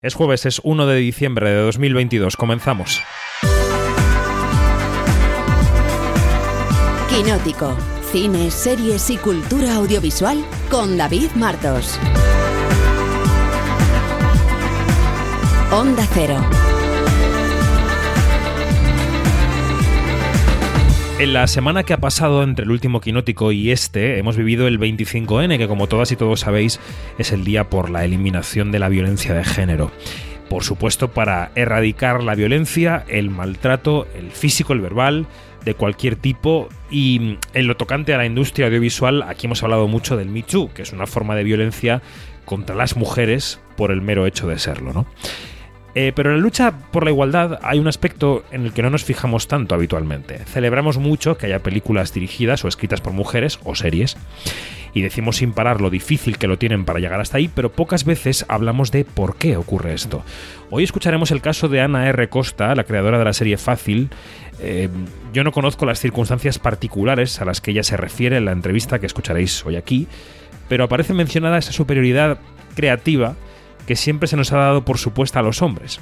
Es jueves, es 1 de diciembre de 2022. Comenzamos. Quinótico. Cine, series y cultura audiovisual con David Martos. Onda Cero. En la semana que ha pasado entre el último quinótico y este, hemos vivido el 25N, que como todas y todos sabéis es el día por la eliminación de la violencia de género. Por supuesto, para erradicar la violencia, el maltrato, el físico, el verbal, de cualquier tipo. Y en lo tocante a la industria audiovisual, aquí hemos hablado mucho del Me Too, que es una forma de violencia contra las mujeres por el mero hecho de serlo, ¿no? Eh, pero en la lucha por la igualdad hay un aspecto en el que no nos fijamos tanto habitualmente. Celebramos mucho que haya películas dirigidas o escritas por mujeres o series y decimos sin parar lo difícil que lo tienen para llegar hasta ahí, pero pocas veces hablamos de por qué ocurre esto. Hoy escucharemos el caso de Ana R. Costa, la creadora de la serie Fácil. Eh, yo no conozco las circunstancias particulares a las que ella se refiere en la entrevista que escucharéis hoy aquí, pero aparece mencionada esa superioridad creativa que siempre se nos ha dado por supuesta a los hombres.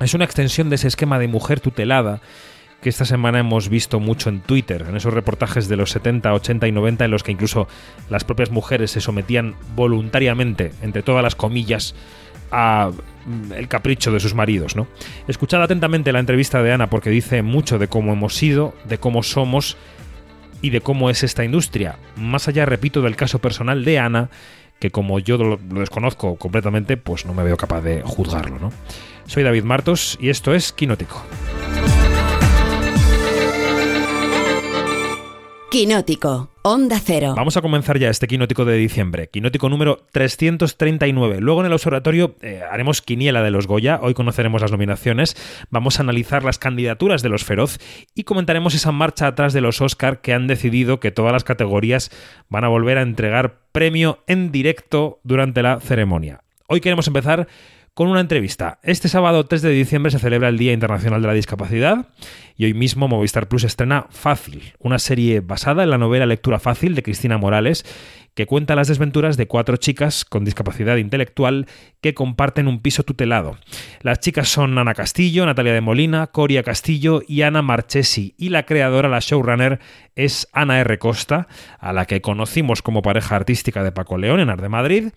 Es una extensión de ese esquema de mujer tutelada que esta semana hemos visto mucho en Twitter, en esos reportajes de los 70, 80 y 90 en los que incluso las propias mujeres se sometían voluntariamente, entre todas las comillas, a mm, el capricho de sus maridos, ¿no? Escuchad atentamente la entrevista de Ana porque dice mucho de cómo hemos sido, de cómo somos y de cómo es esta industria. Más allá, repito, del caso personal de Ana que como yo lo, desconozco completamente, pues no me veo capaz de juzgarlo, ¿no? Soy David Martos y esto es Quinótico. Quinótico, Onda Cero. Vamos a comenzar ya este quinótico de diciembre, quinótico número 339. Luego en el observatorio eh, haremos quiniela de los Goya, hoy conoceremos las nominaciones, vamos a analizar las candidaturas de los Feroz y comentaremos esa marcha atrás de los Oscar que han decidido que todas las categorías van a volver a entregar premio en directo durante la ceremonia. Hoy queremos empezar con una entrevista. Este sábado 3 de diciembre se celebra el Día Internacional de la Discapacidad y hoy mismo Movistar Plus estrena Fácil, una serie basada en la novela Lectura Fácil de Cristina Morales que cuenta las desventuras de cuatro chicas con discapacidad intelectual que comparten un piso tutelado. Las chicas son Ana Castillo, Natalia de Molina, Coria Castillo y Ana Marchesi, y la creadora, la showrunner, es Ana R. Costa, a la que conocimos como pareja artística de Paco León en Arde Madrid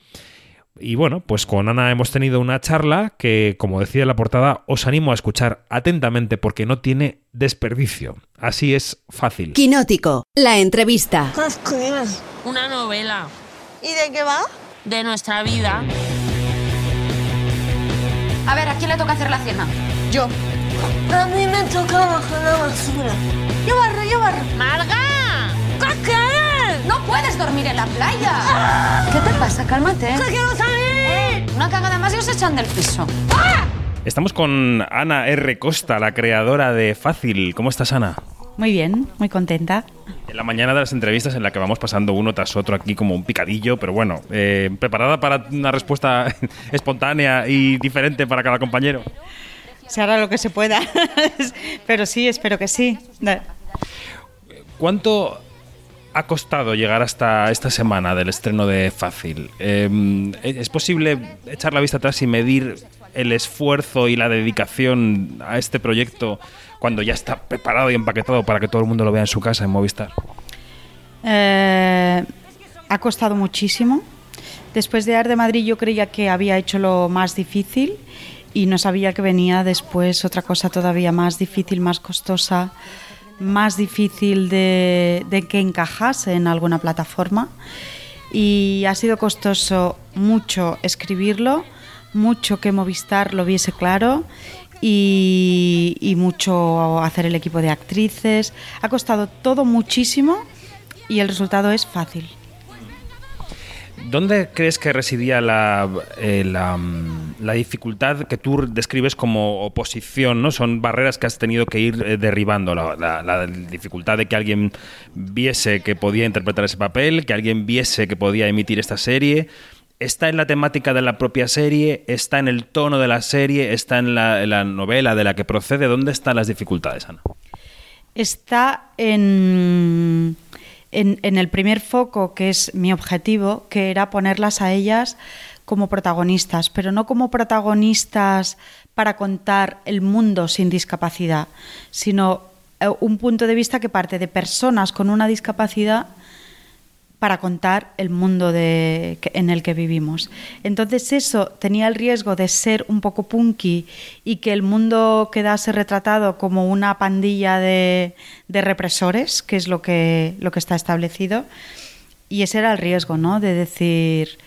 y bueno, pues con Ana hemos tenido una charla que, como decía la portada, os animo a escuchar atentamente porque no tiene desperdicio. Así es fácil. Quinótico, la entrevista. Una novela. ¿Y de qué va? De nuestra vida. A ver, ¿a quién le toca hacer la cena? Yo. A mí me toca bajar la basura. Yo barro, yo barro. ¡Marga! ¿Qué ¡No puedes dormir en la playa! ¿Qué te pasa? Cálmate. ¡Que quiero salir! Una cagada más y os echan del piso. Estamos con Ana R. Costa, la creadora de Fácil. ¿Cómo estás, Ana? Muy bien, muy contenta. En la mañana de las entrevistas en la que vamos pasando uno tras otro aquí como un picadillo, pero bueno, eh, preparada para una respuesta espontánea y diferente para cada compañero. Se hará lo que se pueda, pero sí, espero que sí. ¿Cuánto ha costado llegar hasta esta semana del estreno de Fácil? Eh, ¿Es posible echar la vista atrás y medir el esfuerzo y la dedicación a este proyecto cuando ya está preparado y empaquetado para que todo el mundo lo vea en su casa en Movistar? Eh, ha costado muchísimo. Después de Ar de Madrid yo creía que había hecho lo más difícil y no sabía que venía después otra cosa todavía más difícil, más costosa, más difícil de, que encajase en alguna plataforma. Y ha sido costoso mucho escribirlo, mucho que Movistar lo viese claro y mucho hacer el equipo de actrices. Ha costado todo muchísimo y el resultado es fácil. ¿Dónde crees que residía la, eh, mm, la dificultad que tú describes como oposición? ¿no? Son barreras que has tenido que ir eh, derribando. La dificultad de que alguien viese que podía interpretar ese papel, que alguien viese que podía emitir esta serie. ¿Está en la temática de la propia serie? ¿Está en el tono de la serie? ¿Está en la, en la novela de la que procede? ¿Dónde están las dificultades, Ana? está en, en, el primer foco, que es mi objetivo, que era ponerlas a ellas como protagonistas, pero no como protagonistas para contar el mundo sin discapacidad, sino eh, un punto de vista que parte de personas con una discapacidad para contar el mundo en el que vivimos. Entonces eso tenía el riesgo de ser un poco punky y que el mundo quedase retratado como una pandilla de, represores, que es lo que, lo que está establecido. Y ese era el riesgo, ¿no? De decir,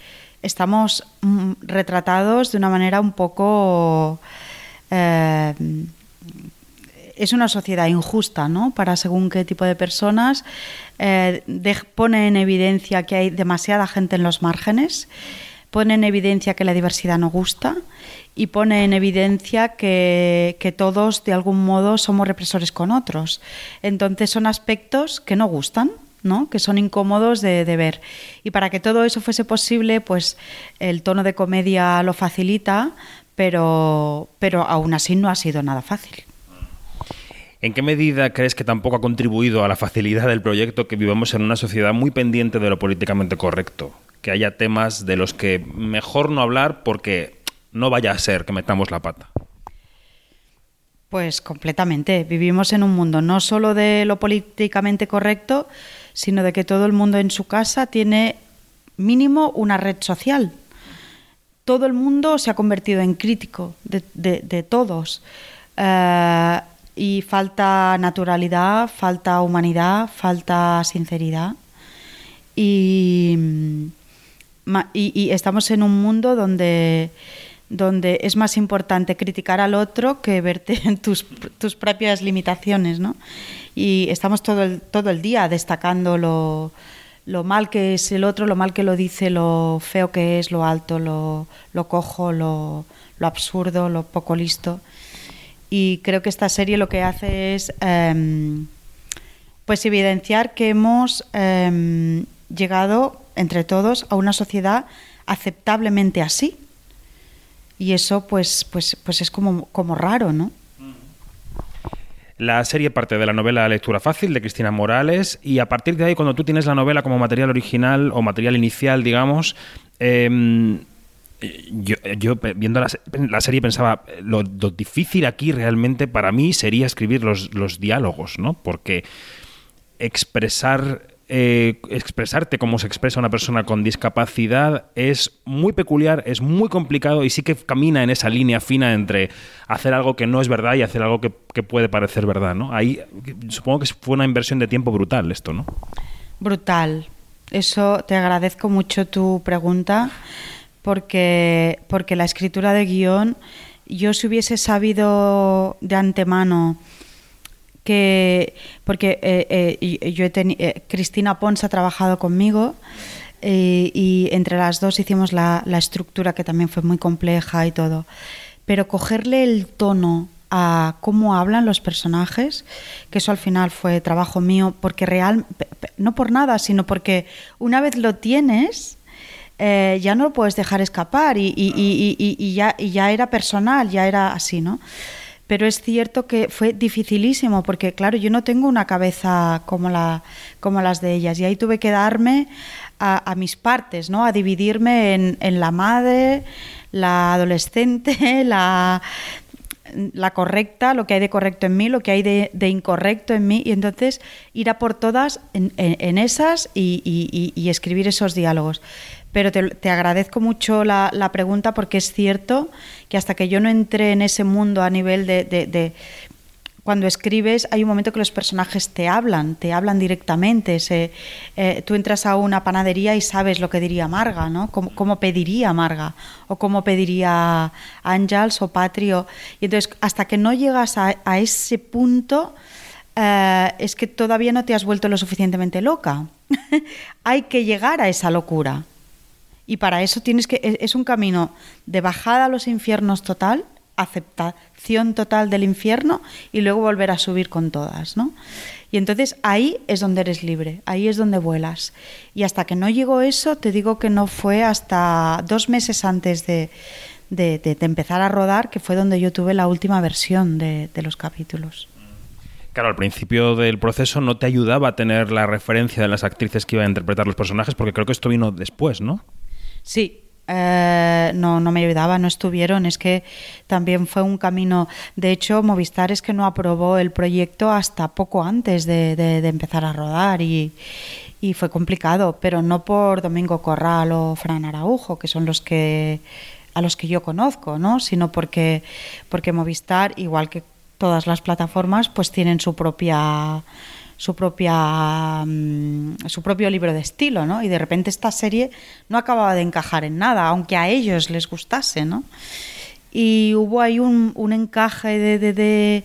estamos mm, retratados de una manera un poco... eh, es una sociedad injusta, ¿no? Para según qué tipo de personas. Eh, pone en evidencia que hay demasiada gente en los márgenes, pone en evidencia que la diversidad no gusta y pone en evidencia que, que todos de algún modo somos represores con otros. Entonces son aspectos que no gustan. ¿no? que son incómodos de, de ver. Y para que todo eso fuese posible, pues el tono de comedia lo facilita, pero, pero aún así no ha sido nada fácil. ¿En qué medida crees que tampoco ha contribuido a la facilidad del proyecto que vivamos en una sociedad muy pendiente de lo políticamente correcto? Que haya temas de los que mejor no hablar porque no vaya a ser que metamos la pata. Pues completamente. Vivimos en un mundo no solo de lo políticamente correcto, sino de que todo el mundo en su casa tiene mínimo una red social. Todo el mundo se ha convertido en crítico de, todos. Eh, y falta naturalidad, falta humanidad, falta sinceridad. Y, mm, y- y estamos en un mundo donde, donde es más importante criticar al otro que verte en tus, tus propias limitaciones, ¿no? Y estamos todo el, todo el día destacando lo, lo mal que es el otro, lo mal que lo dice, lo feo que es, lo alto, lo, lo cojo, lo, lo absurdo, lo poco listo. Y creo que esta serie lo que hace es em, pues evidenciar que hemos em, llegado entre todos a una sociedad aceptablemente así. Y eso pues, pues, pues es como, como raro, ¿no? La serie parte de la novela Lectura Fácil de Cristina Morales y a partir de ahí, cuando tú tienes la novela como material original o material inicial, digamos, em, yo, yo, pe- viendo la, se- la serie pensaba, lo, lo difícil aquí realmente para mí sería escribir los, los diálogos, ¿no? Porque expresar eh, expresarte como se expresa una persona con discapacidad es muy peculiar, es muy complicado y sí que camina en esa línea fina entre hacer algo que no es verdad y hacer algo que, que puede parecer verdad, ¿no? Ahí supongo que fue una inversión de tiempo brutal esto, ¿no? Brutal. Eso te agradezco mucho tu pregunta porque, porque la escritura de guion, yo si hubiese sabido de antemano que, porque eh, eh, yo he eh, Cristina Pons ha trabajado conmigo y entre las dos hicimos la, la estructura que también fue muy compleja y todo, pero cogerle el tono a cómo hablan los personajes, que eso al final fue trabajo mío, porque real, no por nada, sino porque una vez lo tienes, eh, ya no lo puedes dejar escapar y, y- y- y- ya, era personal, ya era así, ¿no? Pero es cierto que fue dificilísimo porque, claro, yo no tengo una cabeza como, la, como las de ellas y ahí tuve que darme a, mis partes, ¿no? A dividirme en, la madre, la adolescente, la, correcta, lo que hay de correcto en mí, lo que hay de, incorrecto en mí, y entonces ir a por todas en, esas y escribir esos diálogos. Pero te, te agradezco mucho la, pregunta porque es cierto que hasta que yo no entré en ese mundo a nivel de, de- de- cuando escribes hay un momento que los personajes te hablan, te hablan directamente. Se, eh, tú entras a una panadería y sabes lo que diría Marga, ¿no? Cómo, pediría Marga o cómo pediría Ángels o Patrio. Y entonces, hasta que no llegas a, a ese punto, eh, es que todavía no te has vuelto lo suficientemente loca. hay que llegar a esa locura. Y para eso tienes que es- un camino de bajada a los infiernos total, aceptación total del infierno y luego volver a subir con todas, ¿no? Y entonces ahí es donde eres libre, ahí es donde vuelas. Y hasta que no llegó eso, te digo que no fue hasta dos meses antes de- de empezar a rodar, que fue donde yo tuve la última versión de, de los capítulos. Claro, al principio del proceso no te ayudaba a tener la referencia de las actrices que iban a interpretar los personajes, porque creo que esto vino después, ¿no? Sí, eh, no, no me ayudaba, no estuvieron. Es que también fue un camino. De hecho, Movistar es que no aprobó el proyecto hasta poco antes de, de- de empezar a rodar y, y fue complicado, pero no por Domingo Corral o Fran Araujo, que son los que a los que yo conozco, ¿no? Sino porque, porque Movistar, igual que todas las plataformas, pues tienen su propia su propia mm, su propio libro de estilo, ¿no? Y de repente esta serie no acababa de encajar en nada, aunque a ellos les gustase, ¿no? Y hubo ahí un, un encaje de, de,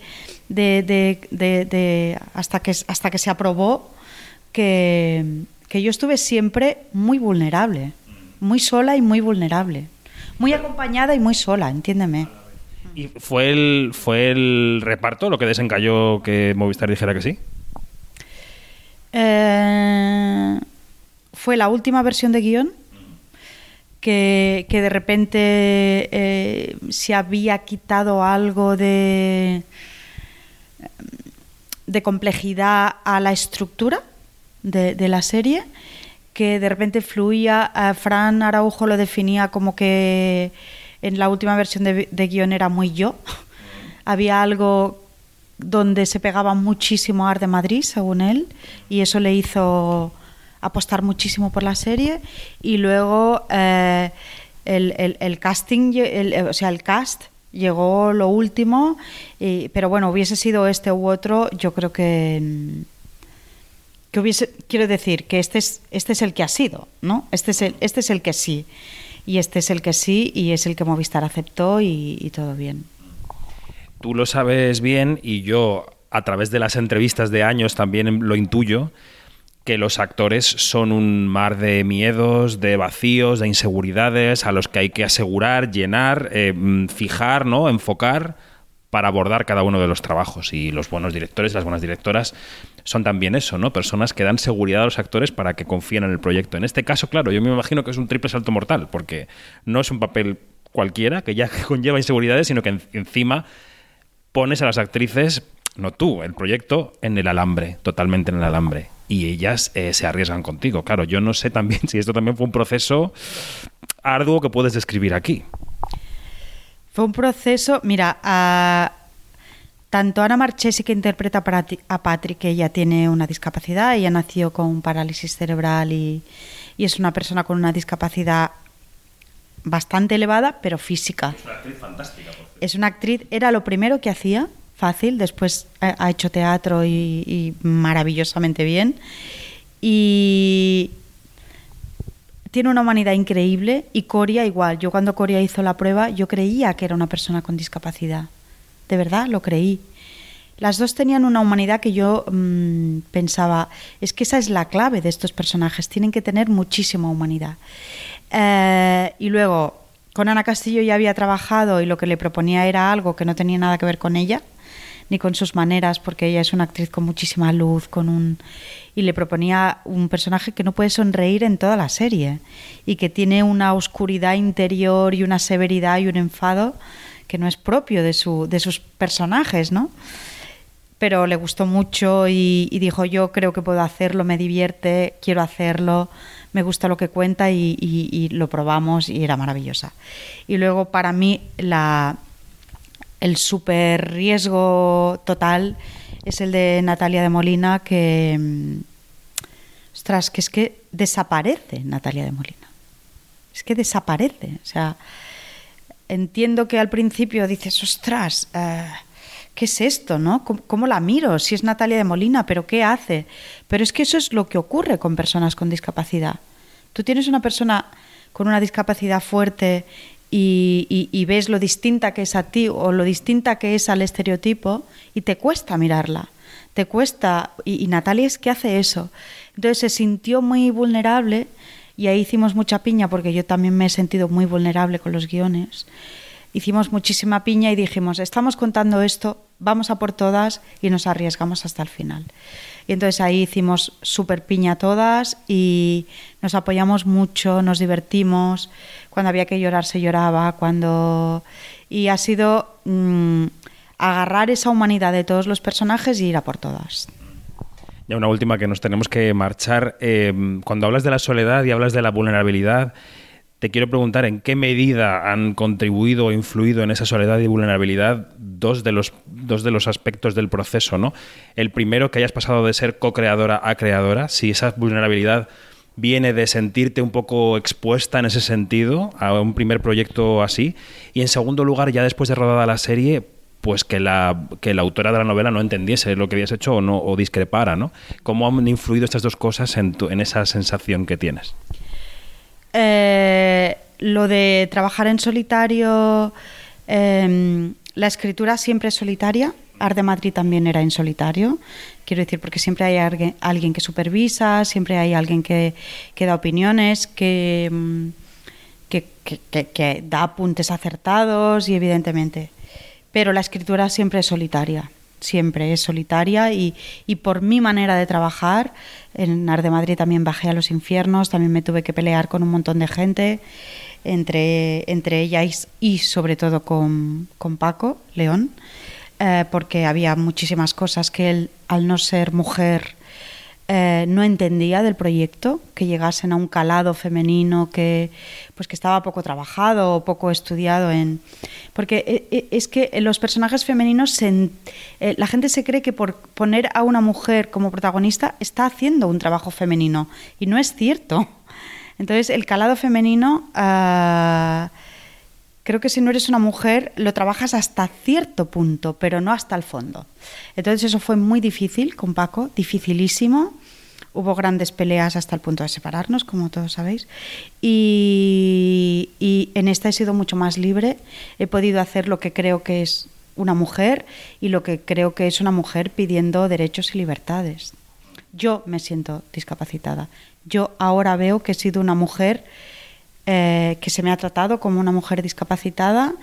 de, de- hasta que hasta que se aprobó que, que yo estuve siempre muy vulnerable, muy sola y muy vulnerable, muy acompañada y muy sola, entiéndeme. ¿Y fue el, fue el reparto lo que desencalló que Movistar dijera que sí? Eh, fue la última versión de guion que, que de repente eh, se había quitado algo de, de complejidad a la estructura de, la serie, que de repente fluía, eh, Fran Araujo lo definía como que en la última versión de, de guion era muy yo. Había algo donde se pegaba muchísimo a Ar de Madrid, según él, y eso le hizo apostar muchísimo por la serie. Y luego eh, el, el- casting, o sea, el cast llegó lo último, pero bueno, hubiese sido este u otro, yo creo que que hubiese quiero decir que este es este es el que ha sido no este es el este es el que sí y este es el que sí y es el que Movistar aceptó y todo bien Tú lo sabes bien y yo a través de las entrevistas de años también lo intuyo que los actores son un mar de miedos, de vacíos, de inseguridades a los que hay que asegurar, llenar, eh, mm, fijar, ¿no? enfocar para abordar cada uno de los trabajos. Y los buenos directores, las buenas directoras son también eso, ¿no? Personas que dan seguridad a los actores para que confíen en el proyecto. En este caso, claro, yo me imagino que es un triple salto mortal, porque no es un papel cualquiera que ya conlleva inseguridades, sino que en- encima pones a las actrices, no tú, el proyecto, en el alambre, totalmente en el alambre. Y ellas eh, se arriesgan contigo. Claro, yo no sé también si esto también fue un proceso arduo que puedes describir aquí. Fue un proceso, mira, a- tanto Ana Marchesi que interpreta para ti- a Patrick, que ella tiene una discapacidad, ella nació con parálisis cerebral y, y es una persona con una discapacidad bastante elevada, pero física. Es una actriz, era lo primero que hacía, fácil, después ha hecho teatro y, y maravillosamente bien. Y tiene una humanidad increíble y Coria igual. Yo cuando Coria hizo la prueba, yo creía que era una persona con discapacidad. De verdad, lo creí. Las dos tenían una humanidad que yo mm, pensaba, es que esa es la clave de estos personajes, tienen que tener muchísima humanidad. Eh, y luego, con Ana Castillo ya había trabajado y lo que le proponía era algo que no tenía nada que ver con ella, ni con sus maneras, porque ella es una actriz con muchísima luz, con un y le proponía un personaje que no puede sonreír en toda la serie y que tiene una oscuridad interior y una severidad y un enfado que no es propio de su de sus personajes, ¿no? Pero le gustó mucho y, y dijo yo creo que puedo hacerlo, me divierte, quiero hacerlo, me gusta lo que cuenta y, lo probamos y era maravillosa. Y luego para mí la el super riesgo total es el de Natalia de Molina, que. mm, Ostras, que es que desaparece Natalia de Molina. Es que desaparece. O sea, entiendo que al principio dices, ostras, eh, ¿qué es esto, no? ¿Cómo, la miro? Si es Natalia de Molina, pero ¿qué hace? Pero es que eso es lo que ocurre con personas con discapacidad. Tú tienes una persona con una discapacidad fuerte y ves lo distinta que es a ti o lo distinta que es al estereotipo y te cuesta mirarla. Te cuesta. Y, y Natalia es que hace eso. Entonces se sintió muy vulnerable y ahí hicimos mucha piña porque yo también me he sentido muy vulnerable con los guiones. Hicimos muchísima piña y dijimos, estamos contando esto, vamos a por todas y nos arriesgamos hasta el final. Y entonces ahí hicimos súper piña todas y nos apoyamos mucho, nos divertimos, cuando había que llorar se lloraba, cuando... Y ha sido mm, agarrar esa humanidad de todos los personajes y ir a por todas. Ya una última que nos tenemos que marchar. Eh, cuando hablas de la soledad y hablas de la vulnerabilidad, te quiero preguntar en qué medida han contribuido o influido en esa soledad y vulnerabilidad dos de los, dos de los aspectos del proceso, ¿no? El primero, que hayas pasado de ser co-creadora a creadora, si esa vulnerabilidad viene de sentirte un poco expuesta en ese sentido a un primer proyecto así. Y en segundo lugar, ya después de rodada la serie, pues que la, que la autora de la novela no entendiese lo que habías hecho o, no, o discrepara, ¿no? ¿Cómo han influido estas dos cosas en, tu, en esa sensación que tienes? Eh, lo de trabajar en solitario, eh, la escritura siempre es solitaria. Art de Madrid también era en solitario. Quiero decir, porque siempre hay alguien, que supervisa, siempre hay alguien que, da opiniones, que, que, que da apuntes acertados y evidentemente. Pero la escritura siempre es solitaria siempre es solitaria y, y, por mi manera de trabajar, en Art de Madrid también bajé a los infiernos, también me tuve que pelear con un montón de gente, entre, entre ellas y sobre todo con, con Paco León, eh, porque había muchísimas cosas que él, al no ser mujer, eh, no entendía del proyecto, que llegasen a un calado femenino que, pues que estaba poco trabajado o poco estudiado en... Porque eh, eh, es que los personajes femeninos, la gente se cree que por poner a una mujer como protagonista está haciendo un trabajo femenino y no es cierto. Entonces el calado femenino... Uh, creo que si no eres una mujer lo trabajas hasta cierto punto, pero no hasta el fondo. Entonces eso fue muy difícil con Paco, dificilísimo. Hubo grandes peleas hasta el punto de separarnos, como todos sabéis. Y, en esta he sido mucho más libre. He podido hacer lo que creo que es una mujer y lo que creo que es una mujer pidiendo derechos y libertades. Yo me siento discapacitada. Yo ahora veo que he sido una mujer eh, que se me ha tratado como una mujer discapacitada,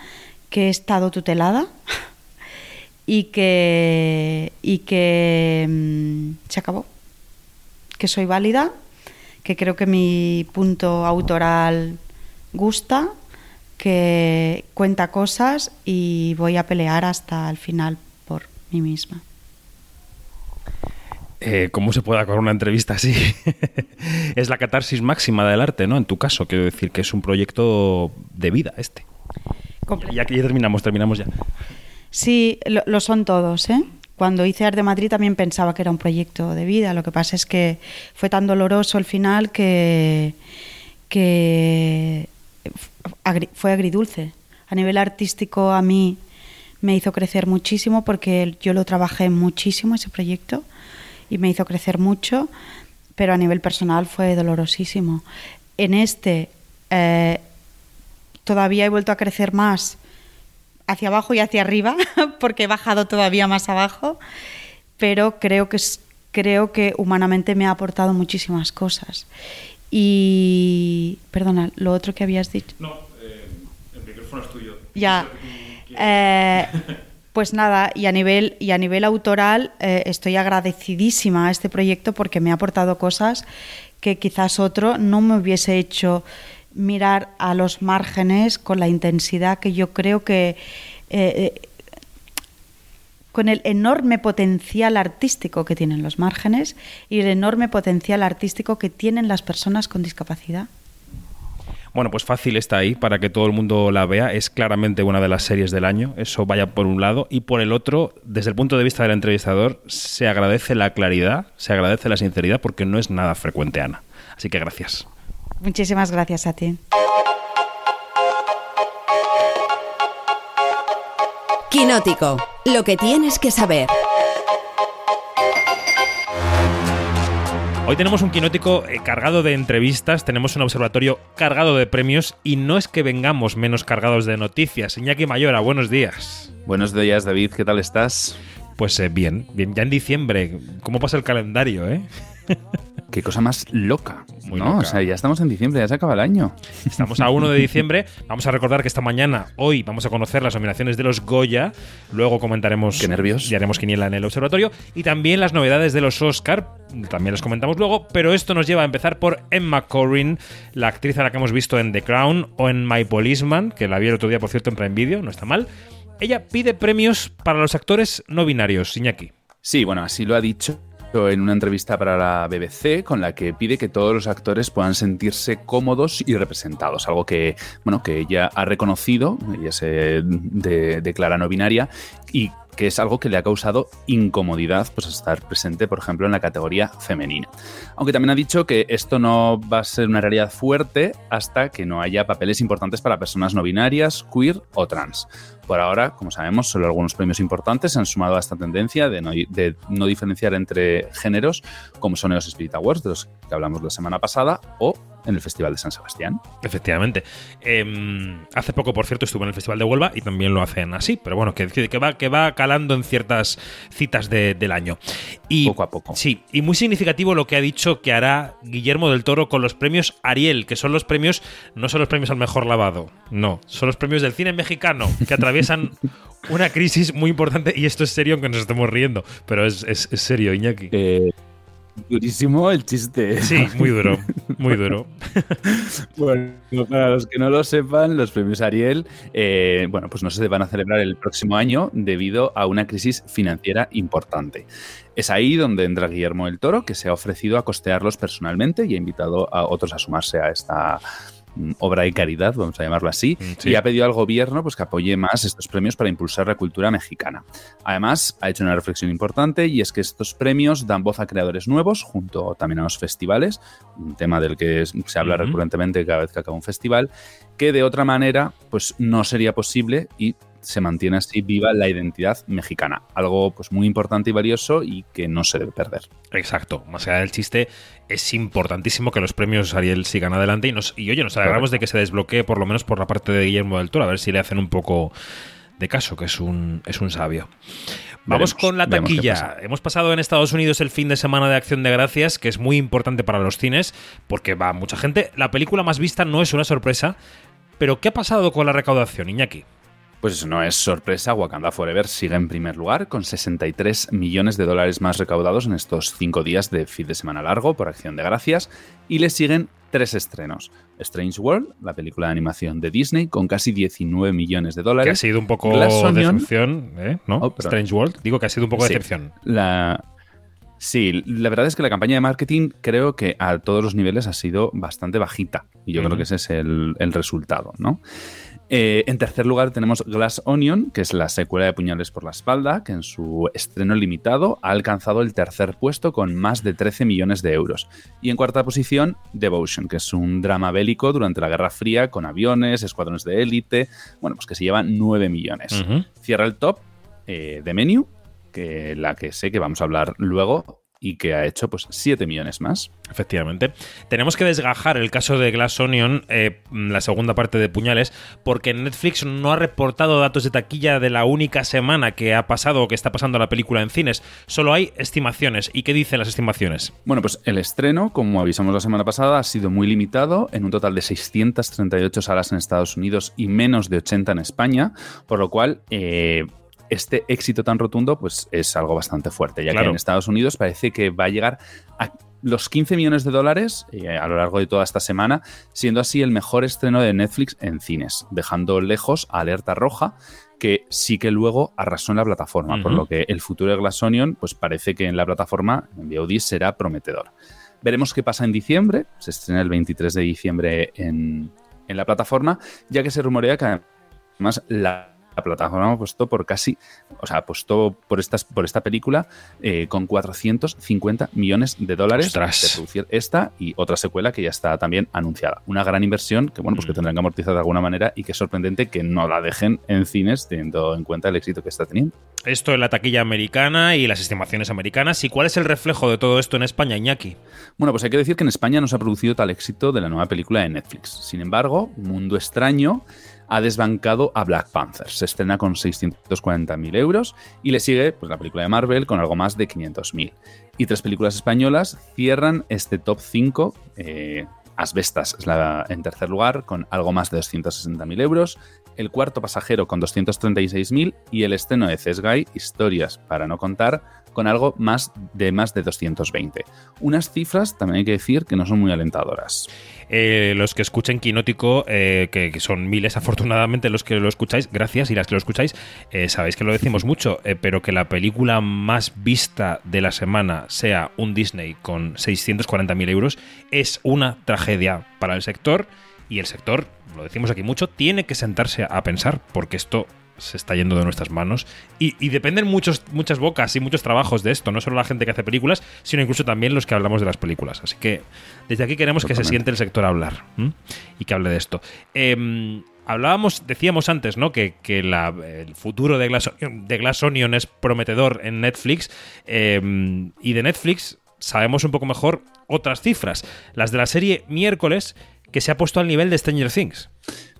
que he estado tutelada y que, y que mmm, se acabó. Que soy válida, que creo que mi punto autoral gusta, que cuenta cosas y voy a pelear hasta el final por mí misma. Eh, ¿Cómo se puede acabar una entrevista así? es la catarsis máxima del arte, ¿no? En tu caso, quiero decir que es un proyecto de vida este. Y aquí ya terminamos, terminamos ya. Sí, lo, lo, son todos, ¿eh? Cuando hice Art de Madrid también pensaba que era un proyecto de vida. Lo que pasa es que fue tan doloroso el final que, que agri fue agridulce. A nivel artístico a mí me hizo crecer muchísimo porque yo lo trabajé muchísimo ese proyecto y me hizo crecer mucho, pero a nivel personal fue dolorosísimo. En este eh, todavía he vuelto a crecer más hacia abajo y hacia arriba, porque he bajado todavía más abajo, pero creo que, creo que humanamente me ha aportado muchísimas cosas. Y, perdona, lo otro que habías dicho. No, eh, el micrófono es tuyo. Ya. Eh, pues nada, y a nivel, y a nivel autoral eh, estoy agradecidísima a este proyecto porque me ha aportado cosas que quizás otro no me hubiese hecho mirar a los márgenes con la intensidad que yo creo que eh, con el enorme potencial artístico que tienen los márgenes y el enorme potencial artístico que tienen las personas con discapacidad. Bueno, pues fácil está ahí para que todo el mundo la vea. Es claramente una de las series del año. Eso vaya por un lado. Y por el otro, desde el punto de vista del entrevistador, se agradece la claridad, se agradece la sinceridad, porque no es nada frecuente, Ana. Así que gracias. Muchísimas gracias a ti. Quinótico. Lo que tienes que saber. Hoy tenemos un quinótico eh, cargado de entrevistas, tenemos un observatorio cargado de premios y no es que vengamos menos cargados de noticias. Iñaki Mayora, buenos días. Buenos días, David, ¿qué tal estás? Pues eh, bien, bien, ya en diciembre. ¿Cómo pasa el calendario, eh? Qué cosa más loca. Muy ¿no? loca. O sea, ya estamos en diciembre, ya se acaba el año. Estamos a 1 de diciembre. Vamos a recordar que esta mañana, hoy, vamos a conocer las nominaciones de los Goya. Luego comentaremos. Qué nervios. Y haremos quiniela en el observatorio. Y también las novedades de los Oscar. También las comentamos luego. Pero esto nos lleva a empezar por Emma Corrin, la actriz a la que hemos visto en The Crown o en My Policeman, que la vi el otro día, por cierto, en Prime Video. No está mal. Ella pide premios para los actores no binarios, Iñaki. Sí, bueno, así lo ha dicho en una entrevista para la BBC con la que pide que todos los actores puedan sentirse cómodos y representados, algo que, bueno, que ella ha reconocido, ella se de- declara no binaria y que es algo que le ha causado incomodidad pues estar presente, por ejemplo, en la categoría femenina. Aunque también ha dicho que esto no va a ser una realidad fuerte hasta que no haya papeles importantes para personas no binarias, queer o trans. Por ahora, como sabemos, solo algunos premios importantes se han sumado a esta tendencia de no, de no diferenciar entre géneros, como son los Spirit Awards, de los que hablamos la semana pasada, o en el Festival de San Sebastián. Efectivamente. Eh, hace poco, por cierto, estuve en el Festival de Huelva y también lo hacen así, pero bueno, que, que- que va, que va calando en ciertas citas de- del año. Y, Poco a poco. Sí, y muy significativo lo que ha dicho que hará Guillermo del Toro con los premios Ariel, que son los premios, no son los premios al mejor lavado, no, son los premios del cine mexicano, que atraviesan una crisis muy importante, y esto es serio aunque nos estemos riendo, pero es, es- es serio, Iñaki. Eh, durísimo el chiste. Sí, muy duro, muy duro. Bueno, para los que no lo sepan, los premios Ariel, eh, bueno, pues no se van a celebrar el próximo año debido a una crisis financiera importante. Es ahí donde entra Guillermo del Toro, que se ha ofrecido a costearlos personalmente y ha invitado a otros a sumarse a esta obra de caridad, vamos a llamarlo así, Mm, sí. y ha pedido al gobierno pues, que apoye más estos premios para impulsar la cultura mexicana. Además, ha hecho una reflexión importante y es que estos premios dan voz a creadores nuevos, junto también a los festivales, un tema del que se habla recurrentemente cada vez que acaba un festival, que de otra manera pues no sería posible y se mantiene así viva la identidad mexicana, algo pues muy importante y valioso y que no se debe perder. Exacto, más allá del chiste, es importantísimo que los premios Ariel sigan adelante y, nos, y oye, nos alegramos de que se desbloquee por lo menos por la parte de Guillermo del Toro, a ver si le hacen un poco de caso, que es un, es un sabio. Vamos Veremos, con la taquilla. Hemos pasado en Estados Unidos el fin de semana de Acción de Gracias, que es muy importante para los cines, porque va mucha gente. La película más vista no es una sorpresa, pero ¿qué ha pasado con la recaudación, Iñaki? Pues eso no es sorpresa, Wakanda Forever sigue en primer lugar con 63 millones de dólares más recaudados en estos cinco días de fin de semana largo por acción de gracias y le siguen tres estrenos. Strange World, la película de animación de Disney, con casi 19 millones de Que ha dólares. sido un poco Glass decepción, ¿eh? ¿no? Oh. Strange World. Digo que ha sido un poco Sí. decepción. La... Sí, la verdad es que la campaña de marketing creo que a todos los niveles ha sido bastante bajita. Y yo creo que ese es el, el resultado, ¿no? Eh, en tercer lugar tenemos Glass Onion, que es la secuela de Puñales por la Espalda, que en su estreno limitado ha alcanzado el tercer puesto con más de 13 millones de euros. Y en cuarta posición, Devotion, que es un drama bélico durante la Guerra Fría con aviones, escuadrones de élite, bueno, pues que se lleva 9 millones. Cierra el top eh, de Menu, que la que sé que vamos a hablar luego y que ha hecho pues 7 millones más. Efectivamente. Tenemos que desgajar el caso de Glass Onion, eh, la segunda parte de Puñales, porque Netflix no ha reportado datos de taquilla de la única semana que ha pasado o que está pasando la película en cines. Solo hay estimaciones. ¿Y qué dicen las estimaciones? Bueno, pues el estreno, como avisamos la semana pasada, ha sido muy limitado, en un total de 638 salas en Estados Unidos y menos de 80 en España, por lo cual eh, este éxito tan rotundo pues es algo bastante fuerte, ya Claro. que en Estados Unidos parece que va a llegar a los 15 millones de dólares eh, a lo largo de toda esta semana, siendo así el mejor estreno de Netflix en cines, dejando lejos a Alerta Roja, que sí que luego arrasó en la plataforma, por lo que el futuro de Glass Onion pues parece que en la plataforma, en VOD, será prometedor. Veremos qué pasa en diciembre, se estrena el 23 de diciembre en, en la plataforma, ya que se rumorea que además la, la plataforma apostó por casi, o sea, apostó por, estas, por esta película eh, con 450 millones de dólares Ostras. de producir esta y otra secuela que ya está también anunciada. Una gran inversión que, bueno, pues que Mm. tendrán que amortizar de alguna manera y que es sorprendente que no la dejen en cines teniendo en cuenta el éxito que está teniendo. Esto en la taquilla americana y las estimaciones americanas. ¿Y cuál es el reflejo de todo esto en España, Iñaki? Bueno, pues hay que decir que en España no se ha producido tal éxito de la nueva película de Netflix. Sin embargo, Mundo Extraño ha desbancado a Black Panther. Se estrena con 640.000 euros y le sigue pues, la película de Marvel con algo más de 500.000. Y tres películas españolas cierran este top 5. Eh, Asbestas es la, en tercer lugar con algo más de 260.000 euros. El cuarto pasajero con 236.000 y el estreno de Cesgay, Historias para no contar, con algo más de más de 220. Unas cifras, también hay que decir, que no son muy alentadoras. eh, los que escuchen Quinótico, eh, que, son miles afortunadamente los que lo escucháis, gracias, y las que lo escucháis, eh, sabéis que lo decimos mucho, pero que la película más vista de la semana sea un Disney con 640.000 euros es una tragedia para el sector y el sector, lo decimos aquí mucho, tiene que sentarse a pensar porque esto se está yendo de nuestras manos y, y dependen muchos, muchas bocas y muchos trabajos de esto, no solo la gente que hace películas, sino incluso también los que hablamos de las películas. Así que desde aquí queremos que se siente el sector a hablar ¿m? y que hable de esto. Em, hablábamos, decíamos antes, ¿no? Que, que la- el futuro de Glass, Onion- de Glass Onion es prometedor en Netflix. em, y de Netflix sabemos un poco mejor otras cifras. Las de la serie miércoles, que se ha puesto al nivel de Stranger Things.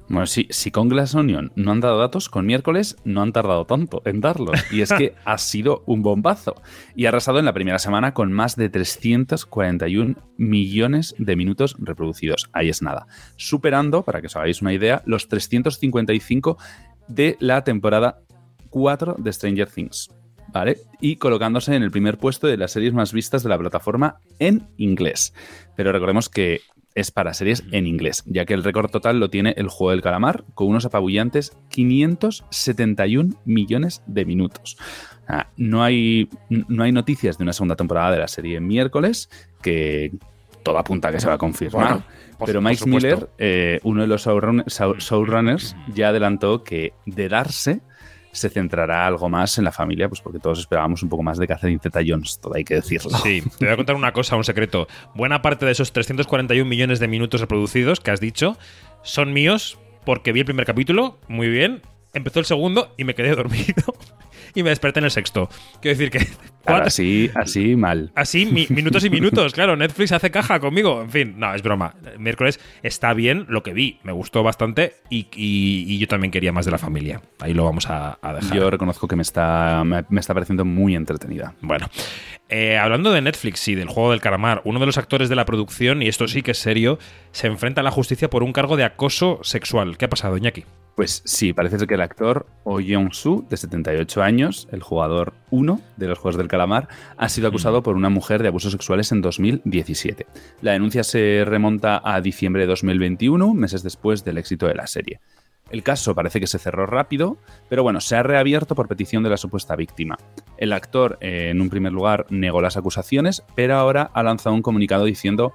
Bueno, si, si con Glass Onion no han dado datos, con miércoles no han tardado tanto en darlos. Y es que ha sido un bombazo. Y ha arrasado en la primera semana con más de 341 millones de minutos reproducidos. Ahí es nada. Superando, para que os hagáis una idea, los 355 de la temporada 4 de Stranger Things. ¿Vale? Y colocándose en el primer puesto de las series más vistas de la plataforma en inglés. Pero recordemos que es para series en inglés, ya que el récord total lo tiene el juego del calamar, con unos apabullantes 571 millones de minutos. Ah, no, hay, no hay noticias de una segunda temporada de la serie miércoles, que todo apunta a que se va a confirmar. Bueno, por- pero Mike. Miller, eh, uno de los showrun- show- showrunners, ya adelantó que de darse se centrará algo más en la familia, pues porque todos esperábamos un poco más de Catherine Zeta Jones, todo hay que decirlo. Sí, te voy a contar una cosa, un secreto. Buena parte de esos 341 millones de minutos reproducidos que has dicho son míos porque vi el primer capítulo, muy bien, empezó el segundo y me quedé dormido y me desperté en el sexto. Quiero decir que Claro, así, así mal. Así, mi- minutos y minutos, claro. Netflix hace caja conmigo. En fin, no, es broma. Miércoles está bien lo que vi, me gustó bastante y, y- y yo también quería más de la familia. Ahí lo vamos a, a dejar. Yo reconozco que me está, me, me está pareciendo muy entretenida. Bueno, eh, hablando de Netflix y del juego del calamar, uno de los actores de la producción, y esto sí que es serio, se enfrenta a la justicia por un cargo de acoso sexual. ¿Qué ha pasado, Iñaki? Pues sí, parece ser que el actor Oh Yeon-soo, de 78 años, el jugador 1 de los Juegos del Calamar, ha sido acusado por una mujer de abusos sexuales en 2017. La denuncia se remonta a diciembre de 2021, meses después del éxito de la serie. El caso parece que se cerró rápido, pero bueno, se ha reabierto por petición de la supuesta víctima. El actor, eh, en un primer lugar, negó las acusaciones, pero ahora ha lanzado un comunicado diciendo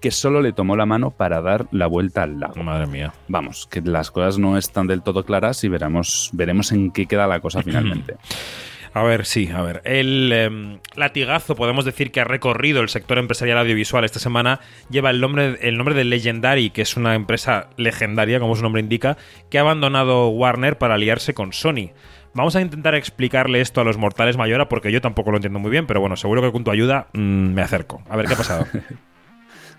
que solo le tomó la mano para dar la vuelta al lago. Madre mía. Vamos, que las cosas no están del todo claras y veremos, veremos en qué queda la cosa finalmente. A ver, sí, a ver. El em, latigazo, podemos decir que ha recorrido el sector empresarial audiovisual esta semana, lleva el nombre, el nombre de Legendary, que es una empresa legendaria, como su nombre indica, que ha abandonado Warner para aliarse con Sony. Vamos a intentar explicarle esto a los mortales mayora, porque yo tampoco lo entiendo muy bien, pero bueno, seguro que con tu ayuda mm, me acerco. A ver qué ha pasado.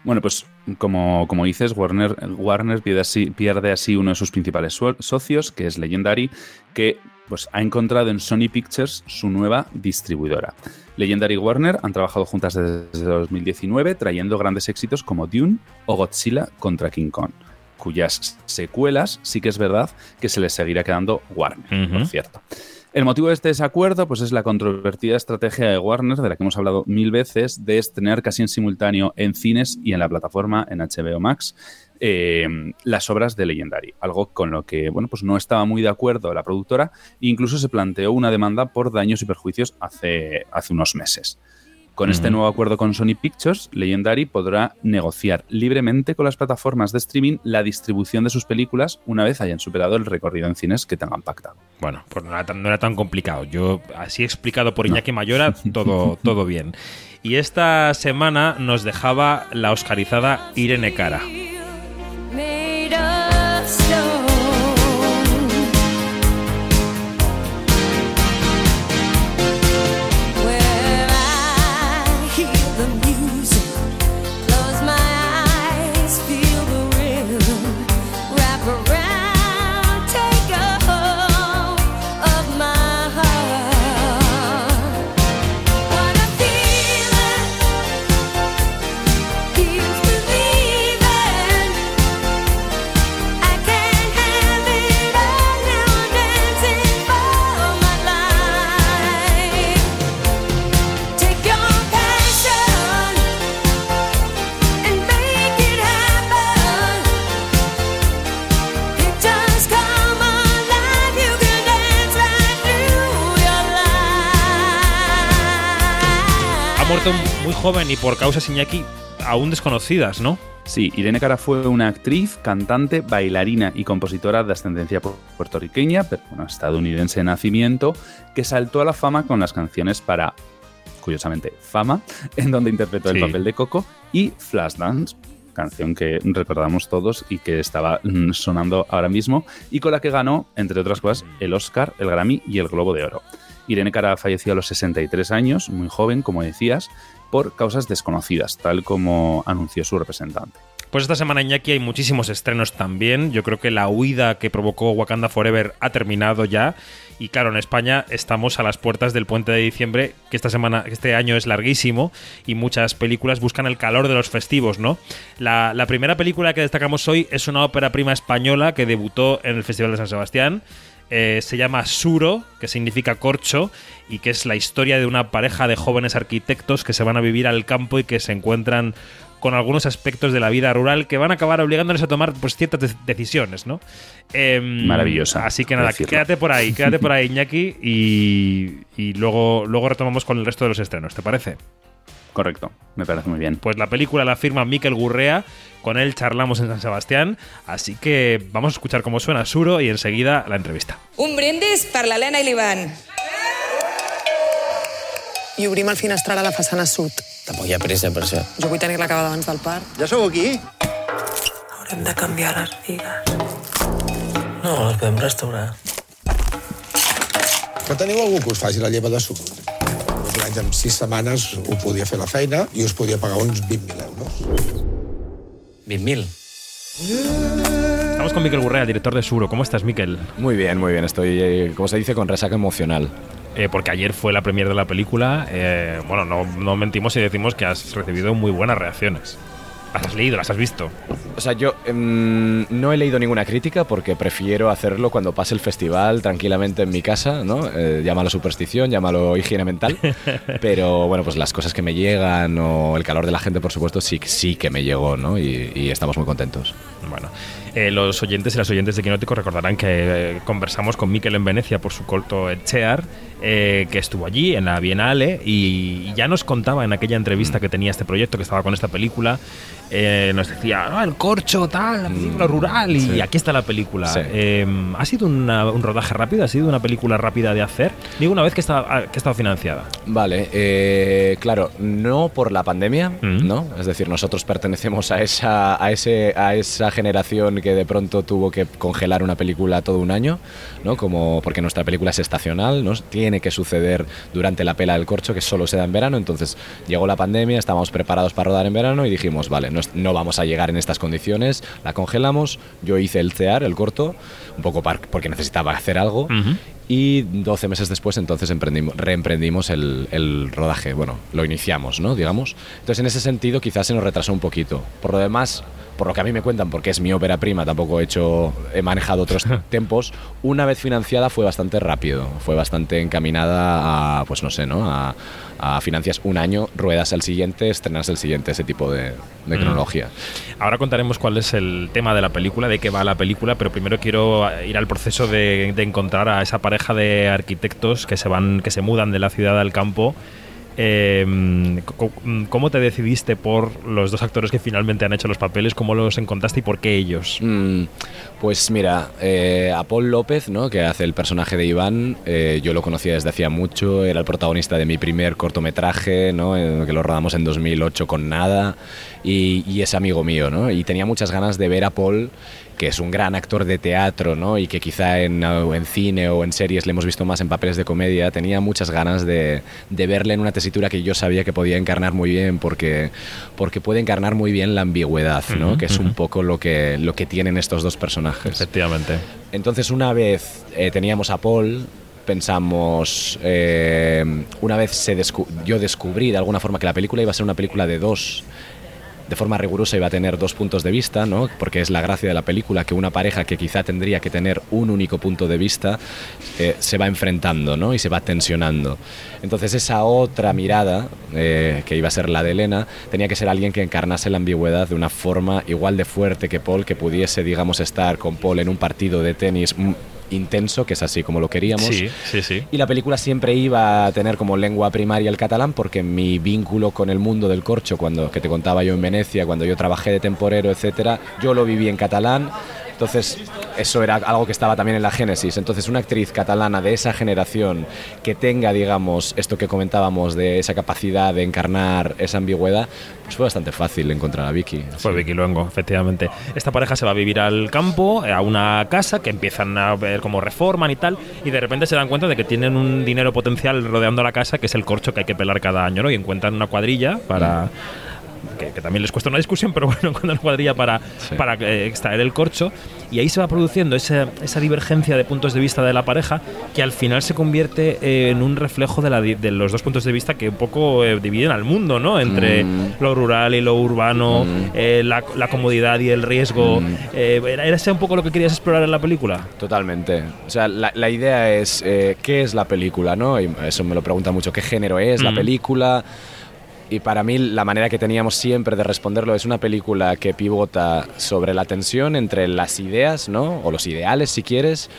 Bueno, pues como, como dices, Warner, Warner pierde, así, pierde así uno de sus principales so- socios, que es Legendary, que pues, ha encontrado en Sony Pictures su nueva distribuidora. Legendary y Warner han trabajado juntas desde 2019, trayendo grandes éxitos como Dune o Godzilla contra King Kong, cuyas secuelas sí que es verdad que se les seguirá quedando Warner, por cierto. El motivo de este desacuerdo pues, es la controvertida estrategia de Warner, de la que hemos hablado mil veces, de estrenar casi en simultáneo en cines y en la plataforma, en HBO Max, eh, las obras de Legendary. Algo con lo que bueno, pues no estaba muy de acuerdo la productora e incluso se planteó una demanda por daños y perjuicios hace, hace unos meses. Con este nuevo acuerdo con Sony Pictures, Legendary podrá negociar libremente con las plataformas de streaming la distribución de sus películas una vez hayan superado el recorrido en cines que tengan pactado. Bueno, pues no era tan, no era tan complicado. Yo, así explicado por Iñaki Mayora, todo, todo bien. Y esta semana nos dejaba la oscarizada Irene Cara. Joven y por causas Iñaki aún desconocidas, ¿no? Sí, Irene Cara fue una actriz, cantante, bailarina y compositora de ascendencia pu- puertorriqueña, pero bueno, estadounidense de nacimiento, que saltó a la fama con las canciones para, curiosamente, Fama, en donde interpretó Sí. el papel de Coco, y Flashdance, canción que recordamos todos y que estaba mm, sonando ahora mismo, y con la que ganó, entre otras cosas, el Oscar, el Grammy y el Globo de Oro. Irene Cara falleció a los 63 años, muy joven, como decías, por causas desconocidas, tal como anunció su representante. Pues esta semana, Iñaki, hay muchísimos estrenos también. Yo creo que la huida que provocó Wakanda Forever ha terminado ya. Y claro, en España estamos a las puertas del puente de diciembre, que esta semana, este año es larguísimo, y muchas películas buscan el calor de los festivos, ¿no? La, la primera película que destacamos hoy es una ópera prima española que debutó en el Festival de San Sebastián. Eh, se llama Suro, que significa corcho, y que es la historia de una pareja de jóvenes arquitectos que se van a vivir al campo y que se encuentran con algunos aspectos de la vida rural que van a acabar obligándoles a tomar pues, ciertas de- decisiones, ¿no? Em, Maravillosa, Así que nada, decirlo. quédate por ahí, quédate por ahí, Iñaki, y, y luego, luego retomamos con el resto de los estrenos, ¿te parece? Correcto, me parece muy bien. Pues la película la firma Miquel Gurrea, con él charlamos en San Sebastián, así que vamos a escuchar cómo suena Suro y enseguida la entrevista. Un brindis per l'Helena i l'Ivan. I obrim el finestral a la façana sud. Tampoc hi ha pressa per això. Jo vull tenir-la acabada abans del part. Ja sou aquí? Haurem de canviar les bigues. No, les podem restaurar. Que teniu algú que us faci la lleva de suc? Dos anys en sis setmanes ho podia fer la feina i us podia pagar uns 20.000 euros. 20.000. Estamos con Miquel Gurrea, director de Suro. ¿Cómo estás, Miquel? Muy bien, muy bien. Estoy, eh, como se dice, con resaca emocional. Eh, porque ayer fue la premier de la película. eh, bueno, no, no mentimos si decimos que has recibido muy buenas reacciones. Las has leído, las has visto. O sea, yo em, no he leído ninguna crítica porque prefiero hacerlo cuando pase el festival tranquilamente en mi casa, ¿no? Eh, llámalo superstición, llámalo higiene mental. Pero bueno, pues las cosas que me llegan o el calor de la gente, por supuesto, sí, sí que me llegó, ¿no? Y, y estamos muy contentos. Bueno, eh, los oyentes y las oyentes de Quinótico recordarán que eh, conversamos con Miquel en Venecia por su corto Chear, eh, que estuvo allí en la Bienale y ya nos contaba en aquella entrevista que tenía este proyecto, que estaba con esta película, eh, nos decía, "Ah, el corcho, tal, la película rural, y Sí. aquí está la película. Sí. Eh, ¿Ha sido una- un rodaje rápido? ¿Ha sido una película rápida de hacer? Digo una vez que está, que ha estado financiada. Vale, eh, claro, no por la pandemia, Mm. ¿no? Es decir, nosotros pertenecemos a esa, a, ese, a esa generación que de pronto tuvo que congelar una película todo un año, ¿no? Como porque nuestra película es estacional, ¿no? Tiene que suceder durante la pela del corcho, que solo se da en verano. Entonces llegó la pandemia, estábamos preparados para rodar en verano y dijimos, vale, no, no vamos a llegar en estas condiciones, la congelamos. Yo hice el CEAR, el corto, un poco porque necesitaba hacer algo. Y 12 meses después entonces emprendimos, reemprendimos el, el rodaje, bueno, lo iniciamos, ¿no? Digamos. Entonces en ese sentido quizás se nos retrasó un poquito. Por lo demás, por lo que a mí me cuentan, porque es mi ópera prima, tampoco he hecho, he manejado otros tiempos, una vez financiada fue bastante rápido, fue bastante encaminada a, pues no sé, ¿no? A, a financias un año, ruedas al siguiente, estrenas el siguiente, ese tipo de, de Mm. cronología. Ahora contaremos cuál es el tema de la película, de qué va la película, pero primero quiero ir al proceso de, de encontrar a esa pareja de arquitectos que se van, que se mudan de la ciudad al campo. Eh, co- ¿Cómo te decidiste por los dos actores que finalmente han hecho los papeles? ¿Cómo los encontraste y por qué ellos? Mm, pues mira, eh, a Paul López, ¿no? que hace el personaje de Iván, eh, yo lo conocía desde hacía mucho, era el protagonista de mi primer cortometraje, ¿no? que lo rodamos en 2008 con nada, y, y es amigo mío, ¿no? y tenía muchas ganas de ver a Paul que es un gran actor de teatro, ¿no? Y que quizá en, en cine o en series le hemos visto más en papeles de comedia, tenía muchas ganas de, de verle en una tesitura que yo sabía que podía encarnar muy bien porque, porque puede encarnar muy bien la ambigüedad, ¿no? Que es un poco lo que, lo que tienen estos dos personajes. Efectivamente. Entonces una vez eh, teníamos a Paul, pensamos, eh, una vez se descu- yo descubrí de alguna forma que la película iba a ser una película de dos de forma rigurosa iba a tener dos puntos de vista, ¿no? Porque es la gracia de la película que una pareja que quizá tendría que tener un único punto de vista eh, se va enfrentando, ¿no? Y se va tensionando. Entonces esa otra mirada, eh, que iba a ser la de Elena, tenía que ser alguien que encarnase la ambigüedad de una forma igual de fuerte que Paul, que pudiese, digamos, estar con Paul en un partido de tenis mm, intenso, que es así como lo queríamos. Sí, sí, sí. Y la película siempre iba a tener como lengua primaria el catalán porque mi vínculo con el mundo del corcho, cuando que te contaba yo en Venecia, cuando yo trabajé de temporero, etcétera, yo lo viví en catalán. Entonces, eso era algo que estaba también en la génesis. Entonces, una actriz catalana de esa generación que tenga, digamos, esto que comentábamos de esa capacidad de encarnar esa ambigüedad, pues fue bastante fácil encontrar a Vicky. Fue Vicky Luengo, efectivamente. Esta pareja se va a vivir al campo, a una casa que empiezan a ver cómo reforman y tal, y de repente se dan cuenta de que tienen un dinero potencial rodeando la casa, que es el corcho que hay que pelar cada año, ¿no? Y encuentran una cuadrilla para. Que, que también les cuesta una discusión, pero bueno, encuentran una cuadrilla para, para eh, extraer el corcho. Y ahí se va produciendo esa, esa divergencia de puntos de vista de la pareja, que al final se convierte eh, en un reflejo de, la de los dos puntos de vista que un poco eh, dividen al mundo, ¿no? Entre Mm. lo rural y lo urbano, eh, la, la comodidad y el riesgo. Eh, ¿Era era ese un poco lo que querías explorar en la película? Totalmente. O sea, la, la idea es eh, qué es la película, ¿no? Y eso me lo pregunta mucho, ¿qué género es la Mm. película? Y para mí la manera que teníamos siempre de responderlo es una película que pivota sobre la tensión entre las ideas, ¿no? O los ideales, si quieres,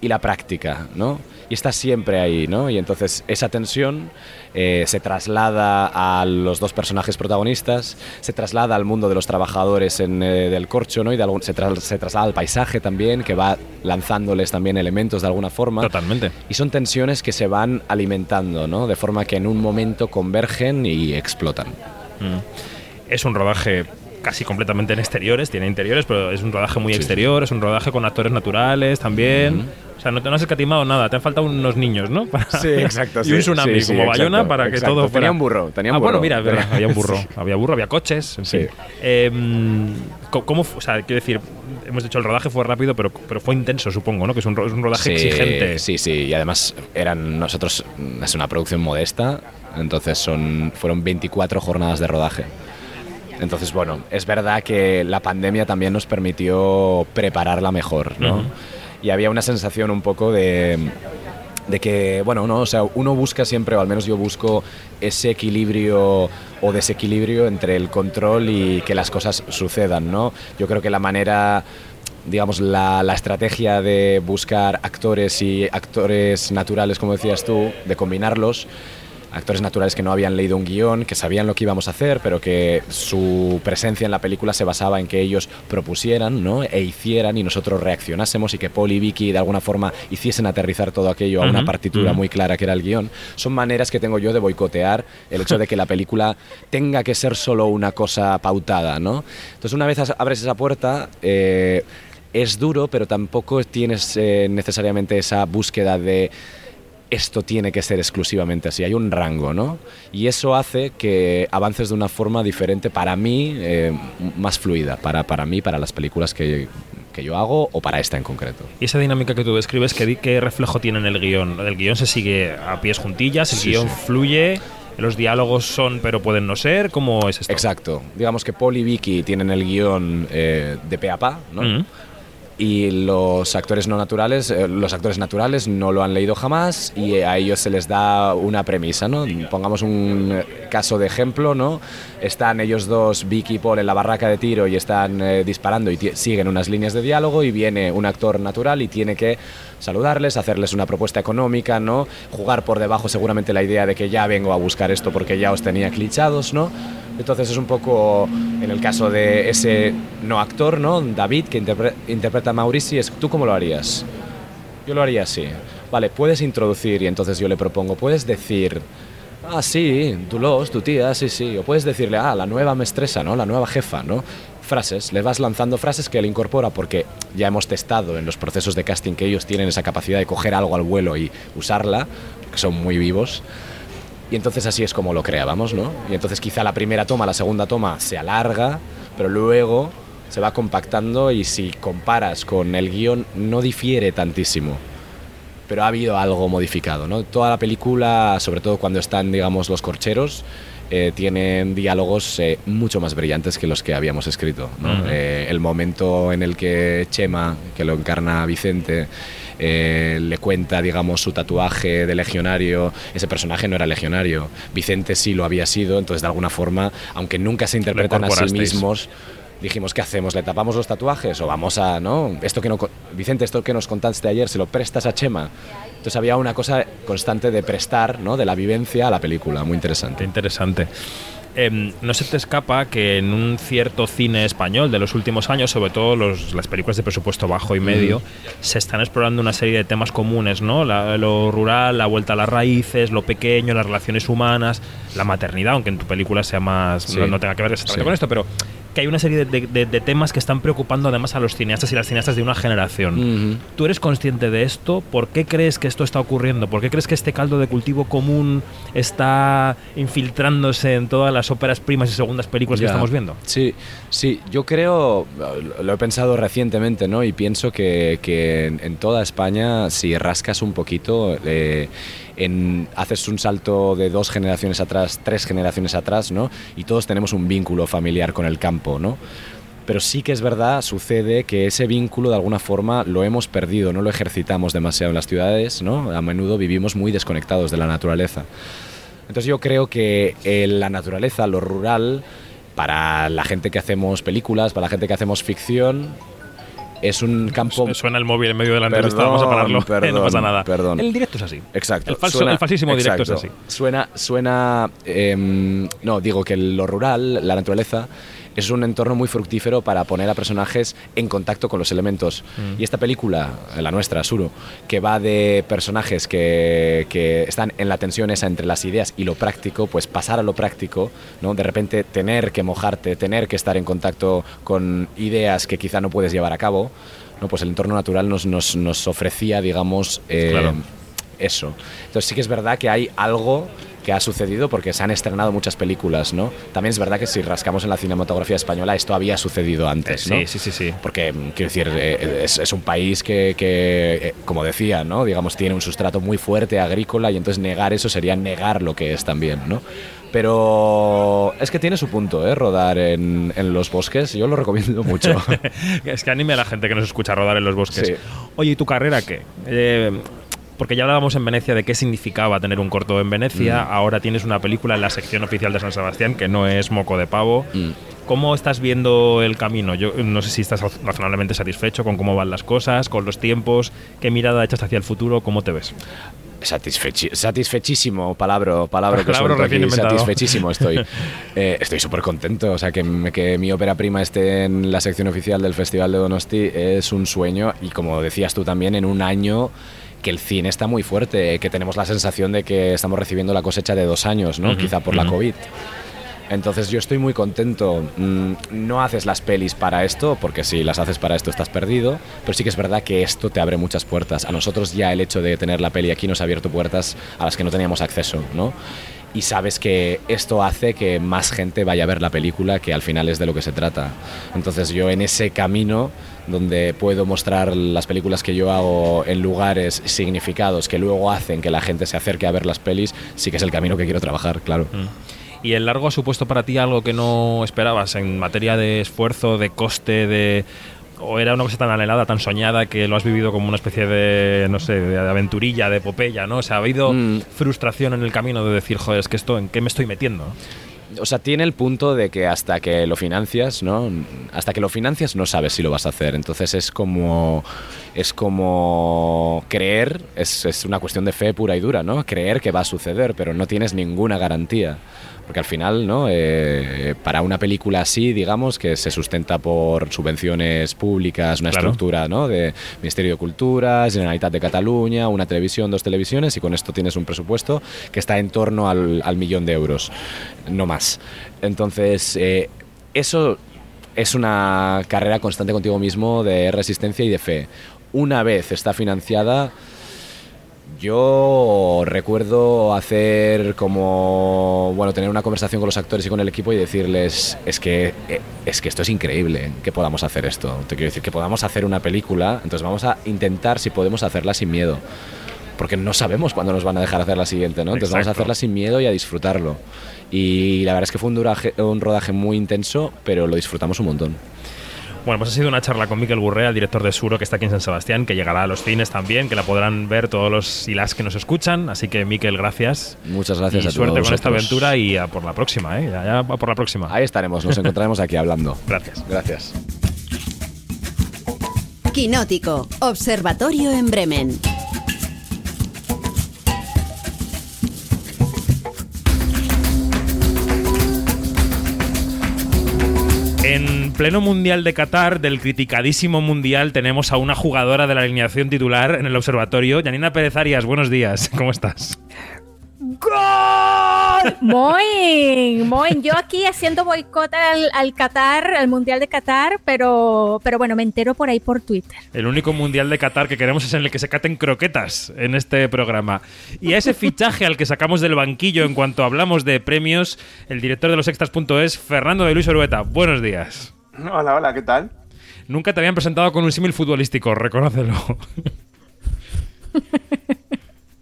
y la práctica, ¿no? Y está siempre ahí, ¿no? Y entonces esa tensión eh, se traslada a los dos personajes protagonistas, se traslada al mundo de los trabajadores en, eh, del corcho, ¿no? Y de algún- se, se traslada al paisaje también, que va lanzándoles también elementos de alguna forma. Totalmente. Y son tensiones que se van alimentando, ¿no? De forma que en un momento convergen y explotan. Mm. Es un rodaje casi completamente en exteriores, tiene interiores, pero es un rodaje muy exterior, es un rodaje con actores naturales también. O sea, no te no has escatimado nada, te han faltado unos niños, ¿no? Para- Sí, exacto, y sí, un tsunami sí, sí, como Bayona exacto, para que exacto. todo Tenía fuera. un burro, tenía un ah, bueno, burro. mira, es verdad, había un burro, Sí. había burro, había coches, en Sí. fin. Eh, ¿Cómo, o sea, quiero decir, hemos dicho el rodaje fue rápido, pero, pero fue intenso, supongo, ¿no? Que es un, es un rodaje Sí, exigente. Sí, sí, y además eran nosotros, es una producción modesta, entonces son, fueron 24 jornadas de rodaje. Entonces, bueno, es verdad que la pandemia también nos permitió prepararla mejor, ¿no? Y había una sensación un poco de, de que, bueno, no, o sea, uno busca siempre, o al menos yo busco ese equilibrio o desequilibrio entre el control y que las cosas sucedan, ¿no? Yo creo que la manera digamos, la, la estrategia de buscar actores y actores naturales, como decías tú, de combinarlos, actores naturales que no habían leído un guion, que sabían lo que íbamos a hacer, pero que su presencia en la película se basaba en que ellos propusieran ¿no? e hicieran y nosotros reaccionásemos y que Paul y Vicky de alguna forma hiciesen aterrizar todo aquello a una partitura muy clara que era el guion. Son maneras que tengo yo de boicotear el hecho de que la película tenga que ser solo una cosa pautada. ¿no? Entonces una vez abres esa puerta... eh, es duro, pero tampoco tienes eh, necesariamente esa búsqueda de esto tiene que ser exclusivamente así. Hay un rango, ¿no? Y eso hace que avances de una forma diferente para mí, eh, más fluida, para, para mí, para las películas que, que yo hago o para esta en concreto. Y esa dinámica que tú describes, ¿qué, reflejo tiene en el guion? El guion se sigue a pies juntillas, el Sí, guion sí. fluye, los diálogos son pero pueden no ser, ¿cómo es esto? Exacto. Digamos que Paul y Vicky tienen el guion eh, de pe a pa, ¿no? Mm. Y los actores no naturales, eh, los actores naturales no lo han leído jamás y a ellos se les da una premisa, ¿no? Pongamos un caso de ejemplo, ¿no? Están ellos dos, Vicky y Paul, en la barraca de tiro y están eh, disparando y siguen unas líneas de diálogo y viene un actor natural y tiene que saludarles, hacerles una propuesta económica, ¿no? Jugar por debajo seguramente la idea de que ya vengo a buscar esto porque ya os tenía clichados, ¿no? Entonces es un poco, en el caso de ese no actor, ¿no? David, que interpre- interpreta a Maurici, ¿tú cómo lo harías? Yo lo haría así. Vale, puedes introducir y entonces yo le propongo, puedes decir, ah, sí, Dulos, tu tía, sí, sí. O puedes decirle, ah, la nueva mestresa, ¿no? La nueva jefa, ¿no? Frases, le vas lanzando frases que él incorpora porque ya hemos testado en los procesos de casting que ellos tienen esa capacidad de coger algo al vuelo y usarla, que son muy vivos. Y entonces así es como lo creábamos, ¿no? Y entonces quizá la primera toma, la segunda toma se alarga, pero luego se va compactando y si comparas con el guion no difiere tantísimo. Pero ha habido algo modificado, ¿no? Toda la película, sobre todo cuando están, digamos, los corcheros, eh, tienen diálogos eh, mucho más brillantes que los que habíamos escrito. Eh, el momento en el que Chema, que lo encarna Vicente, eh, le cuenta, digamos, su tatuaje de legionario. Ese personaje no era legionario. Vicente sí lo había sido, entonces de alguna forma, aunque nunca se interpretan a sí mismos, dijimos, ¿qué hacemos? ¿Le tapamos los tatuajes o vamos a, no? Esto que no, Vicente, esto que nos contaste ayer, ¿se lo prestas a Chema? Entonces había una cosa constante de prestar, ¿no? De la vivencia a la película, muy interesante. Interesante. Em, no se te escapa que en un cierto cine español de los últimos años, sobre todo los- las películas de presupuesto bajo y medio, se están explorando una serie de temas comunes, ¿no? La- lo rural, la vuelta a las raíces, lo pequeño, las relaciones humanas, la maternidad, aunque en tu película sea más Sí. no, no tenga que ver exactamente Sí. con esto, pero que hay una serie de, de- de temas que están preocupando además a los cineastas y las cineastas de una generación. ¿Tú eres consciente de esto? ¿Por qué crees que esto está ocurriendo? ¿Por qué crees que este caldo de cultivo común está infiltrándose en todas las óperas primas y segundas películas que estamos viendo? Sí, sí, yo creo, lo- lo he pensado recientemente, ¿no? Y pienso que, que en, en toda España, si rascas un poquito, eh, en, haces un salto de dos generaciones atrás, tres generaciones atrás, ¿no? Y todos tenemos un vínculo familiar con el campo, ¿no? Pero sí que es verdad, sucede que ese vínculo de alguna forma lo hemos perdido, no lo ejercitamos demasiado en las ciudades, ¿no? A menudo vivimos muy desconectados de la naturaleza. Entonces yo creo que eh, la naturaleza, lo rural, para la gente que hacemos películas, para la gente que hacemos ficción, es un campo... Suena el móvil en medio de la entrevista, vamos a pararlo, no perdón, pasa nada. Perdón. El directo es así. Exacto. El, falso, el falsísimo directo es así. Suena, suena, em, no, digo que lo rural, la naturaleza, es un entorno muy fructífero para poner a personajes en contacto con los elementos. Mm. Y esta película, la nuestra, Suru, que va de personajes que, que están en la tensión esa entre las ideas y lo práctico, pues pasar a lo práctico, ¿no? De repente tener que mojarte, tener que estar en contacto con ideas que quizá no puedes llevar a cabo, ¿no? Pues el entorno natural nos, nos, nos ofrecía, digamos, eh, Claro. eso. Entonces sí que es verdad que hay algo que ha sucedido porque se han estrenado muchas películas, ¿no? También es verdad que si rascamos en la cinematografía española esto había sucedido antes, Eh, ¿no? sí, sí, sí, sí. Porque, mm, quiero decir, eh, es, es un país que, que, eh, como decía, ¿no? Digamos, tiene un sustrato muy fuerte agrícola y entonces negar eso sería negar lo que es también, ¿no? Pero es que tiene su punto, ¿eh? Rodar en, en los bosques. Yo lo recomiendo mucho. es que anime a la gente que nos escucha a rodar en los bosques. Sí. Oye, ¿y tu carrera qué? Eh, porque ya hablábamos en Venecia de qué significaba tener un corto en Venecia, Mm. ahora tienes una película en la sección oficial de San Sebastián que no es moco de pavo. Mm. ¿Cómo estás viendo el camino? Yo no sé si estás razonablemente satisfecho con cómo van las cosas, con los tiempos, qué mirada echas hacia el futuro, cómo te ves. Satisfechi- satisfechísimo, palabra, palabra que suelto aquí. inventado. Satisfechísimo estoy. Eh, estoy súper contento. O sea, que, que mi ópera prima esté en la sección oficial del Festival de Donosti es un sueño. Y como decías tú también, en un año que el cine está muy fuerte, que tenemos la sensación de que estamos recibiendo la cosecha de dos años, ¿no? Quizá por la. COVID. Entonces yo estoy muy contento. Mm, No haces las pelis para esto, porque si las haces para esto estás perdido, pero sí que es verdad que esto te abre muchas puertas. A nosotros ya el hecho de tener la peli aquí nos ha abierto puertas a las que no teníamos acceso, ¿no? Y sabes que esto hace que más gente vaya a ver la película, que al final es de lo que se trata. Entonces yo en ese camino donde puedo mostrar las películas que yo hago en lugares significados que luego hacen que la gente se acerque a ver las pelis, sí que es el camino que quiero trabajar, claro. ¿Y el largo ha supuesto para ti algo que no esperabas en materia de esfuerzo, de coste, de... ¿O era una cosa tan anhelada, tan soñada, que lo has vivido como una especie de, no sé, de aventurilla, de epopeya, ¿no? O sea, ha habido Mm. frustración en el camino de decir, joder, es que esto, ¿en qué me estoy metiendo? O sea, tiene el punto de que hasta que lo financias, ¿no? Hasta que lo financias no sabes si lo vas a hacer. Entonces es como es como creer, es, es una cuestión de fe pura y dura, ¿no? Creer que va a suceder, pero no tienes ninguna garantía. Porque al final, ¿no? Eh, para una película así, digamos, que se sustenta por subvenciones públicas, una Claro. estructura, ¿no? De Ministerio de Cultura, Generalitat de Cataluña, una televisión, dos televisiones, y con esto tienes un presupuesto que está en torno al, al millón de euros, no más. Entonces, eh, eso es una carrera constante contigo mismo de resistencia y de fe. Una vez está financiada, yo recuerdo hacer como, bueno, tener una conversación con los actores y con el equipo y decirles, es que, eh, es que esto es increíble, que podamos hacer esto. Te quiero decir, que podamos hacer una película, entonces vamos a intentar si podemos hacerla sin miedo. Porque no sabemos cuándo nos van a dejar hacer la siguiente, ¿no? Entonces vamos a hacerla sin miedo y a disfrutarlo. Y la verdad es que fue un, duraje- un rodaje muy intenso, pero lo disfrutamos un montón. Bueno, pues ha sido una charla con Miquel Gurrea, el director de Suro, que está aquí en San Sebastián, que llegará a los cines también, que la podrán ver todos los y las que nos escuchan. Así que, Miquel, gracias. Muchas gracias y a suerte todos con esta aventura y a por la próxima, ¿eh? Ya, por la próxima. Ahí estaremos, nos encontraremos aquí hablando. Gracias. Gracias. Quinótico, Observatorio en Bremen. En pleno Mundial de Qatar, del criticadísimo Mundial, tenemos a una jugadora de la alineación titular en el observatorio. Janina Pérez Arias, buenos días. ¿Cómo estás? ¡Gol! Muy, muy. Yo aquí haciendo boicot al, al Qatar, al Mundial de Qatar, pero, pero bueno, me entero por ahí por Twitter. El único Mundial de Qatar que queremos es en el que se caten croquetas en este programa. Y a ese fichaje al que sacamos del banquillo en cuanto hablamos de premios, el director de los extras.es, Fernando de Luis Orueta. Buenos días. Hola, hola, ¿qué tal? Nunca te habían presentado con un símil futbolístico, reconócelo.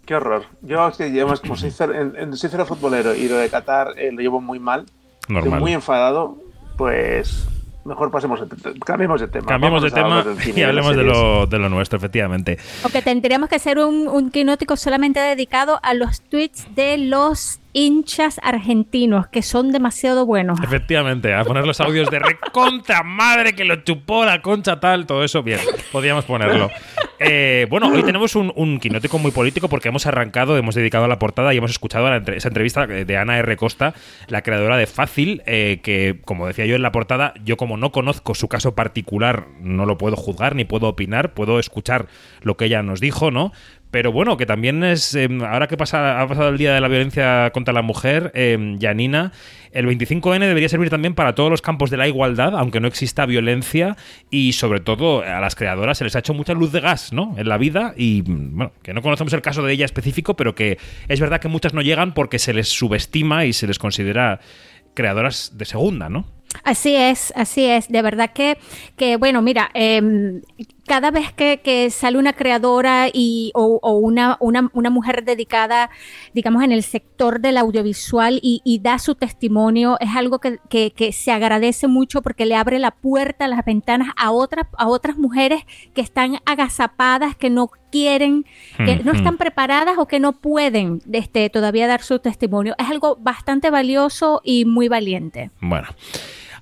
Qué horror. Yo es que llevamos como soy cero, en- en- soy cero futbolero y lo de Qatar eh, lo llevo muy mal. Normal. Estoy muy enfadado. Pues mejor pasemos de, cambiemos de tema. Cambiemos de tema y hablemos de lo, de lo nuestro, efectivamente. O que tendríamos que hacer un, un quinótico solamente dedicado a los tweets de los hinchas argentinos, que son demasiado buenos. Efectivamente, a poner los audios de recontra madre que lo chupó la concha tal, todo eso bien, podíamos ponerlo. Eh, bueno, hoy tenemos un, un quinótico muy político porque hemos arrancado, hemos dedicado a la portada y hemos escuchado la entre- esa entrevista de Ana R. Costa, la creadora de Fácil, eh, que como decía yo en la portada, yo como no conozco su caso particular, no lo puedo juzgar ni puedo opinar, puedo escuchar lo que ella nos dijo, ¿no? Pero bueno, que también es, eh, ahora que ha pasado el Día de la Violencia contra la Mujer, eh, Janina, el 25N debería servir también para todos los campos de la igualdad, aunque no exista violencia y sobre todo a las creadoras se les ha hecho mucha luz de gas, ¿no? En la vida y, mm, bueno, que no conocemos el caso de ella específico, pero que es verdad que muchas no llegan porque se les subestima y se les considera creadoras de segunda, ¿no? Así es, así es. De verdad que, que bueno, mira, em, cada vez que, que sale una creadora y, o, o una, una, una mujer dedicada, digamos, en el sector del audiovisual y, y da su testimonio, es algo que, que- que se agradece mucho porque le abre la puerta, las ventanas a otras, a otras mujeres que están agazapadas, que no quieren, que no están preparadas o que no pueden este, todavía dar su testimonio. Es algo bastante valioso y muy valiente. Bueno.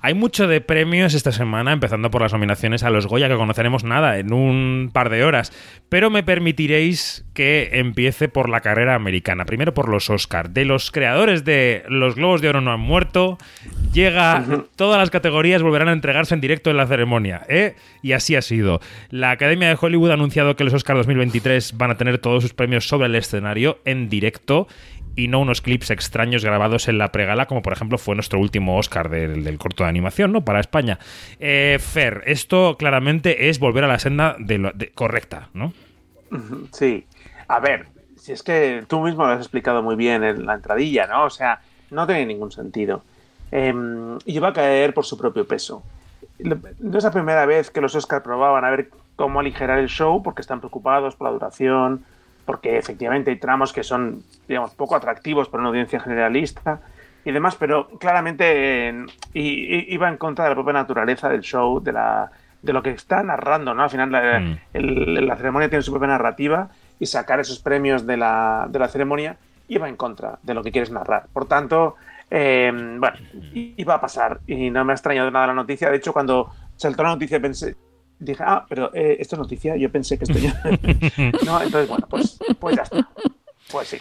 Hay mucho de premios esta semana, empezando por las nominaciones a los Goya, que conoceremos nada en un par de horas. Pero me permitiréis que empiece por la carrera americana. Primero por los Oscars. De los creadores de Los Globos de Oro no han muerto, llega. Todas las categorías volverán a entregarse en directo en la ceremonia. ¿eh? Y así ha sido. La Academia de Hollywood ha anunciado que los Oscars 2023 van a tener todos sus premios sobre el escenario en directo y no unos clips extraños grabados en la pregala, como por ejemplo fue nuestro último Oscar del, del corto de animación, ¿no? Para España. Eh, Fer, esto claramente es volver a la senda de lo- correcta, ¿no? Sí. A ver, si es que tú mismo lo has explicado muy bien en la entradilla, ¿no? O sea, no tiene ningún sentido. Em, y va a caer por su propio peso. No es la primera vez que los Oscar probaban a ver cómo aligerar el show porque están preocupados por la duración, porque efectivamente hay tramos que son, digamos, poco atractivos para una audiencia generalista y demás, pero claramente eh, iba en contra de la propia naturaleza del show, de, la, de lo que está narrando, ¿no? Al final la, Mm. el- la ceremonia tiene su propia narrativa y sacar esos premios de la, de la ceremonia iba en contra de lo que quieres narrar. Por tanto, eh, bueno, i- iba a pasar y no me ha extrañado nada la noticia. De hecho, cuando saltó la noticia pensé, dije, ah, pero eh, esto es noticia, yo pensé que esto ya... no, entonces, bueno, pues, pues ya está. Pues sí.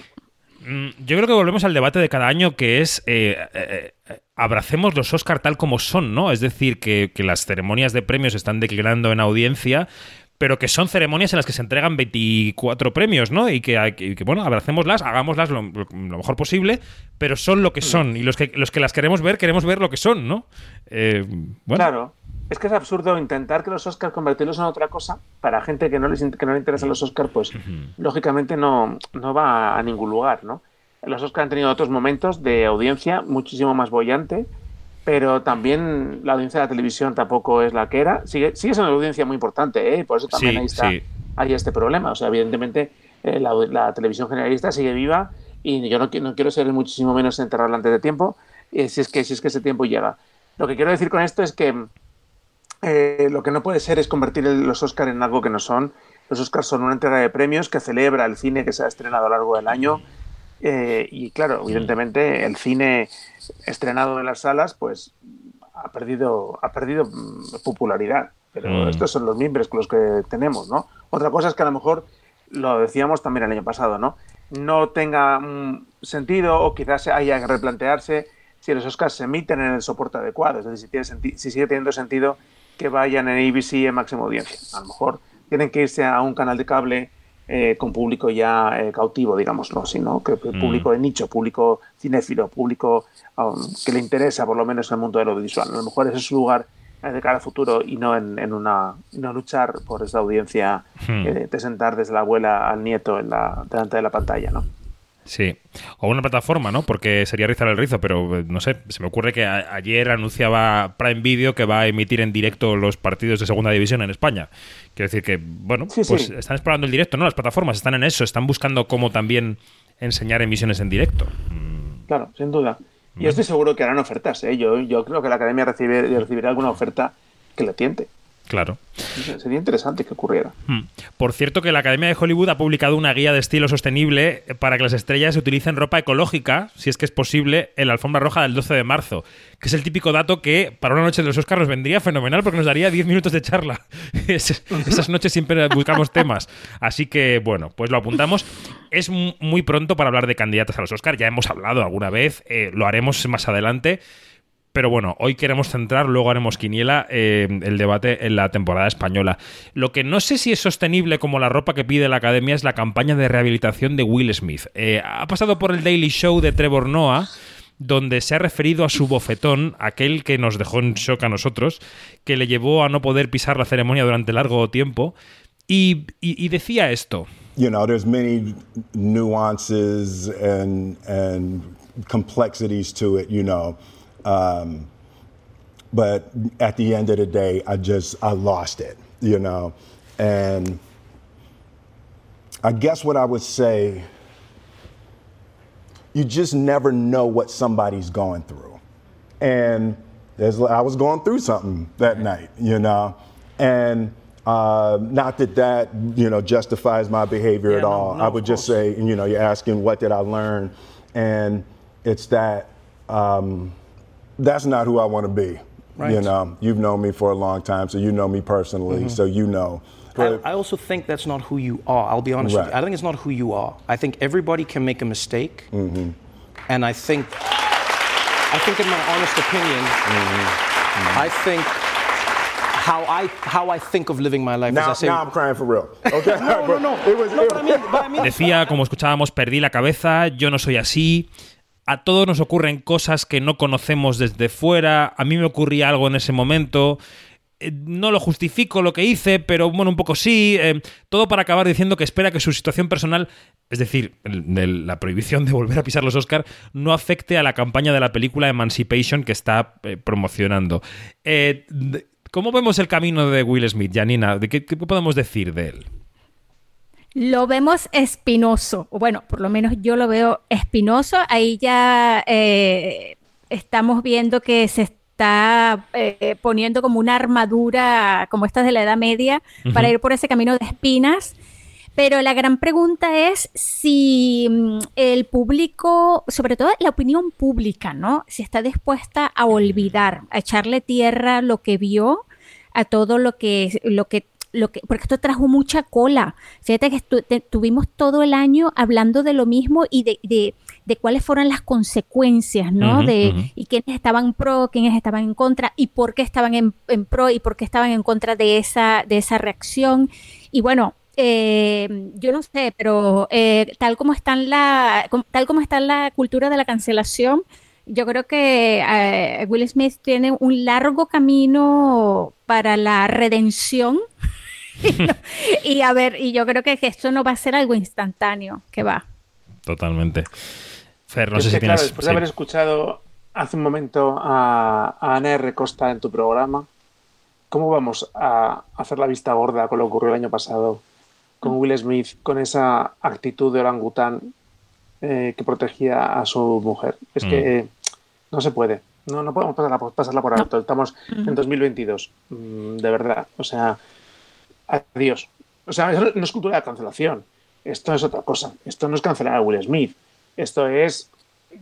Mm, Yo creo que volvemos al debate de cada año que es eh, eh, abracemos los Oscar tal como son, ¿no? Es decir, que, que las ceremonias de premios están declinando en audiencia, pero que son ceremonias en las que se entregan 24 premios, ¿no? Y que, que- que, bueno, abracémoslas, hagámoslas lo, lo mejor posible, pero son lo que son. Y los que, los que las queremos ver, queremos ver lo que son, ¿no? Eh, bueno. Claro. Es que es absurdo intentar que los Oscars convertirlos en otra cosa. Para gente que no, les, que no le interesan los Oscars, pues lógicamente no, no va a ningún lugar, ¿no? Los Oscars han tenido otros momentos de audiencia muchísimo más bollante, pero también la audiencia de la televisión tampoco es la que era. Sigue, sigue siendo una audiencia muy importante, ¿eh? Por eso también Sí, ahí está sí. hay este problema. O sea, evidentemente eh, la, la televisión generalista sigue viva y yo no, no quiero ser muchísimo menos enterrarla antes de tiempo, eh, si, es que, si es que ese tiempo llega. Lo que quiero decir con esto es que eh, lo que no puede ser es convertir el- los Oscars en algo que no son. Los Oscars son una entrega de premios que celebra el cine que se ha estrenado a lo largo del año. Eh, y claro, evidentemente el cine estrenado en las salas, pues ha perdido, ha perdido mm, popularidad. Pero Mm. estos son los miembros con los que tenemos, ¿no? Otra cosa es que a lo mejor, lo decíamos también el año pasado, ¿no? No tenga mm, sentido o quizás haya que replantearse si los Oscars se emiten en el soporte adecuado. Es decir, si, tiene si sigue teniendo sentido que vayan en ABC en máxima audiencia. A lo mejor tienen que irse a un canal de cable eh, con público ya eh, cautivo, digámoslo así, ¿no? Que, Mm. público de nicho, público cinéfilo, público um, que le interesa por lo menos el mundo del audiovisual. A lo mejor ese es su lugar eh, de cara al futuro y no en, en una no luchar por esa audiencia eh, de sentar desde la abuela al nieto en la, delante de la pantalla, ¿no? Sí. O una plataforma, ¿no? Porque sería rizar el rizo, pero eh, no sé, se me ocurre que ayer anunciaba Prime Video que va a emitir en directo los partidos de segunda división en España. Quiero decir que, bueno, Sí, pues sí. están explorando el directo, ¿no? Las plataformas están en eso, están buscando cómo también enseñar emisiones en directo. Claro, sin duda. Y estoy seguro que harán ofertas. ¿eh? Yo, yo creo que la academia recibe, recibirá alguna oferta que le tiente. Claro. Sería interesante que ocurriera. Hmm. Por cierto que la Academia de Hollywood ha publicado una guía de estilo sostenible para que las estrellas utilicen ropa ecológica, si es que es posible, en la alfombra roja del 12 de marzo, que es el típico dato que para una noche de los Oscars nos vendría fenomenal porque nos daría 10 minutos de charla. Es- Esas noches siempre buscamos temas. Así que, bueno, pues lo apuntamos. Es mu- muy pronto para hablar de candidatas a los Oscars, ya hemos hablado alguna vez, eh, lo haremos más adelante. Pero bueno, hoy queremos centrar, luego haremos quiniela, eh, el debate en la temporada española. Lo que no sé si es sostenible como la ropa que pide la academia es la campaña de rehabilitación de Will Smith. Eh, ha pasado por el Daily Show de Trevor Noah, donde se ha referido a su bofetón, aquel que nos dejó en shock a nosotros, que le llevó a no poder pisar la ceremonia durante largo tiempo. Y, decía esto. you know, there's many nuances and complexities to it, you know. Um, but at the end of the day, I just I lost it, you know. And I guess what I would say, you just never know what somebody's going through. And there's, I was going through something that night, you know, and uh, not that that you know justifies my behavior Yeah, at no, all. no, I would just say, you know, you're asking what did I learn, and it's that um, that's not who I want to be. You know, you've known me for a long time, so you know me personally, Mhm. so you know. I, But I also think that's not who you are. I'll be honest with you. I think it's not who you are. I think everybody can make a mistake, Mm-hmm. and I think, I think, in my honest opinion, Mm-hmm. I think how I how I think of living my life. now, as I say, now I'm crying for real. Okay, no, no, no. It was, No, but I mean, but I mean, Decía, como escuchábamos, perdí la cabeza, yo no soy así. A todos nos ocurren cosas que no conocemos desde fuera. A mí me ocurría algo en ese momento. Eh, No lo justifico lo que hice, pero bueno, un poco sí. Eh, todo para acabar diciendo que espera que su situación personal, es decir, la prohibición de volver a pisar los Oscar, no afecte a la campaña de la película Emancipation que está eh, promocionando. ¿Cómo vemos el camino de Will Smith, Janina? ¿De qué podemos decir de él? Lo vemos espinoso, o bueno, por lo menos yo lo veo espinoso. Ahí ya eh, estamos viendo que se está eh, poniendo como una armadura, como estas de la Edad Media, para ir por ese camino de espinas. Pero la gran pregunta es si mm, el público, sobre todo la opinión pública, ¿no? Si está dispuesta a olvidar, a echarle tierra lo que vio, a todo lo que, lo que, lo que, porque esto trajo mucha cola. Fíjate que estu- te- tuvimos todo el año hablando de lo mismo y de, de, de cuáles fueron las consecuencias, ¿no? De y quiénes estaban pro, quiénes estaban en contra y por qué estaban en, en pro y por qué estaban en contra de esa, de esa reacción. Y bueno, eh, yo no sé, pero eh, tal como está en la, tal como está la cultura de la cancelación, yo creo que eh, Will Smith tiene un largo camino para la redención. y a ver, y yo creo que, que esto no va a ser algo instantáneo, que va. Totalmente. Fer, no sé que, si claro, tienes. después de haber escuchado hace un momento a, a Ana R. Costa en tu programa, ¿cómo vamos a hacer la vista gorda con lo que ocurrió el año pasado con Will Smith, con esa actitud de orangután eh, que protegía a su mujer? Es Mm. que eh, no se puede. No, no podemos pasarla, pasarla por alto. Estamos en 2022. Mm, De verdad. O sea, adiós. O sea, eso no es cultura de cancelación. Esto es otra cosa. Esto no es cancelar a Will Smith. Esto es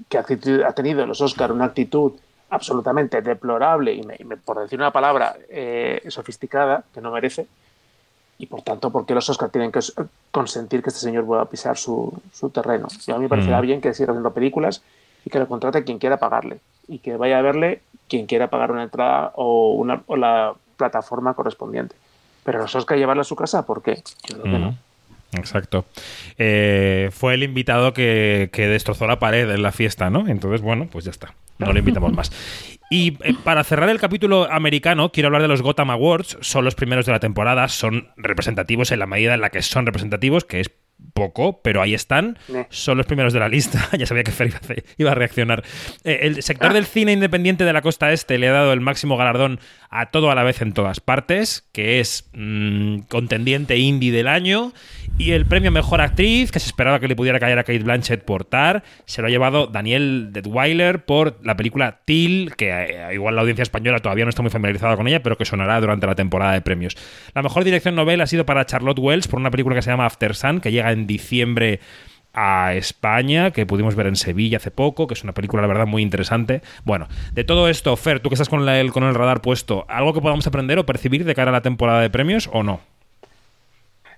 que ha actitud- ha tenido en los Oscar una actitud absolutamente deplorable y, me- y me- por decir una palabra eh, sofisticada que no merece. Y por tanto, ¿por qué los Oscar tienen que consentir que este señor vuelva a pisar su, su terreno? Y a mí me parecerá Mm. bien que siga haciendo películas y que lo contrate quien quiera pagarle. Y que vaya a verle quien quiera pagar una entrada o, una, o la plataforma correspondiente. Pero los Oscar llevarlo a su casa, ¿por qué? Mm. Exacto. Eh, fue el invitado que, que destrozó la pared en la fiesta, ¿no? Entonces, bueno, pues ya está. No le invitamos más. Y eh, para cerrar el capítulo americano, quiero hablar de los Gotham Awards. Son los primeros de la temporada, son representativos en la medida en la que son representativos, que es poco, pero ahí están. Eh. Son los primeros de la lista. ya sabía que Fer iba a, reaccionar. Eh, el sector del cine independiente de la costa este le ha dado el máximo galardón a todo a la vez en todas partes, que es mm, contendiente indie del año. Y el premio Mejor Actriz, que se esperaba que le pudiera caer a Kate Blanchett por Tar, se lo ha llevado Daniel Detweiler por la película Till, que eh, igual la audiencia española todavía no está muy familiarizada con ella, pero que sonará durante la temporada de premios. La mejor dirección novel ha sido para Charlotte Wells por una película que se llama After Sun, que llega en diciembre a España, que pudimos ver en Sevilla hace poco, que es una película, la verdad, muy interesante. Bueno, de todo esto, Fer, tú que estás con, el, con el radar puesto, ¿algo que podamos aprender o percibir de cara a la temporada de premios o no?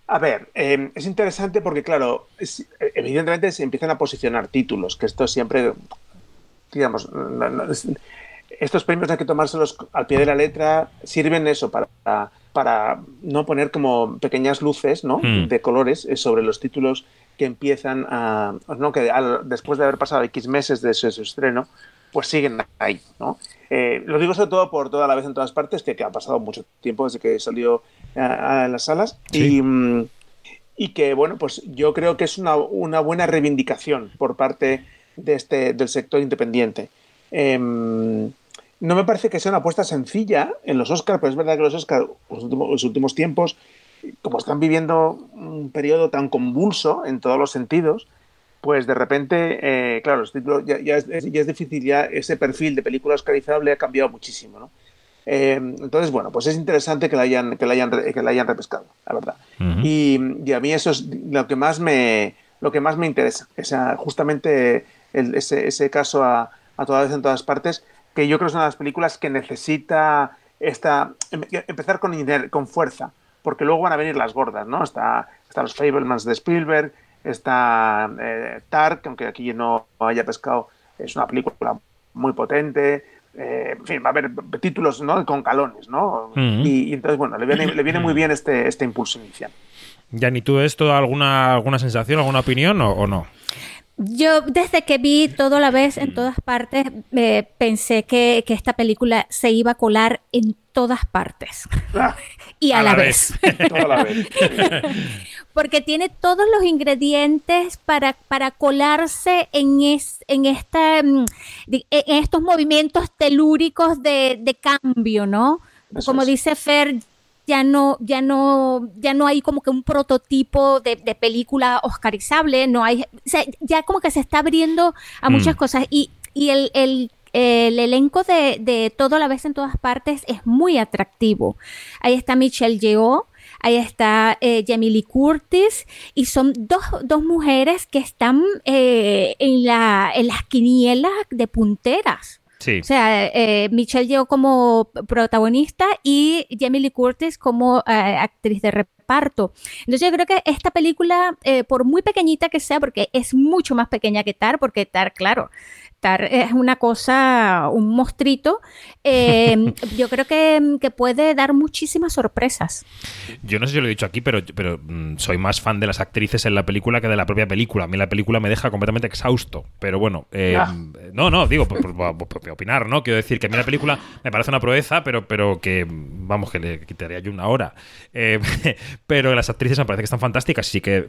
A ver, eh, es interesante porque, claro, es- evidentemente se empiezan a posicionar títulos, que esto siempre, digamos, no- no- es- estos premios hay que tomárselos al pie de la letra, sirven eso para, para no poner como pequeñas luces ¿no? Hmm. de colores eh, sobre los títulos que empiezan a, no, que al- después de haber pasado X meses de su, su estreno, pues siguen ahí, ¿no? Eh, lo digo sobre todo por toda la vez en todas partes, que, que ha pasado mucho tiempo desde que salió a, a las salas. Sí. Y, mm, y que, bueno, pues yo creo que es una, una buena reivindicación por parte de este, del sector independiente. Em, no me parece que sea una apuesta sencilla en los Oscars, pero es verdad que los Oscars, los últimos, los últimos tiempos, como están viviendo un periodo tan convulso en todos los sentidos, pues de repente, eh, claro, los títulos, ya, ya es, ya es difícil, ya ese perfil de película oscarizable ha cambiado muchísimo, ¿no? Eh, entonces, bueno, pues es interesante que la hayan, que la hayan, que la hayan repescado, la verdad. y, y a mí eso es lo que más me, lo que más me interesa. O sea, justamente el- ese, ese caso a, a todas en todas partes, que yo creo que es una de las películas que necesita esta, em- empezar con, con fuerza, porque luego van a venir las gordas, ¿no? Está, está los Fablemans de Spielberg, está eh, Tar, que aunque aquí no haya pescado, es una película muy potente. eh, en fin, va a haber títulos ¿no? con calones, ¿no? Y, y entonces, bueno, le viene, le viene muy bien este, este impulso inicial. Yani, ¿tú esto alguna, alguna sensación, alguna opinión o, o no? Yo desde que vi todo a la vez en todas partes, eh, pensé que, que esta película se iba a colar en todas partes. y a, la, vez. La. Porque tiene todos los ingredientes para, para colarse en, es- en, esta, mm, di- en estos movimientos telúricos de, de cambio, ¿no? Eso Como es. dice Fer, ya no, ya no, ya no hay como que un prototipo de, de película oscarizable, no hay, o sea, ya como que se está abriendo a muchas Mm. cosas y, y el, el- el elenco de, de todo a la vez en todas partes es muy atractivo. Ahí está Michelle Yeoh, ahí está eh, Jamie Lee Curtis y son dos, dos mujeres que están eh, en, la, en las quinielas de punteras. O sea, eh, Michelle Yeoh como protagonista y Jamie Lee Curtis como eh, actriz de reparto. Entonces yo creo que esta película, eh, por muy pequeñita que sea, porque es mucho más pequeña que Tar, porque Tar, claro, Tar es una cosa, un mostrito, eh, yo creo que, que puede dar muchísimas sorpresas. Yo no sé si lo he dicho aquí, pero, pero mm, soy más fan de las actrices en la película que de la propia película. A mí la película me deja completamente exhausto. Pero bueno, eh, Ah. no, no, digo, por, por- por- por opinar, ¿no? Quiero decir que a mí la película me parece una proeza, pero, pero que, vamos, que le quitaría yo una hora. Eh, pero las actrices me parece que están fantásticas, sí que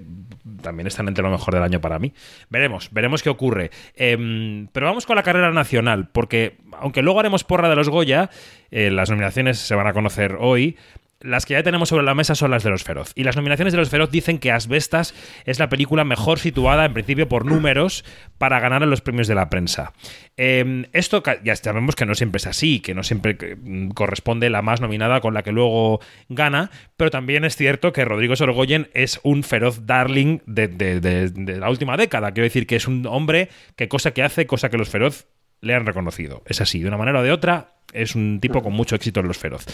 también están entre lo mejor del año para mí. Veremos, veremos qué ocurre. Em, vamos con la carrera nacional, porque aunque luego haremos porra de los Goya, eh, las nominaciones se van a conocer hoy. Las que ya tenemos sobre la mesa son las de los Feroz. Y las nominaciones de los Feroz dicen que Asbestas es la película mejor situada, en principio, por números, para ganar en los premios de la prensa. Eh, esto ya sabemos que no siempre es así, que no siempre eh, corresponde la más nominada con la que luego gana, pero también es cierto que Rodrigo Sorogoyen es un feroz darling de- de la última década. Quiero decir que es un hombre que cosa que hace, cosa que los feroz le han reconocido. Es así, de una manera o de otra, es un tipo con mucho éxito en los feroz.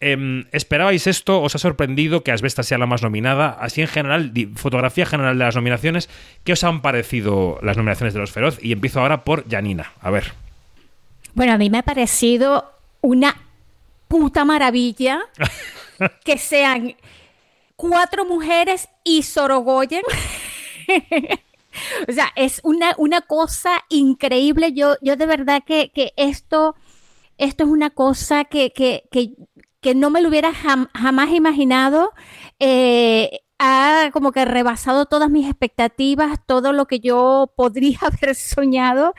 Em, ¿Esperabais esto? ¿Os ha sorprendido que Asbestas sea la más nominada? Así en general, fotografía general de las nominaciones, ¿qué os han parecido las nominaciones de los feroz? Y empiezo ahora por Janina. A ver. Bueno, a mí me ha parecido una puta maravilla que sean cuatro mujeres y Sorogoyen. o sea, es una, una cosa increíble. Yo, yo de verdad que, que esto, esto es una cosa que, que, que, que no me lo hubiera jam- jamás imaginado. Eh, ha como que rebasado todas mis expectativas, todo lo que yo podría haber soñado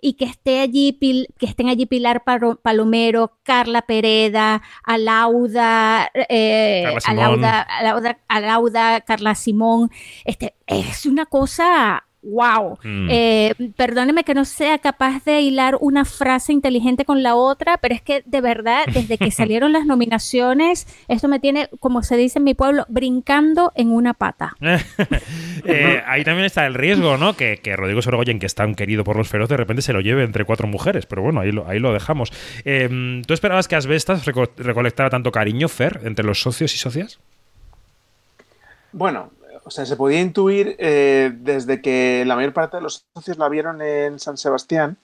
y que esté allí, Pil- que estén allí Pilar Palomero, Carla Pereda, Alauda, eh, Carla. Alauda, Alauda, Alauda, Carla Simón, este, es una cosa wow. Mm. Eh, perdóneme que no sea capaz de hilar una frase inteligente con la otra, pero es que de verdad, desde que salieron las nominaciones, esto me tiene, como se dice en mi pueblo, brincando en una pata. Eh, ahí también está el riesgo, ¿no? Que, que Rodrigo Sorogoyen, que es tan querido por los feroz, de repente se lo lleve entre cuatro mujeres. Pero bueno, ahí lo, ahí lo dejamos. Eh, ¿Tú esperabas que Asbestas reco- recolectara tanto cariño, Fer, entre los socios y socias? Bueno, o sea, se podía intuir eh, desde que la mayor parte de los socios la vieron en San Sebastián,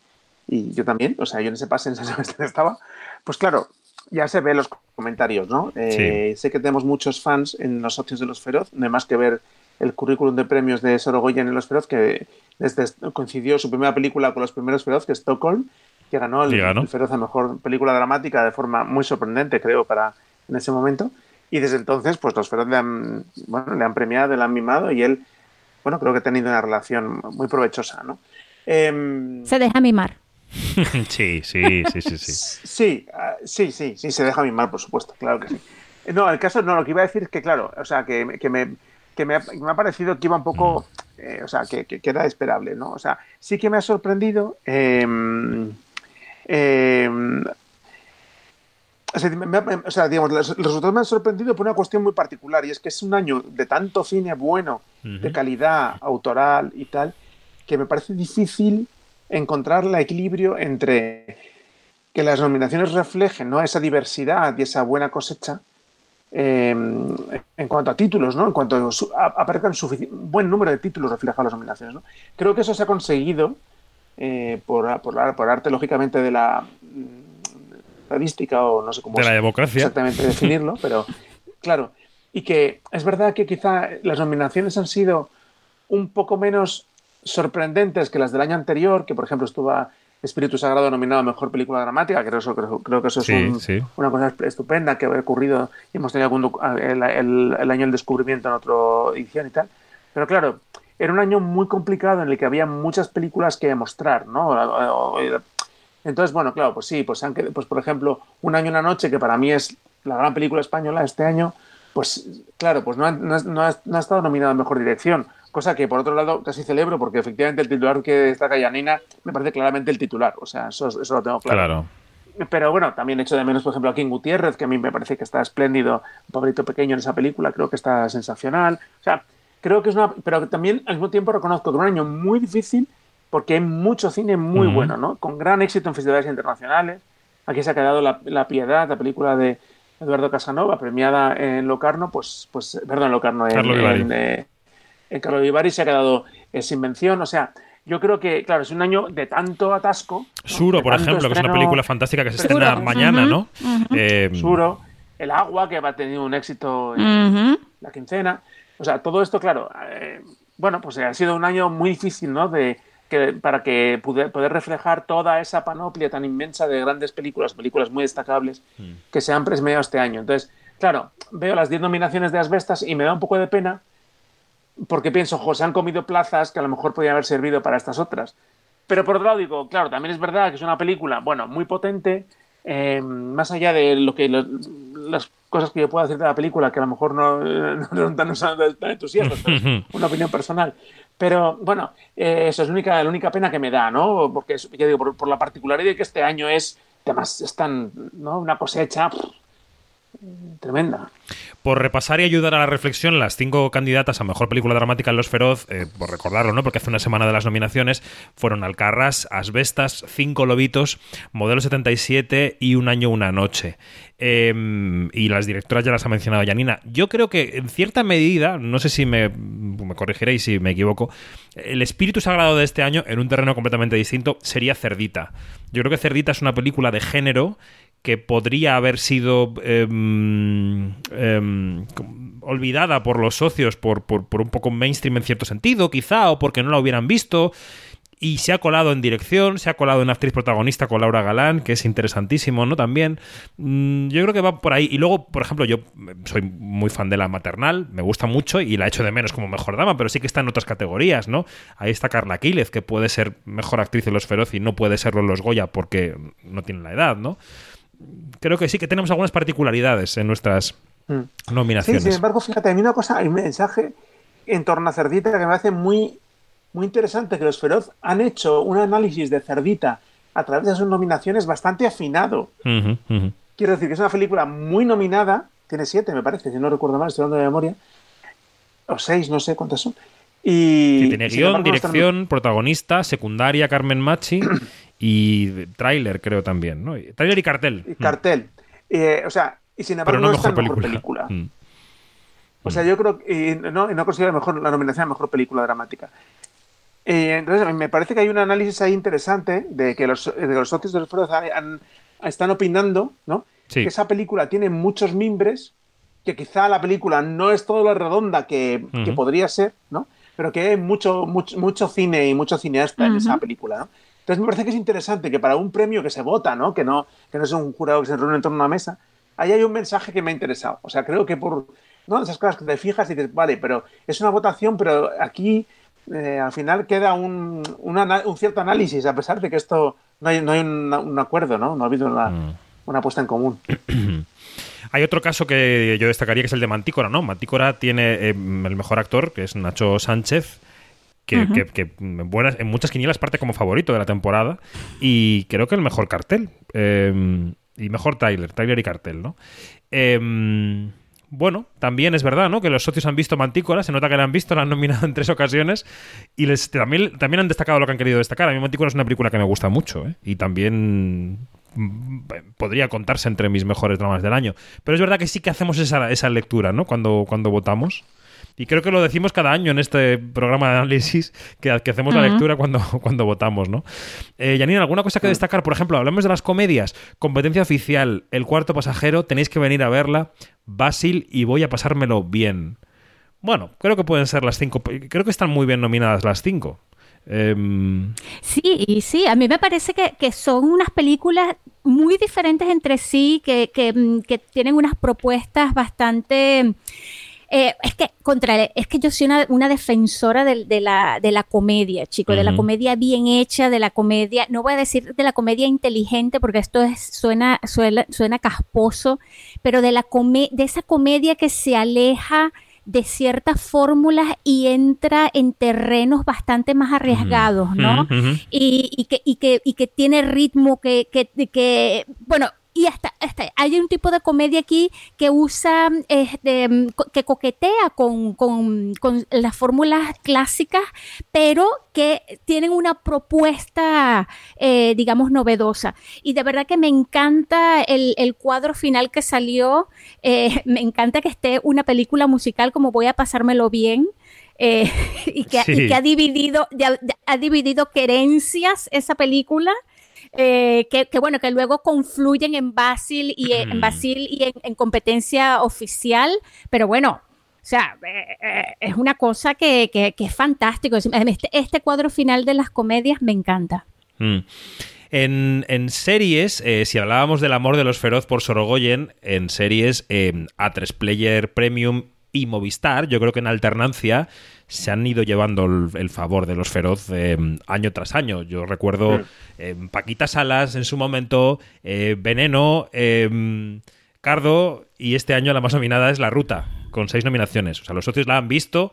y yo también, o sea, yo en ese pase en San Sebastián estaba, pues claro, ya se ve los comentarios, ¿no? Eh, Sé que tenemos muchos fans en los socios de los Feroz, no hay más que ver el currículum de premios de Sorogoyen en los Feroz, que desde coincidió su primera película con los primeros Feroz, que es Stockholm, que ganó el, el Feroz a mejor película dramática de forma muy sorprendente, creo, para en ese momento. Y desde entonces, pues los Feroz le han, bueno, le han premiado, le han mimado y él, bueno, creo que ha tenido una relación muy provechosa, ¿no? Em, Se deja mimar. sí, sí, sí, sí, sí. Sí, ah, sí, sí, sí, se deja mimar, por supuesto, claro que sí. Eh, No, el caso, no, lo que iba a decir es que, claro, o sea, que, que me, que me, ha, me ha parecido que iba un poco, eh, o sea, que, que- que era esperable, ¿no? O sea, sí que me ha sorprendido. em, o sea, me- me- o sea, digamos, los, resultados me han sorprendido por una cuestión muy particular y es que es un año de tanto cine bueno, de calidad autoral y tal, que me parece difícil encontrar el equilibrio entre que las nominaciones reflejen ¿no? esa diversidad y esa buena cosecha eh, en cuanto a títulos, ¿no? en cuanto a, aparezcan un buen número de títulos reflejados en las nominaciones. ¿no? Creo que eso se ha conseguido eh, por, por, arte, lógicamente, de la estadística o no sé cómo De la democracia. exactamente definirlo, pero claro. Y que es verdad que quizá las nominaciones han sido un poco menos sorprendentes que las del año anterior, que por ejemplo estuvo Espíritu Sagrado nominado a Mejor Película Dramática, creo, eso, creo, creo que eso es Sí, un- sí. una cosa estupenda que ha ocurrido y hemos tenido algún el, el- el año del descubrimiento en otra edición y tal. Pero claro, era un año muy complicado en el que había muchas películas que mostrar, ¿no? Entonces, bueno, claro, pues sí, pues, han pues por ejemplo, Un año y una noche, que para mí es la gran película española este año, pues claro, pues no ha, no ha- no ha- no ha estado nominada a Mejor Dirección, cosa que por otro lado casi celebro, porque efectivamente el titular que destaca Yanina me parece claramente el titular, o sea, eso, eso lo tengo claro. Claro. Pero bueno, también echo de menos, por ejemplo, a King Gutiérrez, que a mí me parece que está espléndido, un pablito pequeño en esa película, creo que está sensacional. O sea, creo que es una. Pero también al mismo tiempo reconozco que es un año muy difícil porque hay mucho cine muy bueno, ¿no? Con gran éxito en festivales internacionales. Aquí se ha quedado La, La Piedad, la película de Eduardo Casanova, premiada en Locarno, pues, pues perdón, en Locarno, en, Carlo Vivari. en, eh, en Carlo Vivari se ha quedado eh, sin mención. O sea, yo creo que, claro, es un año de tanto atasco. Suro, por ejemplo, que es una película fantástica que se Suro. estrena mañana, ¿no? Eh, Suro, El Agua, que ha tenido un éxito en la quincena. O sea, todo esto, claro, eh, bueno, pues ha sido un año muy difícil, ¿no? De, que, para que poder reflejar toda esa panoplia tan inmensa de grandes películas, películas muy destacables, que se han premiado este año. Entonces, claro, veo las 10 nominaciones de Asbestas y me da un poco de pena porque pienso, jo, se han comido plazas que a lo mejor podían haber servido para estas otras. Pero por otro lado digo, claro, también es verdad que es una película, bueno, muy potente, eh, más allá de lo que las cosas que yo puedo decir de la película, que a lo mejor no, no, no, no son tan entusiastas, pero es una opinión personal. Pero bueno, eh, eso es la única, la única pena que me da, ¿no? Porque ya digo, por, por, la particularidad de que este año es, además, es tan, ¿no? Una cosecha tremenda. Por repasar y ayudar a la reflexión, las cinco candidatas a mejor película dramática en Los Feroz, eh, por recordarlo, ¿no? Porque hace una semana de las nominaciones fueron Alcarras, Asbestas, Cinco Lobitos, Modelo 77 y Un Año, Una Noche. Eh, y las directoras ya las ha mencionado Janina. Yo creo que en cierta medida, no sé si me, me corregiréis si me equivoco, el espíritu sagrado de este año, en un terreno completamente distinto, sería Cerdita. Yo creo que Cerdita es una película de género que podría haber sido eh, eh, olvidada por los socios por, por, por, un poco mainstream en cierto sentido, quizá, o porque no la hubieran visto. Y se ha colado en dirección, se ha colado en actriz protagonista con Laura Galán, que es interesantísimo, ¿no? También. Mm, yo creo que va por ahí. Y luego, por ejemplo, yo soy muy fan de la maternal, me gusta mucho y la echo de menos como mejor dama, pero sí que está en otras categorías, ¿no? Ahí está Carla Quílez, que puede ser mejor actriz en Los Feroz y no puede serlo en Los Goya porque no tiene la edad, ¿no? Creo que sí que tenemos algunas particularidades en nuestras mm. nominaciones. Sí, sin embargo, fíjate, a mí una cosa, hay un mensaje en torno a Cerdita que me hace muy, muy interesante, que los Feroz han hecho un análisis de Cerdita a través de sus nominaciones bastante afinado. Uh -huh, uh -huh. Quiero decir que es una película muy nominada, tiene siete, me parece, si no recuerdo mal, estoy hablando de memoria, o seis, no sé cuántas son. Y, tiene guion, dirección, están... protagonista, secundaria, Carmen Machi y tráiler creo también, ¿no? Tráiler y cartel. Y cartel. Mm. Eh, o sea, y sin embargo Pero no, no mejor está película. mejor película. Mm. O sea, yo creo que no, no considero mejor la nominación a mejor película dramática. Eh, entonces, me parece que hay un análisis ahí interesante de que los, de los socios de los foros han, están opinando, ¿no? Sí. Que esa película tiene muchos mimbres, que quizá la película no es todo lo redonda que, que podría ser, ¿no? Pero que hay mucho, mucho, mucho cine y mucho cineasta en esa película, ¿no? Entonces me parece que es interesante que para un premio que se vota, ¿no? Que no, que no es un jurado que se reúne en torno a una mesa, ahí hay un mensaje que me ha interesado. O sea, creo que por ¿no? esas cosas que te fijas y dices, vale, pero es una votación, pero aquí eh, al final queda un, un, cierto análisis, a pesar de que esto no hay, no hay un, un acuerdo, ¿no? No ha habido una, Mm. una puesta en común. Hay otro caso que yo destacaría que es el de Mantícora, ¿no? Mantícora tiene eh, el mejor actor, que es Nacho Sánchez, que, Ujú. que- que en, buenas, en muchas quinielas parte como favorito de la temporada y creo que el mejor cartel. eh, y mejor Tyler, Tyler y cartel, ¿no? Eh, bueno, también es verdad, ¿no? Que los socios han visto Mantícora, se nota que la han visto, la han nominado en tres ocasiones y les, también, también han destacado lo que han querido destacar. A mí Mantícora es una película que me gusta mucho, ¿eh? Y también podría contarse entre mis mejores dramas del año. Pero es verdad que sí que hacemos esa, esa lectura, ¿no? Cuando, cuando votamos. Y creo que lo decimos cada año en este programa de análisis, que, que hacemos la lectura cuando, cuando votamos, ¿no? Eh, Janine, ¿alguna cosa que destacar? Por ejemplo, hablamos de las comedias. Competencia oficial, El cuarto pasajero, tenéis que venir a verla. Basil y voy a pasármelo bien. Bueno, creo que pueden ser las cinco. Creo que están muy bien nominadas las cinco. Em, Sí, y sí, a mí me parece que, que son unas películas muy diferentes entre sí, que, que, mm, que tienen unas propuestas bastante... eh, es que contra es que yo soy una, una defensora de, la, de la comedia, chicos, de la comedia bien hecha, de la comedia, no voy a decir de la comedia inteligente porque esto es, suena, suena, suena casposo, pero de la come- de esa comedia que se aleja de ciertas fórmulas y entra en terrenos bastante más arriesgados, ¿no? Y, y que, y, que, y que tiene ritmo, que, que, que bueno, y hasta, hasta hay un tipo de comedia aquí que usa, este, que coquetea con, con, con las fórmulas clásicas, pero que tienen una propuesta, eh, digamos, novedosa. Y de verdad que me encanta el, el cuadro final que salió, eh, me encanta que esté una película musical como Voy a pasármelo bien. eh, y, que, Sí. y que ha dividido, ya ha dividido querencias esa película. Eh, que, que, bueno, que luego confluyen en Basil y en, en Basil y en, en competencia oficial, pero bueno, o sea, eh, eh, es una cosa que, que- que es fantástico. Este, este cuadro final de las comedias me encanta. Mm. En, en series, eh, si hablábamos del amor de los feroz por Sorogoyen, en series eh, A3 Player Premium y Movistar, yo creo que en alternancia se han ido llevando el, el favor de los feroz eh, año tras año. Yo recuerdo Mm. eh, Paquita Salas en su momento, eh, Veneno, eh, Cardo y este año la más nominada es La Ruta, con seis nominaciones. O sea, los socios la han visto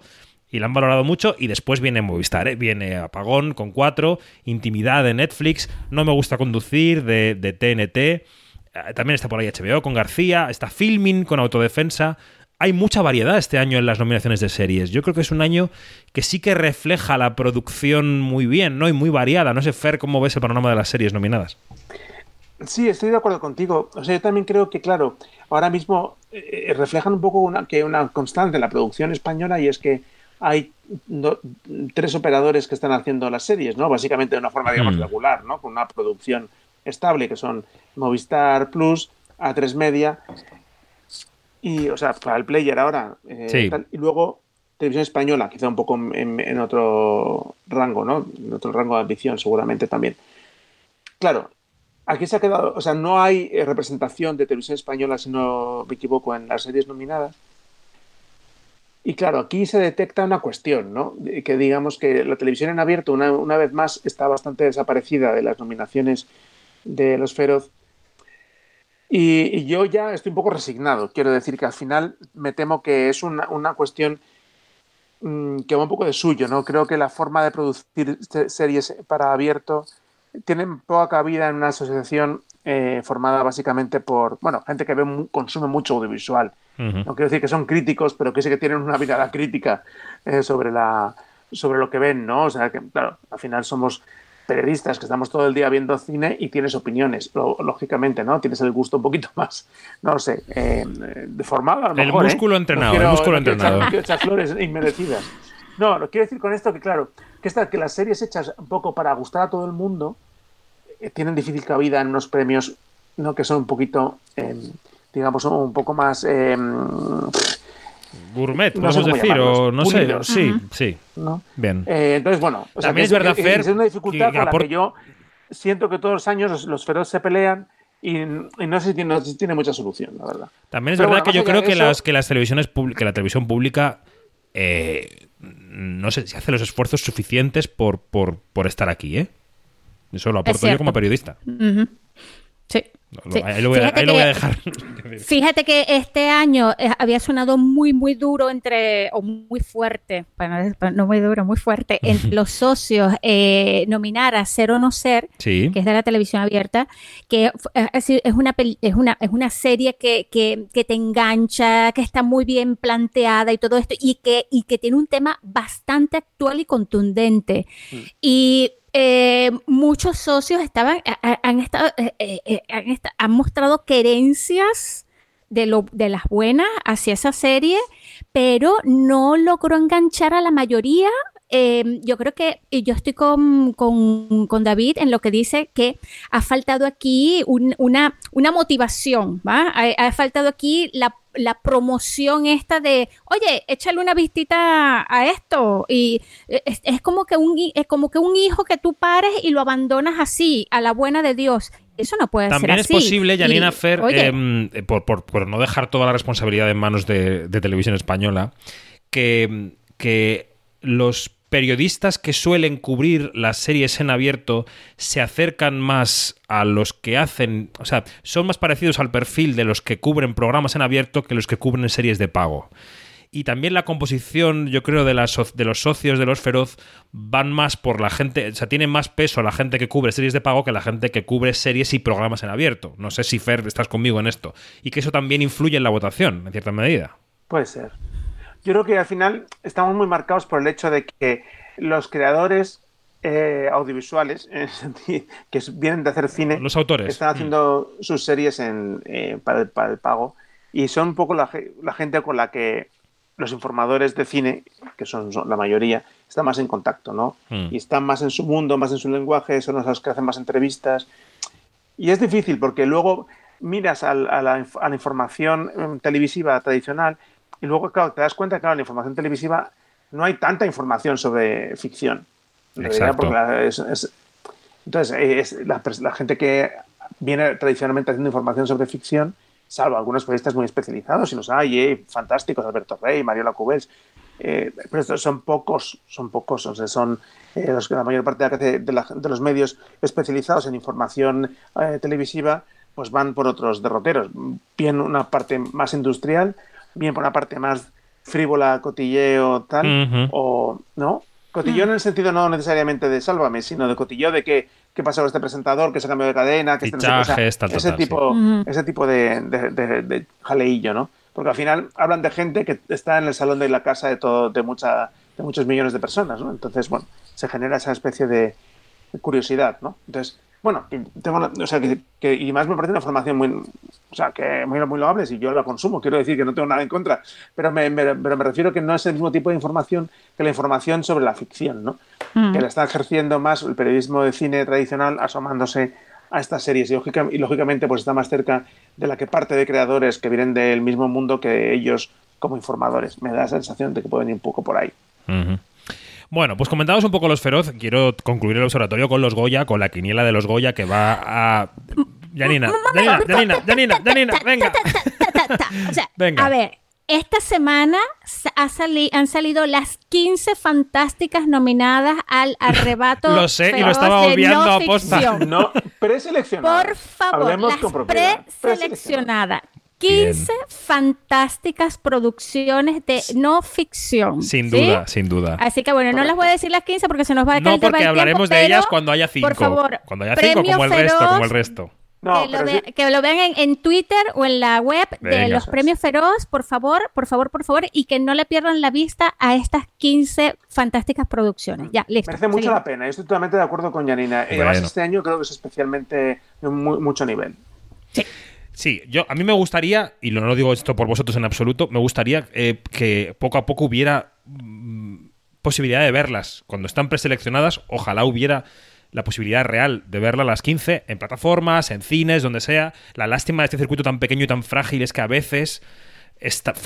y la han valorado mucho y después viene Movistar, ¿eh? viene Apagón con cuatro, Intimidad de Netflix, No me gusta conducir de, de TNT, eh, también está por ahí HBO con García, está Filming con Autodefensa. Hay mucha variedad este año en las nominaciones de series. Yo creo que es un año que sí que refleja la producción muy bien, ¿no? Y muy variada. No sé, Fer, cómo ves el panorama de las series nominadas. Sí, estoy de acuerdo contigo. O sea, yo también creo que, claro, ahora mismo eh, reflejan un poco una, que una constante en la producción española y es que hay do- tres operadores que están haciendo las series, ¿no? Básicamente de una forma, digamos, Mm. regular, ¿no? Con una producción estable, que son Movistar Plus, A3 Media y, o sea, para el player ahora. eh, Sí. tal. y luego Televisión Española, quizá un poco en, en otro rango, ¿no? En otro rango de ambición, seguramente también. Claro, aquí se ha quedado, o sea, no hay eh, representación de televisión española, si no me equivoco, en las series nominadas. Y claro, aquí se detecta una cuestión, ¿no? De Que digamos que la televisión en abierto, una, una vez más, está bastante desaparecida de las nominaciones de los Feroz. Y, y yo ya estoy un poco resignado. Quiero decir que al final me temo que es una, una cuestión mm, que va un poco de suyo, ¿no? Creo que la forma de producir se- series para abierto tiene poca cabida en una asociación eh, formada básicamente por, bueno, gente que ve, consume mucho audiovisual. No quiero decir que son críticos, pero que sí que tienen una mirada crítica eh, sobre, la, sobre lo que ven, ¿no? O sea, que, claro, al final somos periodistas que estamos todo el día viendo cine y tienes opiniones, lo- lógicamente, ¿no? Tienes el gusto un poquito más, no sé, eh, eh, deformado a lo El mejor, ¿eh? músculo No entrenado, quiero- el músculo no quiero entrenado. no echar flores inmerecidas. No, lo quiero decir con esto que, claro, que, esta, que las series hechas un poco para gustar a todo el mundo eh, tienen difícil cabida en unos premios ¿no? que son un poquito, eh, digamos, un poco más... eh, Gourmet, No sé podemos cómo decir, o no sé. pulidos. Sí, sí. ¿no? Bien. Eh, entonces, bueno, o sea, También es verdad, que- Fer, es una dificultad que con la apor- que yo siento que todos los años los, los feroz se pelean y, y no sé si tiene, no sé si tiene mucha solución, la verdad. También es Pero verdad bueno, que yo creo que eso- las, que las televisiones que la televisión pública eh, no sé si hace los esfuerzos suficientes por, por, por estar aquí, ¿eh? Eso lo aporto yo como periodista. Sí. Sí. Ahí lo voy, a, lo voy dejar. Fíjate que este año eh, había sonado muy, muy duro entre, o muy fuerte, bueno, no muy duro, muy fuerte, entre los socios eh, nominar a Ser o No Ser, Sí. que es de la televisión abierta, que fu- es una, es una, es una serie que, que, que te engancha, que está muy bien planteada y todo esto, y que, y que tiene un tema bastante actual y contundente. Y eh, muchos socios estaban, a- a- han, estado, eh, eh, eh, han, han mostrado querencias de, lo, de las buenas hacia esa serie, pero no logró enganchar a la mayoría. Eh, yo creo que, y yo estoy con, con- con David en lo que dice que ha faltado aquí un- una, una motivación, ¿va? Ha, ha faltado aquí la, la promoción esta de, oye, échale una vistita a esto. Y es, es como que un, es como que un hijo que tú pares y lo abandonas así, a la buena de Dios. Eso no puede También ser es así. posible, Janina Y, Fer, em, eh, por, por- por no dejar toda la responsabilidad en manos de, de televisión española, que, que los periodistas que suelen cubrir las series en abierto se acercan más a los que hacen, o sea, son más parecidos al perfil de los que cubren programas en abierto que los que cubren series de pago. Y también la composición, yo creo, de, de los socios de los Feroz van más por la gente, o sea, tiene más peso la gente que cubre series de pago que la gente que cubre series y programas en abierto. No sé si Fer estás conmigo en esto. Y que eso también influye en la votación, en cierta medida. Puede ser. Yo creo que al final estamos muy marcados por el hecho de que los creadores eh, audiovisuales que vienen de hacer cine, Los autores. están haciendo sus series en, eh, para, el, para el pago y son un poco la, ge- la gente con la que los informadores de cine, que son, son la mayoría, están más en contacto, ¿no? Mm. Y están más en su mundo, más en su lenguaje, son los que hacen más entrevistas. Y es difícil porque luego miras al- a, la, inf- a la información em, televisiva tradicional y luego, claro, te das cuenta que claro, en la información televisiva no hay tanta información sobre ficción. Exacto. la- es- es- entonces, eh, es la, la gente que viene tradicionalmente haciendo información sobre ficción, salvo algunos periodistas muy especializados, y los hay, eh, fantásticos, Alberto Rey, Mariola Cubels, eh, pero estos son pocos, son pocos, o sea, son eh, los, la mayor parte de, la- de la- de los medios especializados en información eh, televisiva pues van por otros derroteros. Bien una parte más industrial, bien por una parte más frívola, cotilleo, tal, o no. Cotilleo en el sentido no necesariamente de sálvame, sino de cotilleo de que qué pasa con este presentador, que se ha cambiado de cadena, que este no sé ese tipo, ese tipo de, de- de- de jaleillo, ¿no? Porque al final hablan de gente que está en el salón de la casa de todo, de mucha, de muchos millones de personas, ¿no? Entonces, bueno, se genera esa especie de curiosidad, ¿no? Entonces, bueno, tengo, o sea, que, que- y más me parece una formación muy, o sea, que muy, muy loable si yo la consumo, quiero decir que no tengo nada en contra, pero me, me- pero me refiero que no es el mismo tipo de información que la información sobre la ficción, ¿no? Mm. Que la está ejerciendo más el periodismo de cine tradicional asomándose a estas series y, lógica- y lógicamente pues está más cerca de la que parte de creadores que vienen del mismo mundo que ellos como informadores. Me da la sensación de que pueden ir un poco por ahí. Ujú. Bueno, pues comentados un poco los feroz, quiero concluir el observatorio con los Goya, con la quiniela de los Goya que va a. Janina, Janina, Janina, Janina, Janina, venga. O sea, Venga. a ver, esta semana ha sali- han salido las 15 fantásticas nominadas al arrebato. Lo sé, y lo estaba obviando no a posta. No, preseleccionadas. Por favor, Hablemos las preseleccionadas. 15 fantásticas producciones de no ficción. Sin ¿sí? duda, sin duda. Así que bueno, no las voy a decir las 15 porque se nos va a No, caer porque hablaremos de ellas cuando haya cinco. Por favor, cuando haya cinco, Premio como el resto, como el resto. No, que, lo pero ve- sí- que lo vean en, en Twitter o en la web de Venga. los premios Feroz, por favor, por favor, por favor, y que no le pierdan la vista a estas 15 fantásticas producciones. Ya, listo. Merece mucho seguimos. la pena. Yo estoy totalmente de acuerdo con Janina. Y además Bueno. este año creo que es especialmente de mu- mucho nivel. Sí, yo a mí me gustaría, y no digo esto por vosotros en absoluto, me gustaría eh, que poco a poco hubiera mm, posibilidad de verlas. Cuando están preseleccionadas, ojalá hubiera la posibilidad real de verla a las 15 en plataformas, en cines, donde sea. La lástima de este circuito tan pequeño y tan frágil es que a veces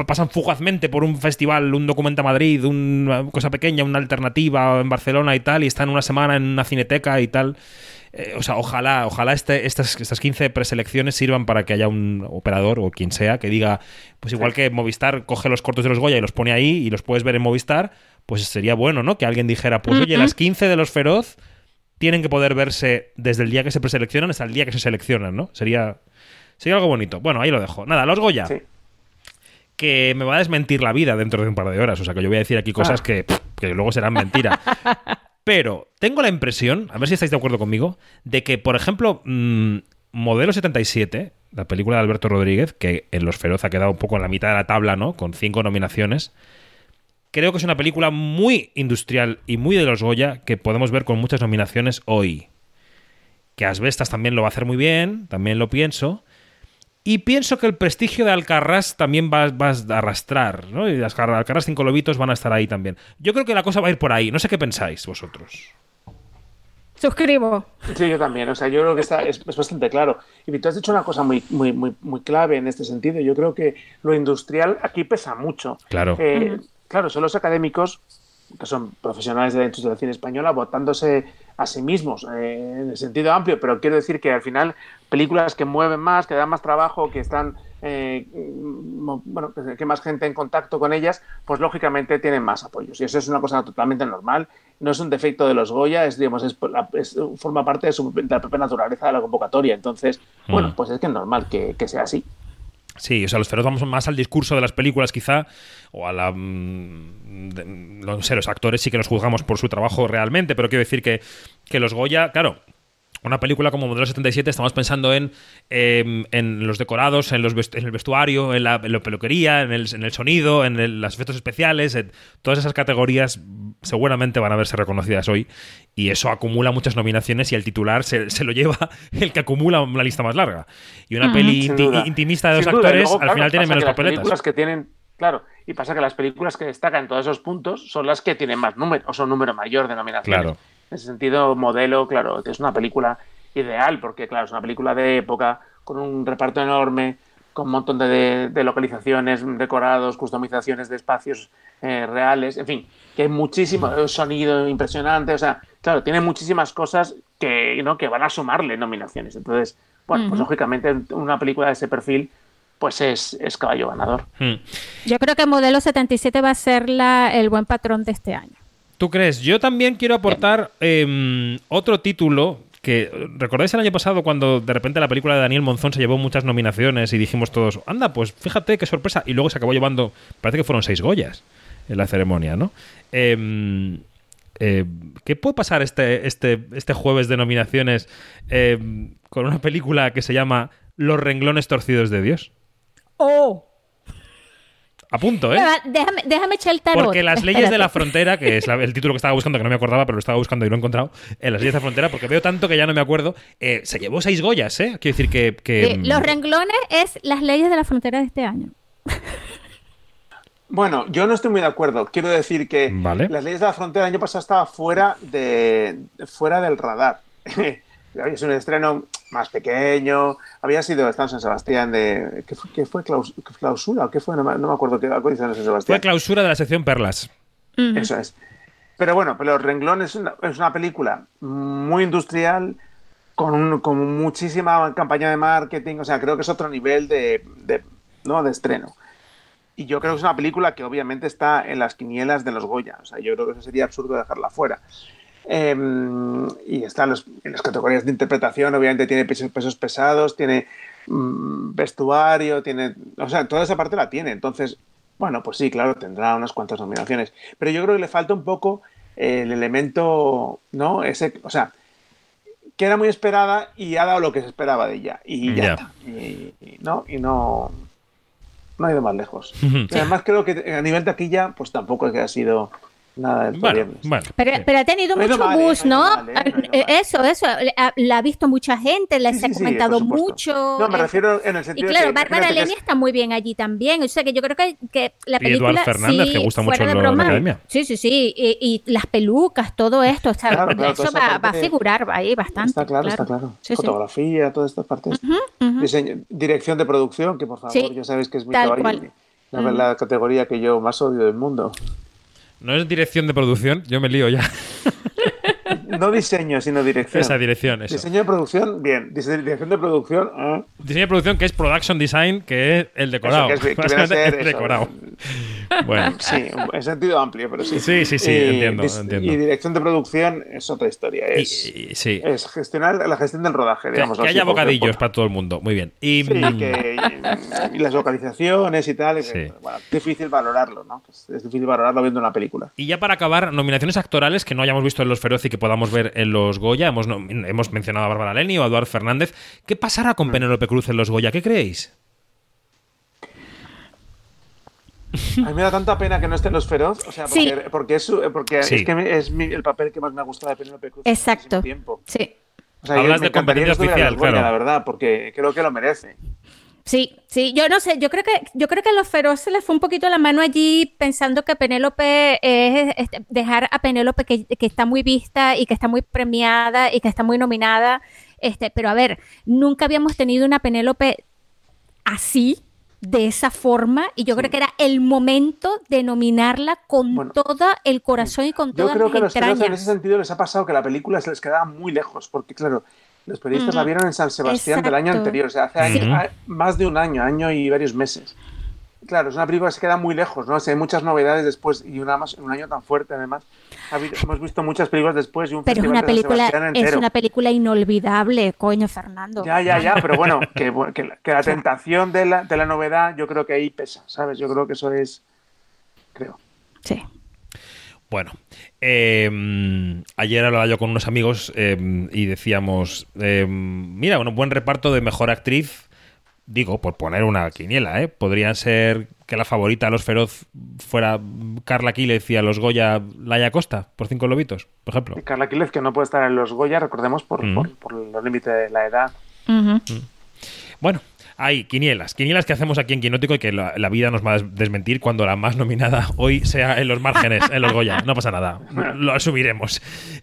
pasan fugazmente por un festival, un documenta Madrid, una cosa pequeña, una alternativa en Barcelona y tal, y están una semana en una cineteca y tal. Eh, o sea, ojalá, ojalá este, estas, estas 15 preselecciones sirvan para que haya un operador o quien sea que diga, pues igual que Movistar coge los cortos de los Goya y los pone ahí y los puedes ver en Movistar, pues sería bueno, ¿no? Que alguien dijera, pues oye, las 15 de los Feroz tienen que poder verse desde el día que se preseleccionan hasta el día que se seleccionan, ¿no? Sería, sería algo bonito. Bueno, ahí lo dejo. Nada, los Goya. Que me va a desmentir la vida dentro de un par de horas. O sea, que yo voy a decir aquí cosas Ah. que, pff, que luego serán mentira. Pero tengo la impresión, a ver si estáis de acuerdo conmigo, de que, por ejemplo, mm, Modelo 77, la película de Alberto Rodríguez, que en Los Feroz ha quedado un poco en la mitad de la tabla, ¿no? Con cinco nominaciones. Creo que es una película muy industrial y muy de los Goya que podemos ver con muchas nominaciones hoy. Que Asbestas también lo va a hacer muy bien, también lo pienso. Y pienso que el prestigio de Alcarrás también va, va a arrastrar, ¿no? Y las Alcar- Alcarrás cinco lobitos van a estar ahí también. Yo creo que la cosa va a ir por ahí. No sé qué pensáis vosotros. Suscribo. Sí, yo también. O sea, yo creo que está, es, es bastante claro. Y tú has dicho una cosa muy, muy, muy, muy clave en este sentido. Yo creo que lo industrial aquí pesa mucho. Claro. Eh, Claro, son los académicos, que son profesionales de la industria del cine española, votándose a sí mismos, eh, en el sentido amplio, pero quiero decir que al final películas que mueven más, que dan más trabajo, que están, eh, bueno, que- más gente en contacto con ellas, pues lógicamente tienen más apoyos. Y eso es una cosa totalmente normal. No es un defecto de los Goya, es, digamos, es, forma parte de, su- de la propia naturaleza de la convocatoria. Entonces, bueno, Mm. pues es que es normal que, que sea así. Sí, o sea, los feroz vamos más al discurso de las películas, quizá, o a la. mm, de- no sé, los actores sí que los juzgamos por su trabajo realmente, pero quiero decir que, que los Goya, claro. Una película como Modelo 77 estamos pensando en, em, en los decorados, en, los vest- en el vestuario, en la, en la peluquería, en el, en el sonido, en el- los efectos especiales. en todas esas categorías mm, seguramente van a verse reconocidas hoy y eso acumula muchas nominaciones y el titular se, se lo lleva el que acumula una lista más larga. Y una Ujú. peli inti- intimista de dos actores luego, al claro, final tiene menos que las papeletas. películas que tienen, claro, y pasa que las películas que destacan en todos esos puntos son las que tienen más número, o son número mayor de nominaciones. Claro. En ese sentido, modelo, claro, es una película ideal, porque claro, es una película de época, con un reparto enorme, con un montón de, de localizaciones, decorados, customizaciones de espacios eh, reales, en fin, que hay muchísimo sonido impresionante, o sea, claro, tiene muchísimas cosas que, ¿no? que van a sumarle nominaciones. Entonces, bueno, pues lógicamente una película de ese perfil, pues es, es caballo ganador. Hmm. Yo creo que Modelo 77 va a ser la, el buen patrón de este año. ¿Tú crees? Yo también quiero aportar em, otro título que ¿recordáis el año pasado cuando de repente la película de Daniel Monzón se llevó muchas nominaciones y dijimos todos, anda, pues fíjate qué sorpresa, y luego se acabó llevando, parece que fueron seis Goyas en la ceremonia, ¿no? Em, eh, ¿Qué puede pasar este, este, este jueves de nominaciones em, con una película que se llama Los renglones torcidos de Dios? ¡Oh! A punto, ¿eh? Déjame, déjame echar el tarot. Porque las leyes de la frontera, que es la- el título que estaba buscando, que no me acordaba, pero lo estaba buscando y lo he encontrado, en las leyes de la frontera, porque veo tanto que ya no me acuerdo, eh, se llevó seis Goyas, ¿eh? Quiero decir que... que, Sí, los renglones es las leyes de la frontera de este año. Bueno, yo no estoy muy de acuerdo. Quiero decir que Vale. las leyes de la frontera el año pasado estaba fuera de fuera del radar. Es un estreno más pequeño. Había sido estado en San Sebastián de ¿qué fue, qué fue claus- clausura o qué fue? No me, no me acuerdo qué en San Sebastián. Fue clausura de la sección Perlas. Eso es. Pero bueno, pero Los Renglones es una, es una película muy industrial, con, un- con muchísima campaña de marketing. O sea, creo que es otro nivel de, de- ¿no? de estreno. Y yo creo que es una película que obviamente está en las quinielas de los Goya. O sea, yo creo que eso sería absurdo dejarla fuera. Em, y está en, los- en las categorías de interpretación, obviamente tiene pesos, pesos pesados, tiene mm, vestuario, tiene. O sea, toda esa parte la tiene. Entonces, bueno, pues sí, claro, tendrá unas cuantas nominaciones. Pero yo creo que le falta un poco el elemento, ¿no? Ese, o sea, que era muy esperada y ha dado lo que se esperaba de ella. Y ya está. Y, y no, y no, no ha ido más lejos. Y además creo que a nivel taquilla, pues tampoco es que ha sido nada del Bueno, viernes. bueno. Pero, pero ha tenido ido mucho mal, ¿eh? buzz, No ¿eh? Eh, Eso, eso. La, la ha visto mucha gente, la se ha sí, comentado mucho. No, me eh, refiero en el Y sentido claro, de que... Bárbara Leni es- está muy bien allí también. O sea que yo creo que, que la Y película. Eduard Fernández, sí, que gusta mucho de lo- en la broma, academia. Sí, sí, sí. Y, y las pelucas, todo esto. o sea, Claro, claro, eso va, va a figurar ahí bastante. Está claro, está claro. Sí, sí. Fotografía, todas estas partes. Diseño- dirección de producción, que por favor, Sí, ya sabéis que es mi tal caballo. cual. La, la categoría que yo más odio del mundo. No es dirección de producción, yo me lío ya. No diseño, sino dirección. Esa dirección, eso. Diseño de producción, bien. Dirección de producción, ah. Diseño de producción que es production design, que es el decorado. Eso, que es- que ser el decorado. Bueno. Sí, en sentido amplio, pero sí. Sí, sí, sí, Y entiendo. Y dirección de producción es otra historia. Es, Y- y- sí. es gestionar la gestión del rodaje, digamos. que así, haya bocadillos para todo el mundo. Muy bien. Y, Sí, mm, que, y, y las localizaciones y tal. Sí. bueno, es difícil valorarlo, ¿no? Es, es difícil valorarlo viendo una película. Y ya para acabar, nominaciones actorales que no hayamos visto en Los Feroz y que podamos ver en Los Goya. Hemos, hemos mencionado a Bárbara Leni o a Eduard Fernández. ¿Qué pasará con Penélope Cruz en Los Goya? ¿Qué creéis? A mí me da tanta pena que no estén los feroz, o sea, porque, Sí. porque, es, porque Sí. es que es mi- el papel que más me ha gustado de Penélope Cruz. en Exacto. tiempo. Sí. O sea, Hablas de competencia oficial, claro. La verdad, porque creo que lo merece. Sí, sí, yo no sé, yo creo que yo creo que a los feroces les fue un poquito la mano allí pensando que Penélope es dejar a Penélope que, que está muy vista y que está muy premiada y que está muy nominada, este, pero a ver, nunca habíamos tenido una Penélope así de esa forma y yo creo que era el momento de nominarla con todo el corazón y con Yo todas creo que a las los feroz en ese sentido les ha pasado que la película se les quedaba muy lejos, porque claro, los periodistas la vieron en San Sebastián del año anterior, o sea, hace más de un año, año y varios meses. Claro, es una película que se queda muy lejos, ¿no? O sea, hay muchas novedades después y una más, un año tan fuerte además. Hemos visto muchas películas después y un Pero es festival una de San película, es una película inolvidable, coño, Fernando. Ya, ya, ya, pero bueno, que, que, la- que la tentación de la, de la novedad yo creo que ahí pesa, ¿sabes? Yo creo que eso es, creo. Sí. Bueno, eh, ayer hablaba yo con unos amigos eh, y decíamos, eh, mira, un buen reparto de mejor actriz, digo, por poner una quiniela, ¿eh? Podría ser que la favorita a los feroz fuera Carla Quílez y a los Goya Laia Costa, por cinco lobitos, por ejemplo. Y Carla Quílez, que no puede estar en los Goya, recordemos, por, Mm. por, por los límites de la edad. Bueno, hay quinielas, quinielas que hacemos aquí en Quinótico y que la, la vida nos va a des- desmentir cuando la más nominada hoy sea en los márgenes, en los Goya. No pasa nada, lo asumiremos.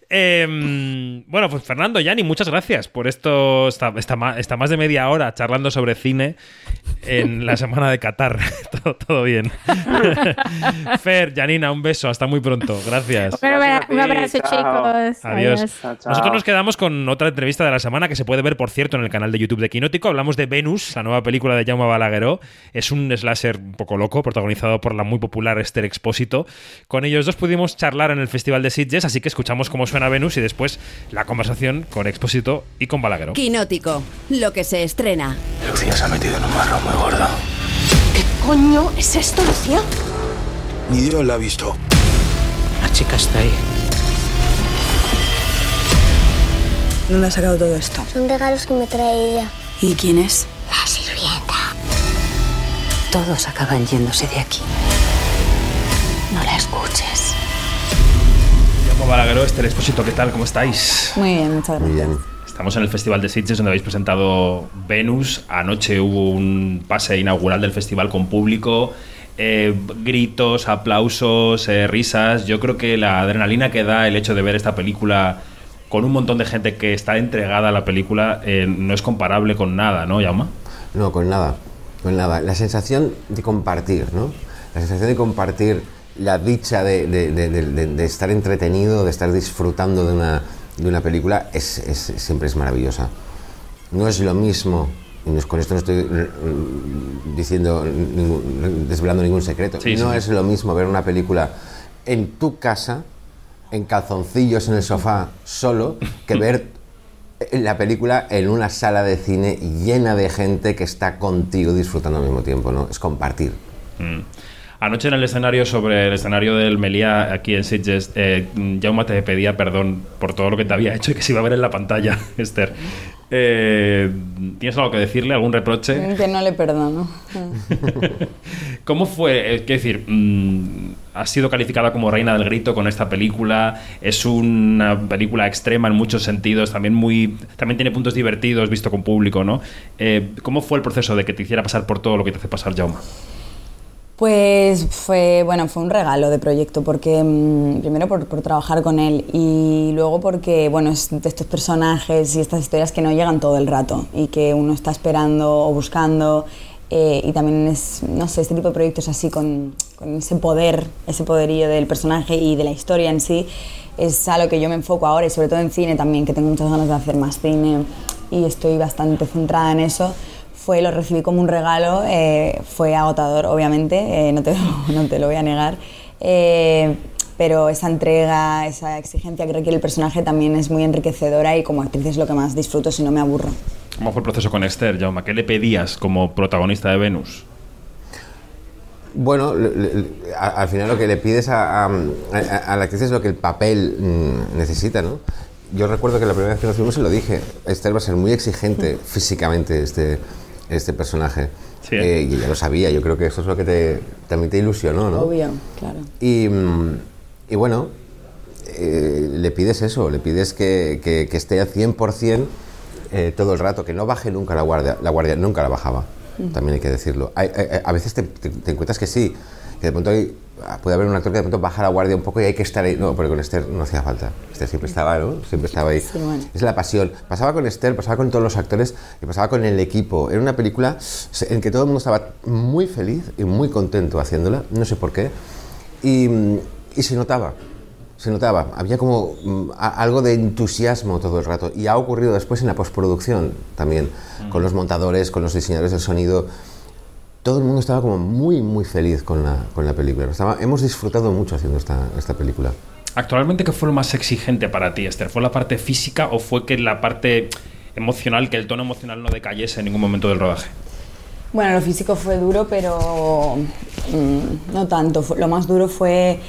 Eh, bueno, pues Fernando, Yanni, muchas gracias por esto, esta, esta ma- esta más de media hora charlando sobre cine en la semana de Qatar. todo, todo bien. Fer, Janina, un beso, hasta muy pronto. Gracias. Un abra- un abrazo, chicos. Adiós. Chao, chao. Nosotros nos quedamos con otra entrevista de la semana que se puede ver, por cierto, en el canal de YouTube de Quinótico. Hablamos de Venus, la nueva película de Jaume Balagueró. Es un slasher un poco loco, protagonizado por la muy popular Esther Expósito. Con ellos dos pudimos charlar en el Festival de Sitges, así que escuchamos cómo suena Venus y después la conversación con Expósito y con Balagueró. Quinótico, lo que se estrena. Lucía se ha metido en un marrón muy gordo. ¿Qué coño es esto, Lucía? Ni Dios la ha visto. La chica está ahí. ¿Dónde ha sacado todo esto? Son regalos que me trae ella. ¿Y quién es? La sirvienta. Todos acaban yéndose de aquí. No la escuches. Jaume Balagueró, Esther Expósito, ¿qué tal? ¿Cómo estáis? Muy bien, muchas gracias. Muy bien. Estamos en el Festival de Sitges donde habéis presentado Venus. Anoche hubo un pase inaugural del festival con público, eh, gritos, aplausos, eh, risas. Yo creo que la adrenalina que da el hecho de ver esta película con un montón de gente que está entregada a la película eh, no es comparable con nada, ¿no, Yauma? No, con nada, con nada. La sensación de compartir, ¿no? La sensación de compartir la dicha de, de- de- de- estar entretenido, de estar disfrutando de una, de una película, es, es- siempre es maravillosa. No es lo mismo, con esto no estoy mm, diciendo, ningún- desvelando ningún secreto, Sí, no sí. es lo mismo ver una película en tu casa, en calzoncillos en el sofá, solo, que ver la película en una sala de cine llena de gente que está contigo disfrutando al mismo tiempo, ¿no? Es compartir. Mm. Anoche en el escenario, sobre el escenario del Meliá, aquí en Sitges, eh, Jaume te pedía perdón por todo lo que te había hecho y que se iba a ver en la pantalla, Esther. Eh, ¿Tienes algo que decirle? ¿Algún reproche? Que no le perdono. ¿Cómo fue? Es decir, mm, has sido calificada como reina del grito con esta película. Es una película extrema en muchos sentidos, también muy, también tiene puntos divertidos visto con público, ¿no? Eh, ¿Cómo fue el proceso de que te hiciera pasar por todo lo que te hace pasar Jaume? Pues fue, bueno, fue un regalo de proyecto, porque mm, primero por, trabajar con él y luego porque, bueno, es de estos personajes y estas historias que no llegan todo el rato y que uno está esperando o buscando eh, y también no sé, este tipo de proyectos así con, con ese poder, ese poderío del personaje y de la historia en sí, es a lo que yo me enfoco ahora y sobre todo en cine también, que tengo muchas ganas de hacer más cine y estoy bastante centrada en eso fue, lo recibí como un regalo, eh, fue agotador, obviamente, eh, no, te, lo- no te lo voy a negar, eh, pero esa entrega, esa exigencia que requiere el personaje también es muy enriquecedora y como actriz es lo que más disfruto si no me aburro. ¿Cómo fue el proceso con Esther, Jaume? ¿Qué le pedías como protagonista de Venus? Bueno, le- le- a- al final lo que le pides a, a- a- a la actriz es lo que el papel mm, necesita, ¿no? Yo recuerdo que la primera vez que nos fuimos se lo dije, Esther va a ser muy exigente físicamente este, este personaje. Eh, y ella lo sabía, yo creo que eso es lo que te, también te ilusionó, ¿no? Obvio, claro. Y, mm, y bueno, eh, le pides eso, le pides que, que- que esté al 100% eh, todo el rato, que no baje nunca la guardia, la guardia nunca la bajaba, también hay que decirlo. Hay- hay- a veces te, te- te encuentras que sí, que de pronto hay- puede haber un actor que de pronto baja la guardia un poco y hay que estar ahí. No, pero con Esther no hacía falta. Esther siempre estaba, ¿no? Siempre estaba ahí. Sí, bueno. Es la pasión. Pasaba con Esther, pasaba con todos los actores y pasaba con el equipo. Era una película en que todo el mundo estaba muy feliz y muy contento haciéndola, no sé por qué. Y, mm, y se notaba, se notaba. Había como mm, a- algo de entusiasmo todo el rato. Y ha ocurrido después en la postproducción también, con los montadores, con los diseñadores del sonido. Todo el mundo estaba como muy, muy feliz con la, con la película. Estaba- hemos disfrutado mucho haciendo esta, esta película. Actualmente, ¿qué fue lo más exigente para ti, Esther? ¿Fue la parte física o fue que la parte emocional, que el tono emocional no decayese en ningún momento del rodaje? Bueno, lo físico fue duro, pero mm, no tanto. Lo más duro fue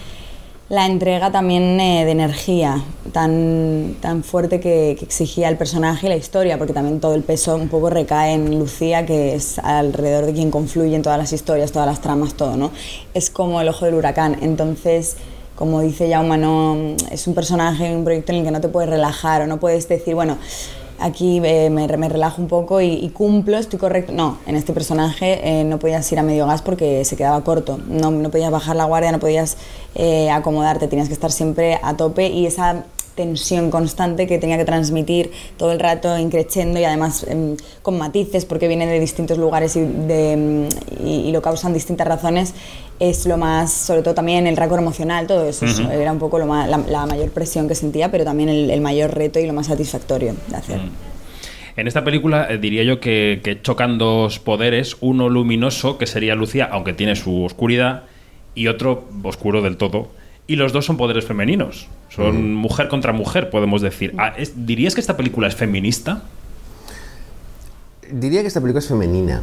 la entrega también eh, de energía tan, tan fuerte que, exigía el personaje y la historia, porque también todo el peso un poco recae en Lucía, que es alrededor de quien confluyen todas las historias, todas las tramas, todo, ¿no? Es como el ojo del huracán. Entonces, como dice Jaume, no, es un personaje, un proyecto en el que no te puedes relajar o no puedes decir, bueno, aquí eh, me, me relajo un poco y, cumplo, estoy correcto. No, en este personaje eh, no podías ir a medio gas porque se quedaba corto. No, no podías bajar la guardia, no podías eh, acomodarte, tenías que estar siempre a tope y esa tensión constante que tenía que transmitir todo el rato increciendo y además em, con matices porque viene de distintos lugares y, de, em, y, y lo causan distintas razones es lo más, sobre todo también el récord emocional, todo eso, era un poco lo más- la, la mayor presión que sentía, pero también el, el mayor reto y lo más satisfactorio de hacer. En esta película eh, diría yo que, que chocan dos poderes, uno luminoso, que sería Lucía, aunque tiene su oscuridad, y otro oscuro del todo. Y los dos son poderes femeninos. Son Mm. mujer contra mujer, podemos decir. Ah, es- ¿Dirías que esta película es feminista? Diría que esta película es femenina.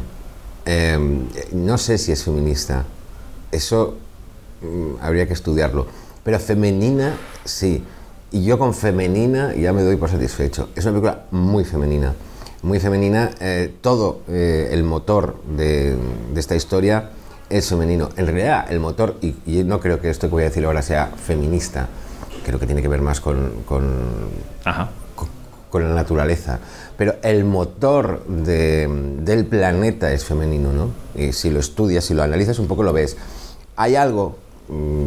Eh, no sé si es feminista. Eso mm, habría que estudiarlo. Pero femenina, sí. Y yo con femenina ya me doy por satisfecho. Es una película muy femenina. Muy femenina. eh, todo eh, el motor de, de esta historia es femenino. En realidad, el motor, y, y no creo que esto que voy a decir ahora sea feminista, creo que tiene que ver más con, con, con, con la naturaleza. Pero el motor de- del planeta es femenino, ¿no? Y si lo estudias, si lo analizas un poco, lo ves. Hay algo, mm,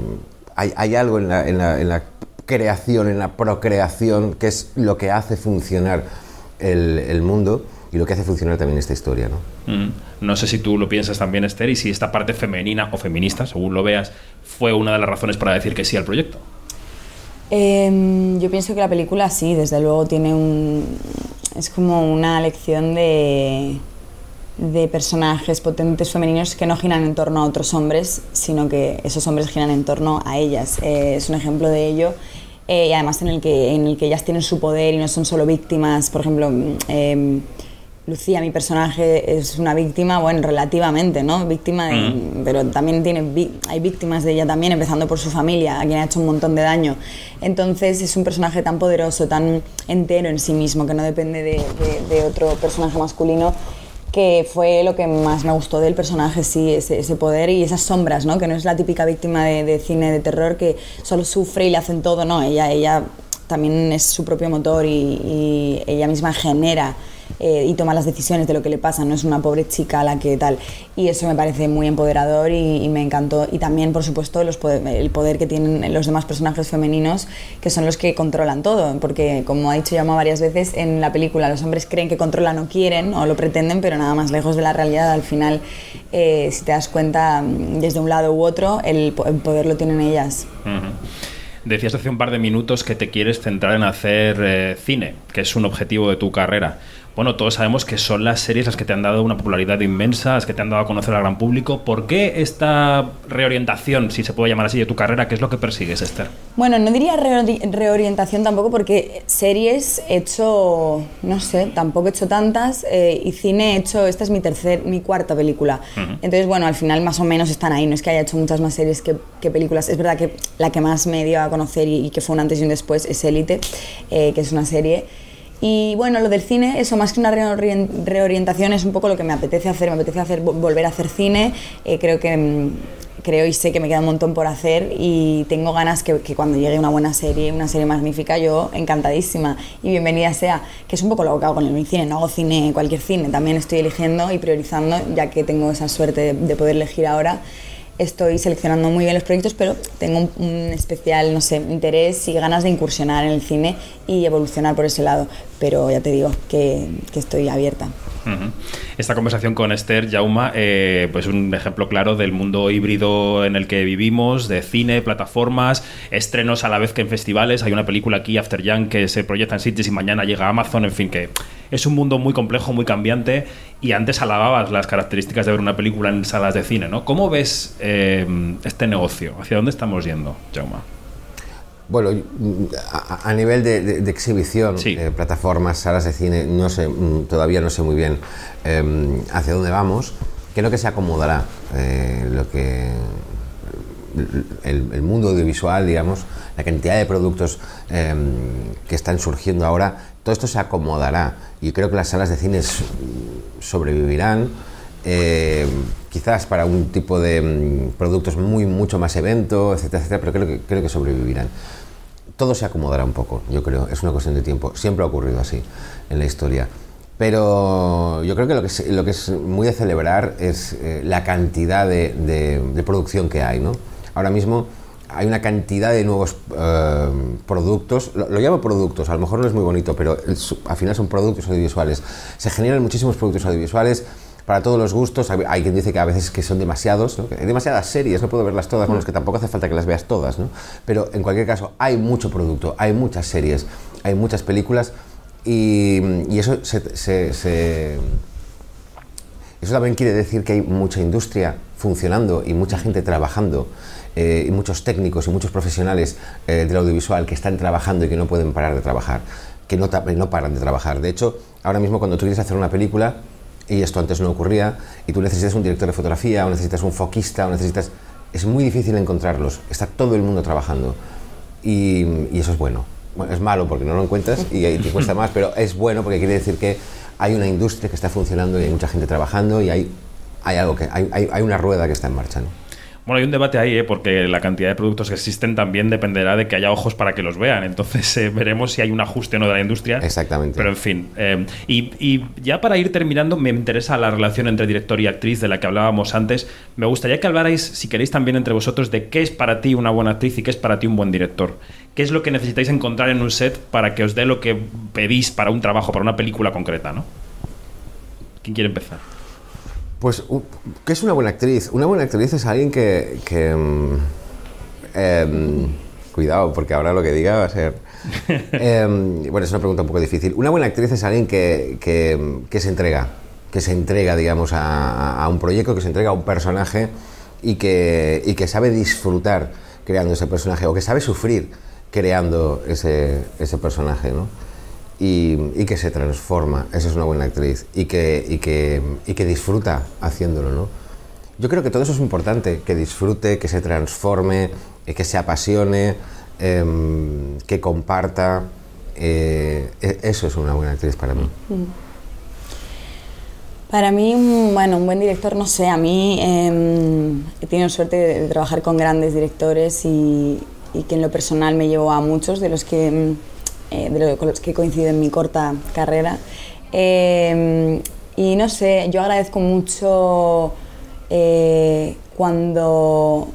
hay, hay algo en la, en la- en la creación, en la procreación, que es lo que hace funcionar el, el mundo y lo que hace funcionar también esta historia, ¿no? Mm. No sé si tú lo piensas también, Esther, y si esta parte femenina o feminista, según lo veas, fue una de las razones para decir que sí al proyecto. Em, yo pienso que la película sí, desde luego tiene un... es como una lección de, de personajes potentes femeninos que no giran en torno a otros hombres, sino que esos hombres giran en torno a ellas. Eh, es un ejemplo de ello. eh, y además en el, que, en el que ellas tienen su poder y no son solo víctimas. Por ejemplo, mm, em, Lucía, mi personaje, es una víctima, bueno, relativamente, ¿no? Víctima, de- Mm. pero también tiene, hay víctimas de ella también, empezando por su familia, a quien ha hecho un montón de daño. Entonces es un personaje tan poderoso, tan entero en sí mismo, que no depende de, de- de otro personaje masculino, que fue lo que más me gustó del personaje, sí, ese, ese poder y esas sombras, ¿no? Que no es la típica víctima de, de cine de terror que solo sufre y le hacen todo, no, ella, ella también es su propio motor y, y ella misma genera eh, y toma las decisiones de lo que le pasa, no es una pobre chica a la que tal. Y eso me parece muy empoderador y, y me encantó. Y también, por supuesto, los poder- el poder que tienen los demás personajes femeninos, que son los que controlan todo. Porque, como ha dicho Yama varias veces, en la película los hombres creen que controlan o quieren o lo pretenden, pero nada más lejos de la realidad. Al final, eh, si te das cuenta, mm, desde un lado u otro, el, el poder lo tienen ellas. Ujú. Decías hace un par de minutos que te quieres centrar en hacer eh, cine, que es un objetivo de tu carrera. Bueno, todos sabemos que son las series las que te han dado una popularidad inmensa, las que te han dado a conocer al gran público. ¿Por qué esta reorientación, si se puede llamar así, de tu carrera? ¿Qué es lo que persigues, Esther? Bueno, no diría reori- reorientación tampoco porque series he hecho, no sé, tampoco he hecho tantas eh, y cine he hecho, esta es mi tercer, mi cuarta película. Entonces, bueno, al final más o menos están ahí, no es que haya hecho muchas más series que, que películas. Es verdad que la que más me dio a conocer y, y que fue un antes y un después es Élite, eh, que es una serie. Y bueno, lo del cine, eso más que una reorien- reorientación es un poco lo que me apetece hacer. Me apetece hacer, vo- volver a hacer cine. Eh, creo que mm, creo y sé que me queda un montón por hacer y tengo ganas que, cuando llegue una buena serie, una serie magnífica, yo encantadísima y bienvenida sea, que es un poco lo que hago con el cine, no hago cine, cualquier cine, también estoy eligiendo y priorizando, ya que tengo esa suerte de, de poder elegir ahora. Estoy seleccionando muy bien los proyectos, pero tengo un, un especial, no sé, interés y ganas de incursionar en el cine y evolucionar por ese lado. Pero ya te digo que, estoy abierta. Esta conversación con Esther Jauma, eh, pues un ejemplo claro del mundo híbrido en el que vivimos, de cine, plataformas, estrenos a la vez que en festivales. Hay una película aquí, After Young, que se proyecta en sitios y mañana llega a Amazon. En fin, que es un mundo muy complejo, muy cambiante. Y antes alababas las características de ver una película en salas de cine, ¿no? ¿Cómo ves eh, este negocio? ¿Hacia dónde estamos yendo, Jauma? Bueno, a, a nivel de, de- de exhibición, eh, plataformas, salas de cine, no sé, mm, todavía no sé muy bien eh, hacia dónde vamos. Creo que se acomodará eh, lo que el, el mundo audiovisual, digamos, la cantidad de productos eh, que están surgiendo ahora, todo esto se acomodará. Y creo que las salas de cine s- sobrevivirán. eh, quizás para un tipo de mm, productos muy mucho más evento, etcétera, etcétera, pero creo que, creo que sobrevivirán. Todo se acomodará un poco, yo creo, es una cuestión de tiempo. Siempre ha ocurrido así en la historia. Pero yo creo que lo que es, muy de celebrar es eh, la cantidad de, producción que hay. ¿no? Ahora mismo hay una cantidad de nuevos eh, productos, lo, llamo productos, a lo mejor no es muy bonito, pero al final son productos audiovisuales. Se generan muchísimos productos audiovisuales para todos los gustos. Hay, quien dice que a veces que son demasiados, ¿no? Que hay demasiadas series, no puedo verlas todas, bueno, es que tampoco hace falta que las veas todas, ¿no? Pero en cualquier caso, hay mucho producto, hay muchas series, hay muchas películas Y, y eso se- se- se, eso también quiere decir que hay mucha industria funcionando y mucha gente trabajando, eh, y muchos técnicos y muchos profesionales eh, del audiovisual que están trabajando y que no pueden parar de trabajar, que no, no paran de trabajar. De hecho, ahora mismo cuando tú quieres hacer una película, y esto antes no ocurría, y tú necesitas un director de fotografía, o necesitas un foquista, o necesitas... Es muy difícil encontrarlos, está todo el mundo trabajando. Y, y eso es bueno. Bueno, es malo porque no lo encuentras y, ahí te cuesta más, pero es bueno porque quiere decir que hay una industria que está funcionando y hay mucha gente trabajando y hay, hay algo que hay, hay, hay una rueda que está en marcha. ¿no? Bueno, hay un debate ahí, ¿eh? porque la cantidad de productos que existen también dependerá de que haya ojos para que los vean. Entonces eh, veremos si hay un ajuste o no de la industria. Exactamente. Pero en fin. eh, y, y ya para ir terminando, me interesa la relación entre director y actriz de la que hablábamos antes. Me gustaría que hablarais, si queréis, también entre vosotros de qué es para ti una buena actriz y qué es para ti un buen director. ¿Qué es lo que necesitáis encontrar en un set para que os dé lo que pedís para un trabajo, para una película concreta, ¿no? ¿Quién quiere empezar? Pues, ¿qué es una buena actriz? Una buena actriz es alguien que... que, mm, em, cuidado, porque ahora lo que diga va a ser... Em, bueno, es una pregunta un poco difícil. Una buena actriz es alguien que, que- que se entrega, que se entrega, digamos, a, a un proyecto, que se entrega a un personaje y que, y que sabe disfrutar creando ese personaje o que sabe sufrir creando ese, ese personaje, ¿no? Y, y que se transforma, esa es una buena actriz, y que, y que, y que disfruta haciéndolo, ¿no? Yo creo que todo eso es importante, que disfrute, que se transforme, eh, que se apasione, em, que comparta, eh, e- eso es una buena actriz para mí. Para mí, bueno, un buen director, no sé, a mí em, he tenido suerte de, trabajar con grandes directores y, y que en lo personal me llevo a muchos de los que, em, eh, de lo- que he coincidido en mi corta carrera. Em, y no sé, yo agradezco mucho eh, cuando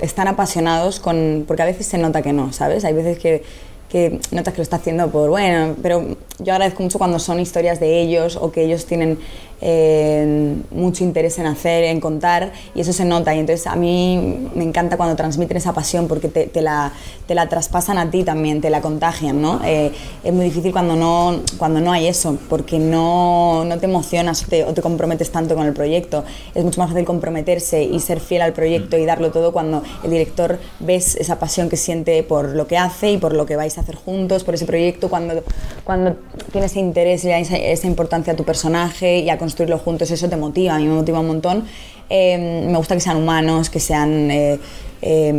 están apasionados con, porque a veces se nota que no, ¿sabes? Hay veces que, que notas que lo está haciendo por, bueno, pero yo agradezco mucho cuando son historias de ellos o que ellos tienen eh, mucho interés en hacer, en contar, y eso se nota. Y entonces a mí me encanta cuando transmiten esa pasión porque te, te la, te la traspasan a ti también, te la contagian, ¿no? Eh, es muy difícil cuando no, cuando no hay eso, porque no, no te emocionas te, o te comprometes tanto con el proyecto. Es mucho más fácil comprometerse y ser fiel al proyecto y darlo todo cuando el director ves esa pasión que siente por lo que hace y por lo que vais a hacer juntos, por ese proyecto, cuando, cuando tienes ese interés y esa, esa importancia a tu personaje y a construirlo juntos, eso te motiva, a mí me motiva un montón. Eh, me gusta que sean humanos, que sean eh, eh,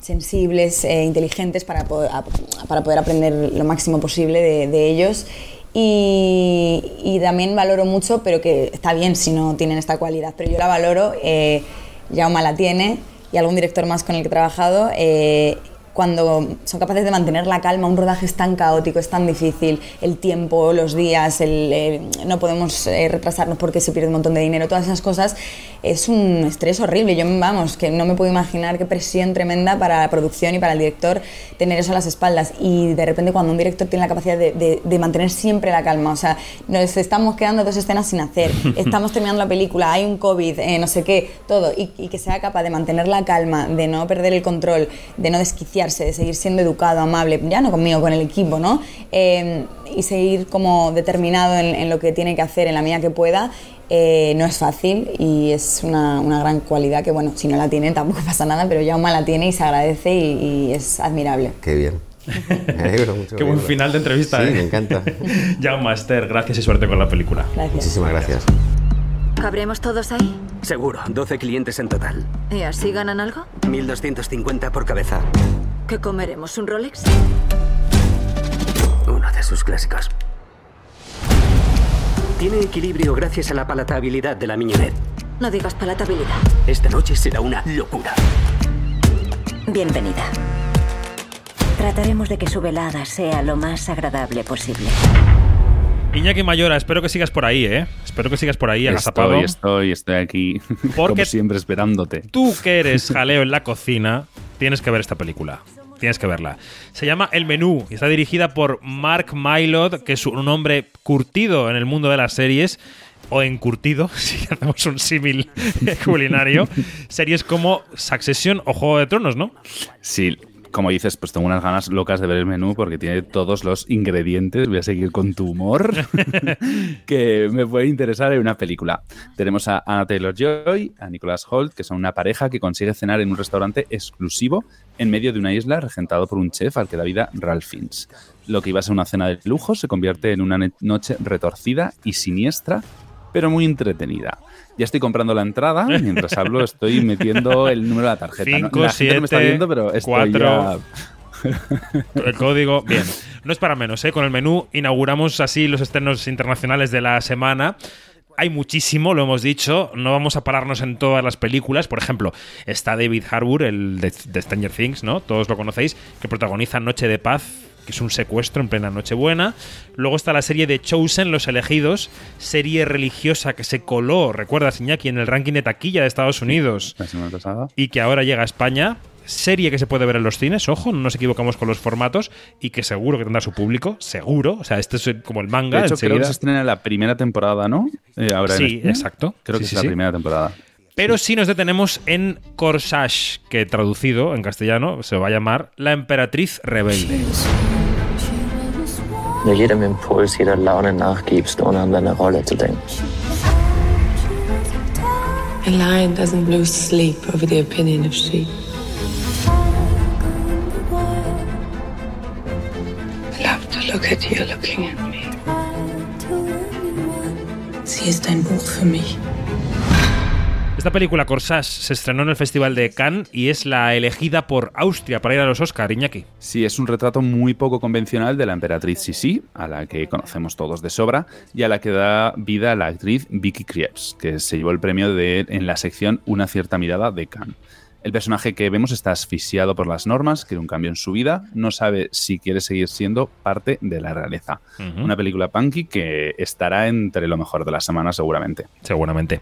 sensibles, eh, inteligentes para poder, a- para poder aprender lo máximo posible de, de ellos. Y, y también valoro mucho, pero que está bien si no tienen esta cualidad, pero yo la valoro, eh, Jaume la tiene y algún director más con el que he trabajado, eh, cuando son capaces de mantener la calma, un rodaje es tan caótico, es tan difícil, el tiempo, los días, el, eh, no podemos eh, retrasarnos porque se pierde un montón de dinero, todas esas cosas, es un estrés horrible. Yo, vamos, que no me puedo imaginar qué presión tremenda para la producción y para el director tener eso a las espaldas. Y de repente cuando un director tiene la capacidad de, de- de mantener siempre la calma, o sea, nos estamos quedando dos escenas sin hacer, estamos terminando la película, hay un COVID, eh, no sé qué, todo, y, y que sea capaz de mantener la calma, de no perder el control, de no desquiciarse, de seguir siendo educado, amable, ya no conmigo, con el equipo, ¿no? Eh, y seguir como determinado en, en lo que tiene que hacer en la medida que pueda, eh, no es fácil y es una, una gran cualidad que, bueno, si no la tiene tampoco pasa nada, pero Jaume la tiene y se agradece y, y es admirable. Qué bien. Me alegro mucho. Qué buen final de entrevista, Sí, ¿eh? me encanta. Jaume, Esther, gracias y suerte con la película. Muchísimas gracias. ¿Cabremos todos ahí? Seguro, 12 clientes en total. ¿Y así ganan algo? 1250 por cabeza. ¿Qué comeremos? ¿Un Rolex? Uno de sus clásicos. Tiene equilibrio gracias a la palatabilidad de la miñonet. No digas palatabilidad. Esta noche será una locura. Bienvenida. Trataremos de que su velada sea lo más agradable posible. Iñaki Mayora, espero que sigas por ahí, ¿eh? Espero que sigas por ahí, agazapado. Estoy, estoy, estoy aquí. Porque- como siempre, esperándote. Tú que eres jaleo en la cocina, tienes que ver esta película. Tienes que verla. Se llama El Menú y está dirigida por Mark Mylod, que es un hombre curtido en el mundo de las series o encurtido, si hacemos un símil culinario. Series como Succession o Juego de Tronos, ¿no? Sí, como dices, pues tengo unas ganas locas de ver el menú porque tiene todos los ingredientes. Voy a seguir con tu humor, que me puede interesar en una película. Tenemos a Anna Taylor Joy, a Nicholas Holt, que son una pareja que consigue cenar en un restaurante exclusivo en medio de una isla regentado por un chef al que da vida Ralph Fiennes. Lo que iba a ser una cena de lujo se convierte en una noche retorcida y siniestra, pero muy entretenida. Ya estoy comprando la entrada, mientras hablo estoy metiendo el número de la tarjeta. No- Cinco, la gente no me está siete, viendo, pero estoy cuatro. ya- El código, bien. No es para menos, ¿eh? Con el menú inauguramos así los estrenos internacionales de la semana. Hay muchísimo, lo hemos dicho. No vamos a pararnos en todas las películas. Por ejemplo, está David Harbour, el de, de Stranger Things, ¿no? Todos lo conocéis, que protagoniza Noche de Paz, que es un secuestro en plena Nochebuena. Luego está la serie de Chosen, Los Elegidos, serie religiosa que se coló, recuerdas, Iñaki, en el ranking de taquilla de Estados Unidos La semana pasada. y que ahora llega a España. Serie que se puede ver en los cines, ojo, no nos equivocamos con los formatos y que seguro que tendrá su público, seguro. O sea, este es como el manga. De hecho, creo que se estrena la primera temporada, ¿no? Eh, ahora Sí, exacto. Creo Sí, que sí, es la primera temporada. Pero sí nos detenemos en Corsage, que traducido en castellano se va a llamar La Emperatriz Rebelde. Nur jedem Impuls, jeder Laune nachgibst, ohne an deine Rolle zu denken. A lion doesn't lose sleep over the opinion of sheep. Look at you looking at me. Sie ist ein Buch für mich. Esta película Corsage se estrenó en el Festival de Cannes y es la elegida por Austria para ir a los Oscar, Iñaki. Sí, es un retrato muy poco convencional de la emperatriz Sisi, a la que conocemos todos de sobra, y a la que da vida la actriz Vicky Krieps, que se llevó el premio de, en la sección Una cierta mirada de Cannes. El personaje que vemos está asfixiado por las normas, quiere un cambio en su vida, no sabe si quiere seguir siendo parte de la realeza. Una película punky que estará entre lo mejor de la semana seguramente. Seguramente.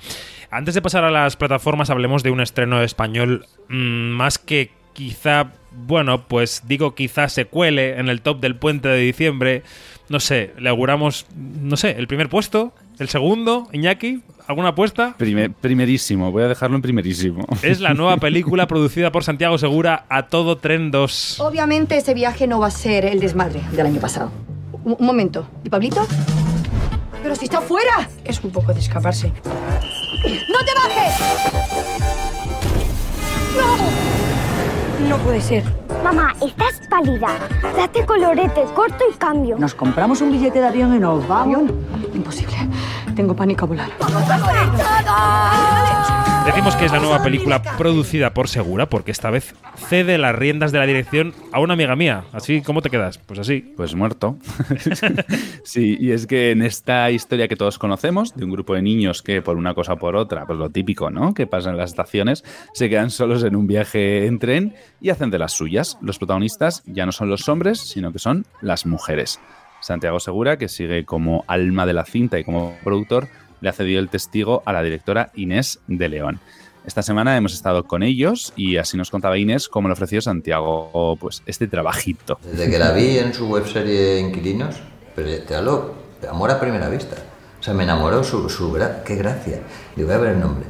Antes de pasar a las plataformas, hablemos de un estreno español mm, más que quizá, bueno, pues digo quizá se cuele en el top del puente de diciembre. No sé, le auguramos, no sé, el primer puesto, el segundo, Iñaki, ¿alguna apuesta? Primer- primerísimo, voy a dejarlo en primerísimo. Es la nueva película producida por Santiago Segura, A Todo Tren 2. Obviamente ese viaje no va a ser el desmadre del año pasado. Un, un momento. ¿Y Pablito? ¡Pero si está fuera! Es un poco de escaparse. ¡No te bajes! ¡No! No puede ser. Mamá, estás pálida. Date colorete, corto y cambio. Nos compramos un billete de avión y nos vamos. Imposible. Tengo pánico a volar. Decimos que es la nueva película producida por Segura porque esta vez cede las riendas de la dirección a una amiga mía. Así, ¿cómo te quedas? Pues así. Pues muerto. sí, y es que en esta historia que todos conocemos, de un grupo de niños que por una cosa o por otra, pues lo típico, ¿no? Que pasa en las estaciones, se quedan solos en un viaje en tren y hacen de las suyas. Los protagonistas ya no son los hombres, sino que son las mujeres. Santiago Segura, que sigue como alma de la cinta y como productor, le ha cedido el testigo a la directora Inés de León. Esta semana hemos estado con ellos y así nos contaba Inés cómo le ofreció Santiago pues, este trabajito. Desde que la vi en su webserie Inquilinos, pero te hablo amor a primera vista. O sea, me enamoró su, su qué gracia. Digo, voy a ver el nombre.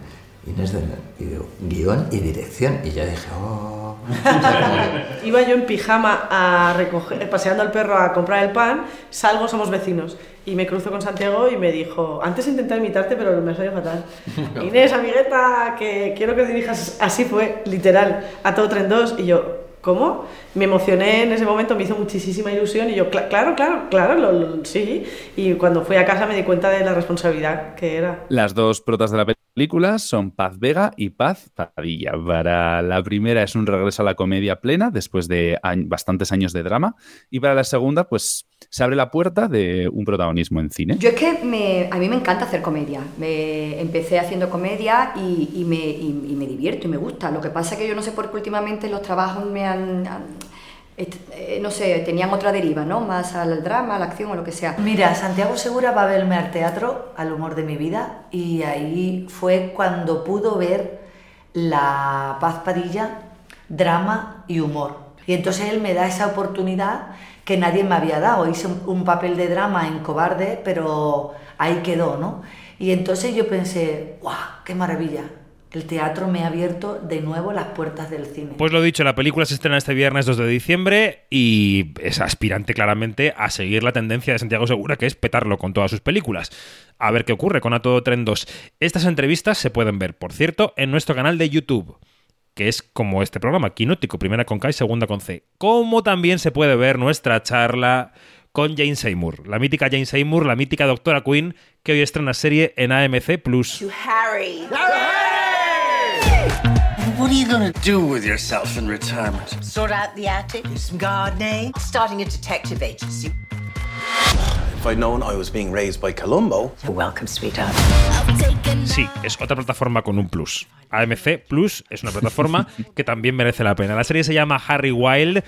Inés de y digo, guion y dirección. Y ya dije, oh. Iba yo en pijama a recoger, paseando al perro a comprar el pan, salgo, somos vecinos. Y me cruzo con Santiago y me dijo, antes intenté imitarte, pero me salió fatal. Inés, amigueta, que quiero que dirijas, así fue, literal, a todo tren 2. Y yo, ¿cómo? Me emocioné en ese momento, me hizo muchísima ilusión y yo, "Cla- claro, claro, claro, lo- lo- sí. Y cuando fui a casa me di cuenta de la responsabilidad que era. Las dos protas de la película son Paz Vega y Paz Padilla. Para la primera es un regreso a la comedia plena después de a- bastantes años de drama. Y para la segunda, pues se abre la puerta de un protagonismo en cine. Yo es que me- a mí me encanta hacer comedia. Me, empecé haciendo comedia y, y me, y- y me divierto y me gusta. Lo que pasa es que yo no sé por qué últimamente los trabajos me han... han- no sé, tenían otra deriva, ¿no? Más al drama, a la acción o lo que sea. Mira, Santiago Segura va a verme al teatro, al humor de mi vida, y ahí fue cuando pudo ver la Paz Padilla, drama y humor. Y entonces él me da esa oportunidad que nadie me había dado. Hice un, un papel de drama en Cobarde, pero ahí quedó, ¿no? Y entonces yo pensé, ¡guau! ¡Qué maravilla! El teatro me ha abierto de nuevo las puertas del cine. Pues lo dicho, la película se estrena este viernes 2 de diciembre y es aspirante claramente a seguir la tendencia de Santiago Segura, que es petarlo con todas sus películas. A ver qué ocurre con A Todo Tren 2. Estas entrevistas se pueden ver, por cierto, en nuestro canal de YouTube que es como este programa, Quinótico, primera con K y segunda con C. Como también se puede ver nuestra charla con Jane Seymour, la mítica Jane Seymour, la mítica Doctora Queen, que hoy estrena serie en AMC Plus. What are you gonna do with yourself in retirement? Sort out the attic, do some gardening, starting a detective agency. If I'd known I was being raised by Columbo. You're welcome, sweetheart. Sí, es otra plataforma con un plus. AMC Plus es una plataforma que también merece la pena. La serie se llama Harry Wild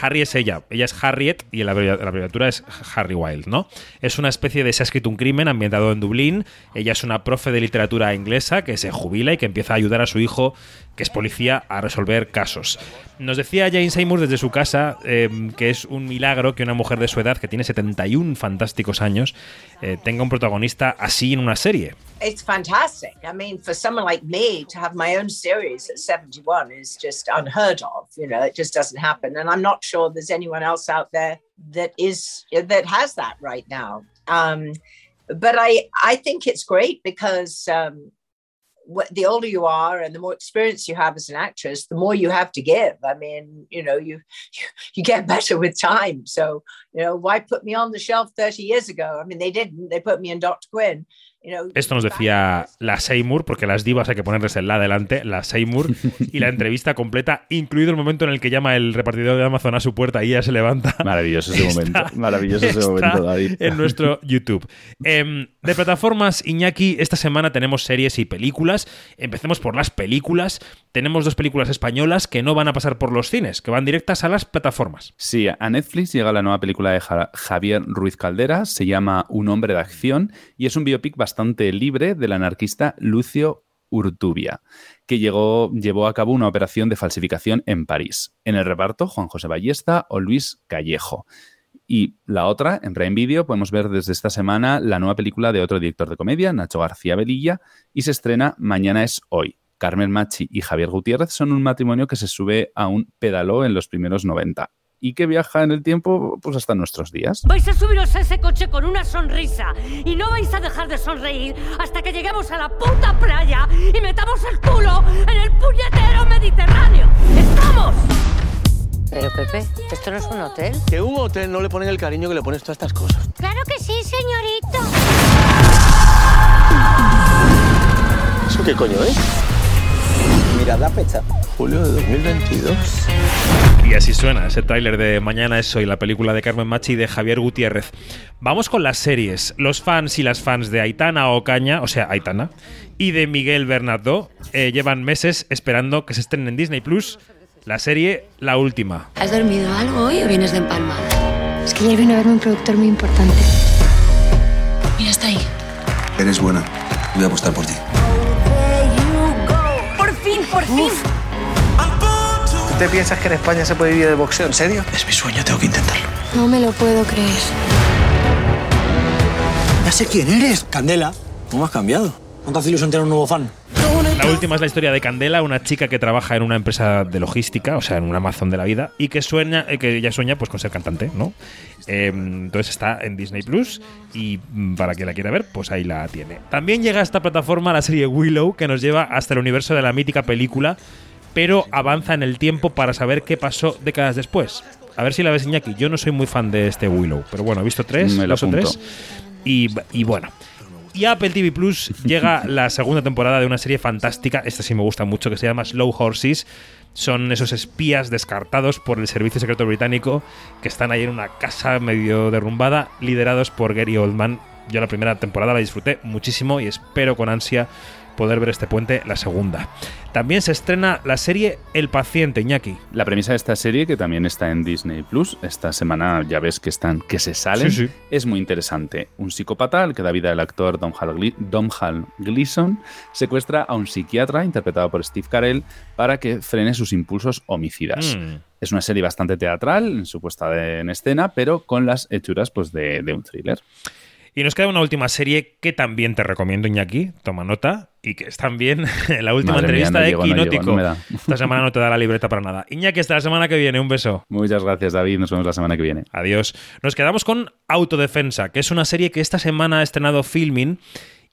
Harry es ella, ella es Harriet y la abreviatura es Harry Wild, ¿no? Es una especie de se ha escrito un crimen ambientado en Dublín. Ella es una profe de literatura inglesa que se jubila y que empieza a ayudar a su hijo, que es policía, a resolver casos. Nos decía Jane Seymour desde su casa eh, que es un milagro que una mujer de su edad, que tiene 71 fantásticos años, eh, tenga un protagonista así en una serie. It's fantastic. I mean, for someone like me to have my own series at 71 is just unheard of. You know, it just doesn't happen. And I'm not sure there's anyone else out there that is that has that right now. Um, but I I think it's great because um, what, the older you are and the more experience you have as an actress, the more you have to give. I mean, you know, you you get better with time. So, you know, why put me on the shelf 30 years ago? I mean, they didn't. They put me in Dr. Quinn. Esto nos decía la Seymour, porque las divas hay que ponerles el la adelante, la Seymour, y la entrevista completa, incluido el momento en el que llama el repartidor de Amazon a su puerta y ella se levanta. Maravilloso ese momento, maravilloso ese momento, David. En nuestro YouTube. Em, de plataformas, Iñaki, esta semana tenemos series y películas. Empecemos por las películas. Tenemos dos películas españolas que no van a pasar por los cines, que van directas a las plataformas. Sí, a Netflix llega la nueva película de Javier Ruiz Caldera, se llama Un hombre de acción y es un biopic bastante bastante libre del anarquista Lucio Urtubia, que llegó, llevó a cabo una operación de falsificación en París. En el reparto, Juan José Ballesta o Luis Callejo. Y la otra, en Prime Video, podemos ver desde esta semana la nueva película de otro director de comedia, Nacho García Velilla, y se estrena Mañana es hoy. Carmen Machi y Javier Gutiérrez son un matrimonio que se sube a un pedaló en los primeros 90 y que viaja en el tiempo pues hasta nuestros días. Vais a subiros a ese coche con una sonrisa y no vais a dejar de sonreír hasta que lleguemos a la puta playa y metamos el culo en el puñetero Mediterráneo. ¡Estamos! Pero Pepe, ¿esto no es un hotel? Que un hotel no le ponen el cariño que le pones todas estas cosas. Claro que sí, señorito. ¿Eso qué coño es? Mirad la fecha. Julio de 2022. Y así suena ese tráiler de Mañana es hoy, la película de Carmen Machi y de Javier Gutiérrez. Vamos con las series. Los fans y las fans de Aitana Ocaña, o sea, Aitana, y de Miguel Bernardo eh, llevan meses esperando que se estén en Disney Plus la serie La Última. ¿Has dormido algo hoy o vienes de empalmada? Es que ayer vino a verme un productor muy importante. Mira, está ahí. Eres buena. Voy a apostar por ti. ¿Tú te piensas que en España se puede vivir de boxeo? ¿En serio? Es mi sueño, tengo que intentarlo. No me lo puedo creer. Ya sé quién eres. Candela. ¿Cómo has cambiado? ¿Cuánto hace ilusión tener un nuevo fan? La última es la historia de Candela, una chica que trabaja en una empresa de logística, o sea, en un Amazon de la vida, y que sueña, eh, que ella sueña pues con ser cantante, ¿no? Eh, entonces está en Disney Plus y mm, para quien la quiera ver, pues ahí la tiene. También llega a esta plataforma la serie Willow, que nos lleva hasta el universo de la mítica película, pero avanza en el tiempo para saber qué pasó décadas después. A ver si la ves, Iñaki. Yo no soy muy fan de este Willow, pero bueno, he visto tres, Me dos o tres. Y, y bueno. Y a Apple TV Plus llega la segunda temporada de una serie fantástica, esta sí me gusta mucho, que se llama Slow Horses. Son esos espías descartados por el Servicio Secreto Británico que están ahí en una casa medio derrumbada, liderados por Gary Oldman. Yo la primera temporada la disfruté muchísimo y espero con ansia poder ver este puente la segunda. También se estrena la serie El Paciente, Iñaki. La premisa de esta serie, que también está en Disney Plus, esta semana ya ves que están, que se salen, Sí, sí. es muy interesante. Un psicópata, al que da vida el actor Glee- Domhnall Gleeson, secuestra a un psiquiatra interpretado por Steve Carell para que frene sus impulsos homicidas. Mm. Es una serie bastante teatral en su puesta de- en escena, pero con las hechuras pues, de, de un thriller. Y nos queda una última serie que también te recomiendo, Iñaki, toma nota, y que es también la última Madre mía, entrevista no de no Quinótico. no. Esta semana no te da la libreta para nada. Iñaki, hasta la semana que viene, un beso. Muchas gracias, David. Nos vemos la semana que viene. Adiós. Nos quedamos con Autodefensa, que es una serie que esta semana ha estrenado Filmin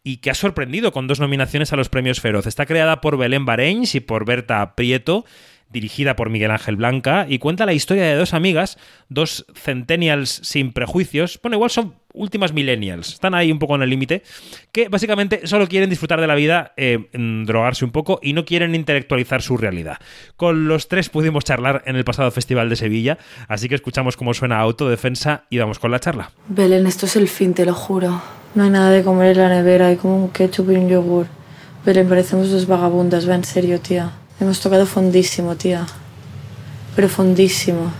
y que ha sorprendido con dos nominaciones a los premios Feroz. Está creada por Belén Bareins y por Berta Prieto, dirigida por Miguel Ángel Blanca, y cuenta la historia de dos amigas, dos centennials sin prejuicios, bueno, igual son últimas millennials, están ahí un poco en el límite, que básicamente solo quieren disfrutar de la vida, eh, drogarse un poco y no quieren intelectualizar su realidad. Con los tres pudimos charlar en el pasado Festival de Sevilla, así que escuchamos cómo suena Autodefensa y vamos con la charla. Belén, esto es el fin, te lo juro. No hay nada de comer en la nevera, hay como un ketchup y un yogur. Belén, parecemos dos vagabundas, va en serio, tía. Hemos tocado fondísimo, tía. Pero fondísimo.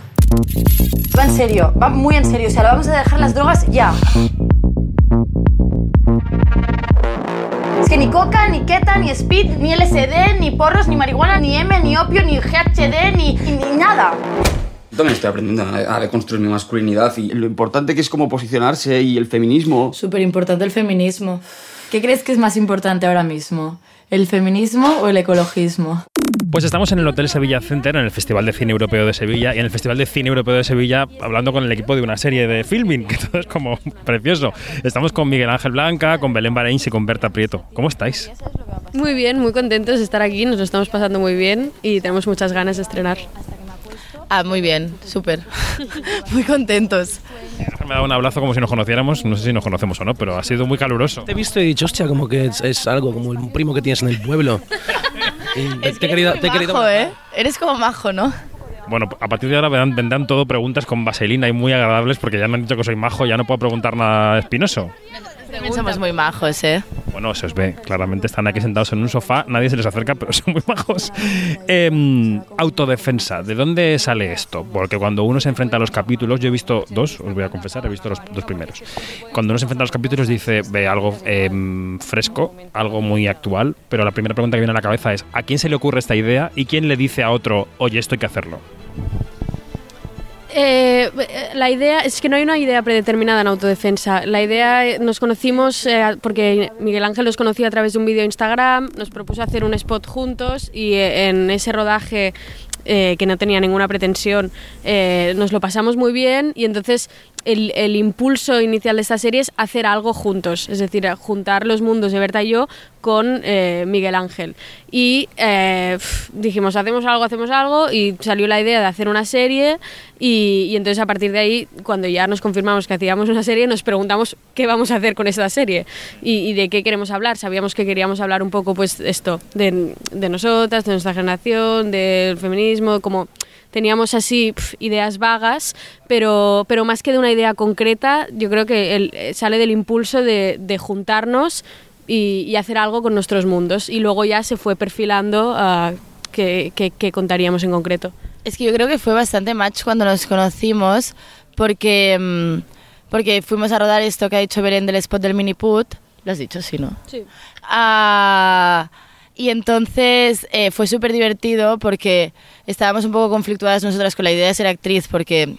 Va en serio, va muy en serio. O sea, lo vamos a dejar las drogas ya. Es que ni coca, ni keta, ni speed, ni LSD, ni porros, ni marihuana, ni M, ni opio, ni GHD, ni, ni nada. Yo también estoy aprendiendo a, a reconstruir mi masculinidad y lo importante que es cómo posicionarse y el feminismo. Súper importante el feminismo. ¿Qué crees que es más importante ahora mismo? ¿El feminismo o el ecologismo? Pues estamos en el Hotel Sevilla Center, en el Festival de Cine Europeo de Sevilla, y en el Festival de Cine Europeo de Sevilla, hablando con el equipo de una serie de filming, que todo es como precioso. Estamos con Miguel Ángel Blanca, con Belén Bareins y con Berta Prieto. ¿Cómo estáis? Muy bien, muy contentos de estar aquí, nos lo estamos pasando muy bien y tenemos muchas ganas de estrenar. Ah, muy bien, súper. muy contentos. Me ha dado un abrazo como si nos conociéramos, no sé si nos conocemos o no, pero ha sido muy caluroso. Te he visto y he dicho, hostia, como que es, es algo, como el primo que tienes en el pueblo. Y te, te he querido, te he querido Majo, ¿eh? Eres como majo, ¿no? Bueno, a partir de ahora vendrán, vendrán todo preguntas con vaselina y muy agradables porque ya me han dicho que soy majo, ya no puedo preguntar nada espinoso. También somos muy majos, ¿eh? Bueno, se os ve, claramente están aquí sentados en un sofá, nadie se les acerca, pero son muy majos. Em, autodefensa, ¿de dónde sale esto? Porque cuando uno se enfrenta a los capítulos, yo he visto dos, os voy a confesar, he visto los dos primeros. Cuando uno se enfrenta a los capítulos dice, ve algo em, fresco, algo muy actual, pero la primera pregunta que viene a la cabeza es, ¿a quién se le ocurre esta idea y quién le dice a otro, oye, esto hay que hacerlo? Eh, la idea es que no hay una idea predeterminada en autodefensa. La idea eh, nos conocimos eh, porque Miguel Ángel los conocía a través de un vídeo de Instagram, nos propuso hacer un spot juntos y eh, en ese rodaje que no tenía ninguna pretensión nos lo pasamos muy bien y entonces el, el impulso inicial de esta serie es hacer algo juntos, es decir, juntar los mundos de Berta y yo con eh, Miguel Ángel. Y eh, dijimos, hacemos algo, hacemos algo, y salió la idea de hacer una serie, y, y entonces a partir de ahí, cuando ya nos confirmamos que hacíamos una serie, nos preguntamos qué vamos a hacer con esta serie y, y de qué queremos hablar. Sabíamos que queríamos hablar un poco, pues, esto, de, de nosotras, de nuestra generación, del feminismo, como teníamos así pf, ideas vagas, pero, pero más que de una idea concreta, yo creo que el- eh, sale del impulso de, de juntarnos y, y hacer algo con nuestros mundos. Y luego ya se fue perfilando a qué, qué- contaríamos en concreto. Es que yo creo que fue bastante match cuando nos conocimos porque, mm, porque fuimos a rodar esto que ha dicho Belén del spot del mini put. ¿Lo has dicho? Sí, ¿no? Sí. Ah, y entonces eh, fue súper divertido porque estábamos un poco conflictuadas nosotras con la idea de ser actriz porque,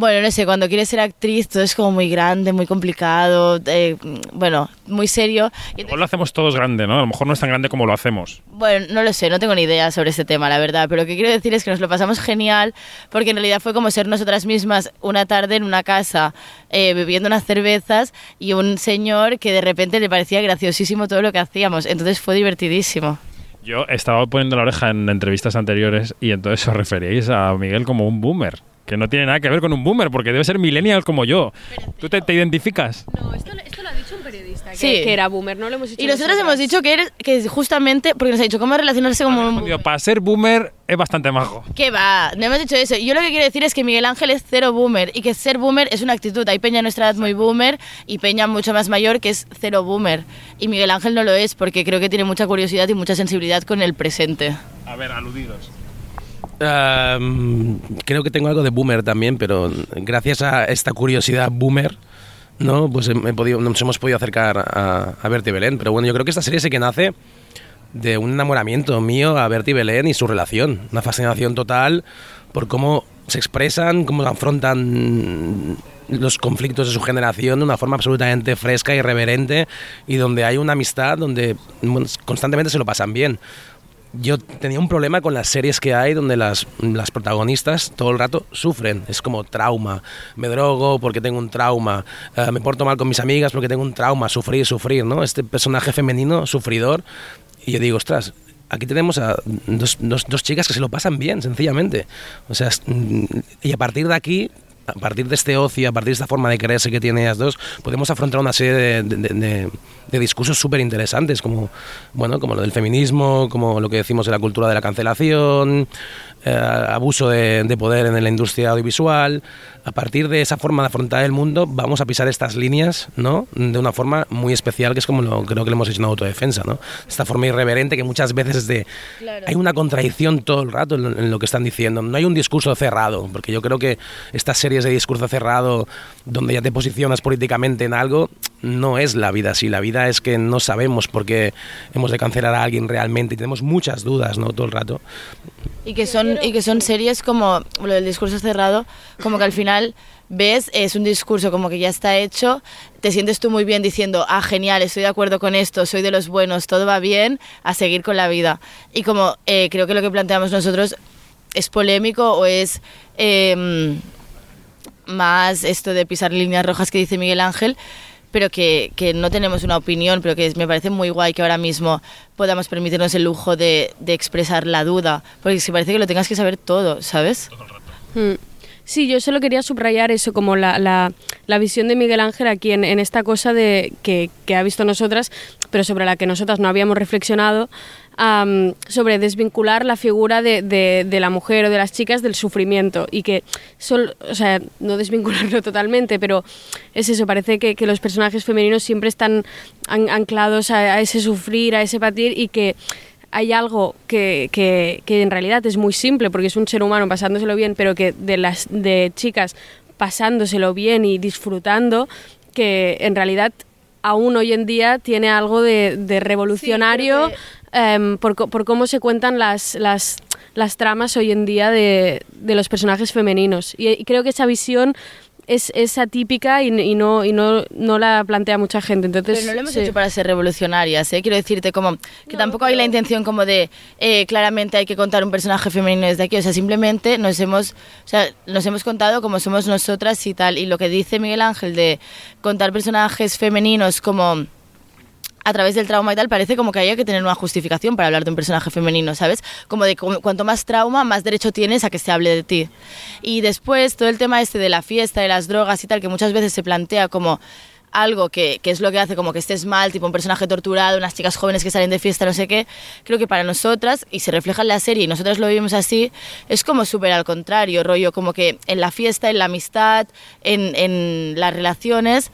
bueno, no sé, cuando quieres ser actriz todo es como muy grande, muy complicado, eh, bueno, muy serio. O lo hacemos todos grande, ¿no? A lo mejor no es tan grande como lo hacemos. bueno, no lo sé, no tengo ni idea sobre este tema, la verdad, pero lo que quiero decir es que nos lo pasamos genial porque en realidad fue como ser nosotras mismas una tarde en una casa eh, bebiendo unas cervezas y un señor que de repente le parecía graciosísimo todo lo que hacíamos, entonces fue divertidísimo. Yo estaba poniendo la oreja en entrevistas anteriores y entonces os referíais a Miguel como un boomer. Que no tiene nada que ver con un boomer, porque debe ser millennial como yo. ¿Tú te, te identificas? No, esto, esto lo ha dicho un periodista, que, Sí. que era boomer, no lo hemos dicho Y nosotros hemos dicho que, eres, que justamente, porque nos ha dicho cómo relacionarse como un... Digo, para ser boomer es bastante majo. ¿Qué va? No hemos dicho eso. Yo lo que quiero decir es que Miguel Ángel es cero boomer y que ser boomer es una actitud. Hay peña a nuestra edad muy boomer y peña mucho más mayor que es cero boomer. Y Miguel Ángel no lo es porque creo que tiene mucha curiosidad y mucha sensibilidad con el presente. A ver, aludidos. Creo que tengo algo de boomer también, pero gracias a esta curiosidad boomer, ¿no? Pues he- he podido, nos hemos podido acercar a, a Bertie Belén. Pero bueno, yo creo que esta serie sí que nace de un enamoramiento mío a Bertie Belén y su relación. Una fascinación total por cómo se expresan, cómo afrontan los conflictos de su generación de una forma absolutamente fresca, irreverente y donde hay una amistad donde constantemente se lo pasan bien. Yo tenía un problema con las series que hay donde las, las protagonistas todo el rato sufren. Es como trauma. Me drogo porque tengo un trauma. eh, me porto mal con mis amigas porque tengo un trauma. Sufrir, sufrir, ¿no? Este personaje femenino, sufridor. Y yo digo, ostras, aquí tenemos a dos, dos- dos chicas que se lo pasan bien, sencillamente. O sea, mm, y a partir de aquí, a partir de este ocio, a partir de esta forma de creerse que tienen ellas dos, podemos afrontar una serie de, de- de- discursos súper interesantes, como, bueno, como lo del feminismo, como lo que decimos de la cultura de la cancelación, eh, abuso de, de poder en la industria audiovisual. A partir de esa forma de afrontar el mundo, vamos a pisar estas líneas, ¿no? De una forma muy especial, que es como lo, creo que lo hemos hecho en autodefensa, ¿no? Esta forma irreverente que muchas veces es de... Hay una contradicción todo el rato en lo, en lo que están diciendo. No hay un discurso cerrado, porque yo creo que estas series de discurso cerrado, donde ya te posicionas políticamente en algo, no es la vida así. La vida es que no sabemos por qué hemos de cancelar a alguien realmente y tenemos muchas dudas, ¿no? Todo el rato. Y que son, y que son series como lo del discurso cerrado, como que al final ves, es un discurso como que ya está hecho, te sientes tú muy bien diciendo, ah, genial, estoy de acuerdo con esto, soy de los buenos, todo va bien, a seguir con la vida. Y como eh, creo que lo que planteamos nosotros es polémico o es eh, más esto de pisar líneas rojas que dice Miguel Ángel, pero que, que no tenemos una opinión, pero que me parece muy guay que ahora mismo podamos permitirnos el lujo de, de expresar la duda, porque es que parece que lo tengas que saber todo, ¿sabes? Mm. Sí, yo solo quería subrayar eso, como la, la, la visión de Miguel Ángel aquí en, en esta cosa de que, que ha visto nosotras, pero sobre la que nosotras no habíamos reflexionado, am, sobre desvincular la figura de, de, de la mujer o de las chicas del sufrimiento y que, sol- o sea, no desvincularlo totalmente, pero es eso, parece que, que los personajes femeninos siempre están an- anclados a, a ese sufrir, a ese patir y que hay algo que, que, que en realidad es muy simple porque es un ser humano pasándoselo bien, pero que de las de chicas pasándoselo bien y disfrutando, que en realidad aún hoy en día tiene algo de, de revolucionario em, por, por cómo se cuentan las, las, las tramas hoy en día de, de los personajes femeninos. Y, y creo que esa visión es, es atípica y, y no, y no, no la plantea mucha gente. Entonces, Pero no lo hemos sí. hecho para ser revolucionarias, ¿eh? Quiero decirte como que tampoco hay la intención como de eh, claramente hay que contar un personaje femenino desde aquí, o sea, simplemente nos hemos, o sea, nos hemos contado como somos nosotras y tal, y lo que dice Miguel Ángel de contar personajes femeninos como a través del trauma y tal, parece como que haya que tener una justificación para hablar de un personaje femenino, ¿sabes? Como de cu- cuanto más trauma, más derecho tienes a que se hable de ti. Y después todo el tema este de la fiesta, de las drogas y tal, que muchas veces se plantea como algo que, que es lo que hace como que estés mal, tipo un personaje torturado, unas chicas jóvenes que salen de fiesta, no sé qué, creo que para nosotras, y se refleja en la serie, y nosotras lo vivimos así, es como súper al contrario, rollo, como que en la fiesta, en la amistad, en, en las relaciones,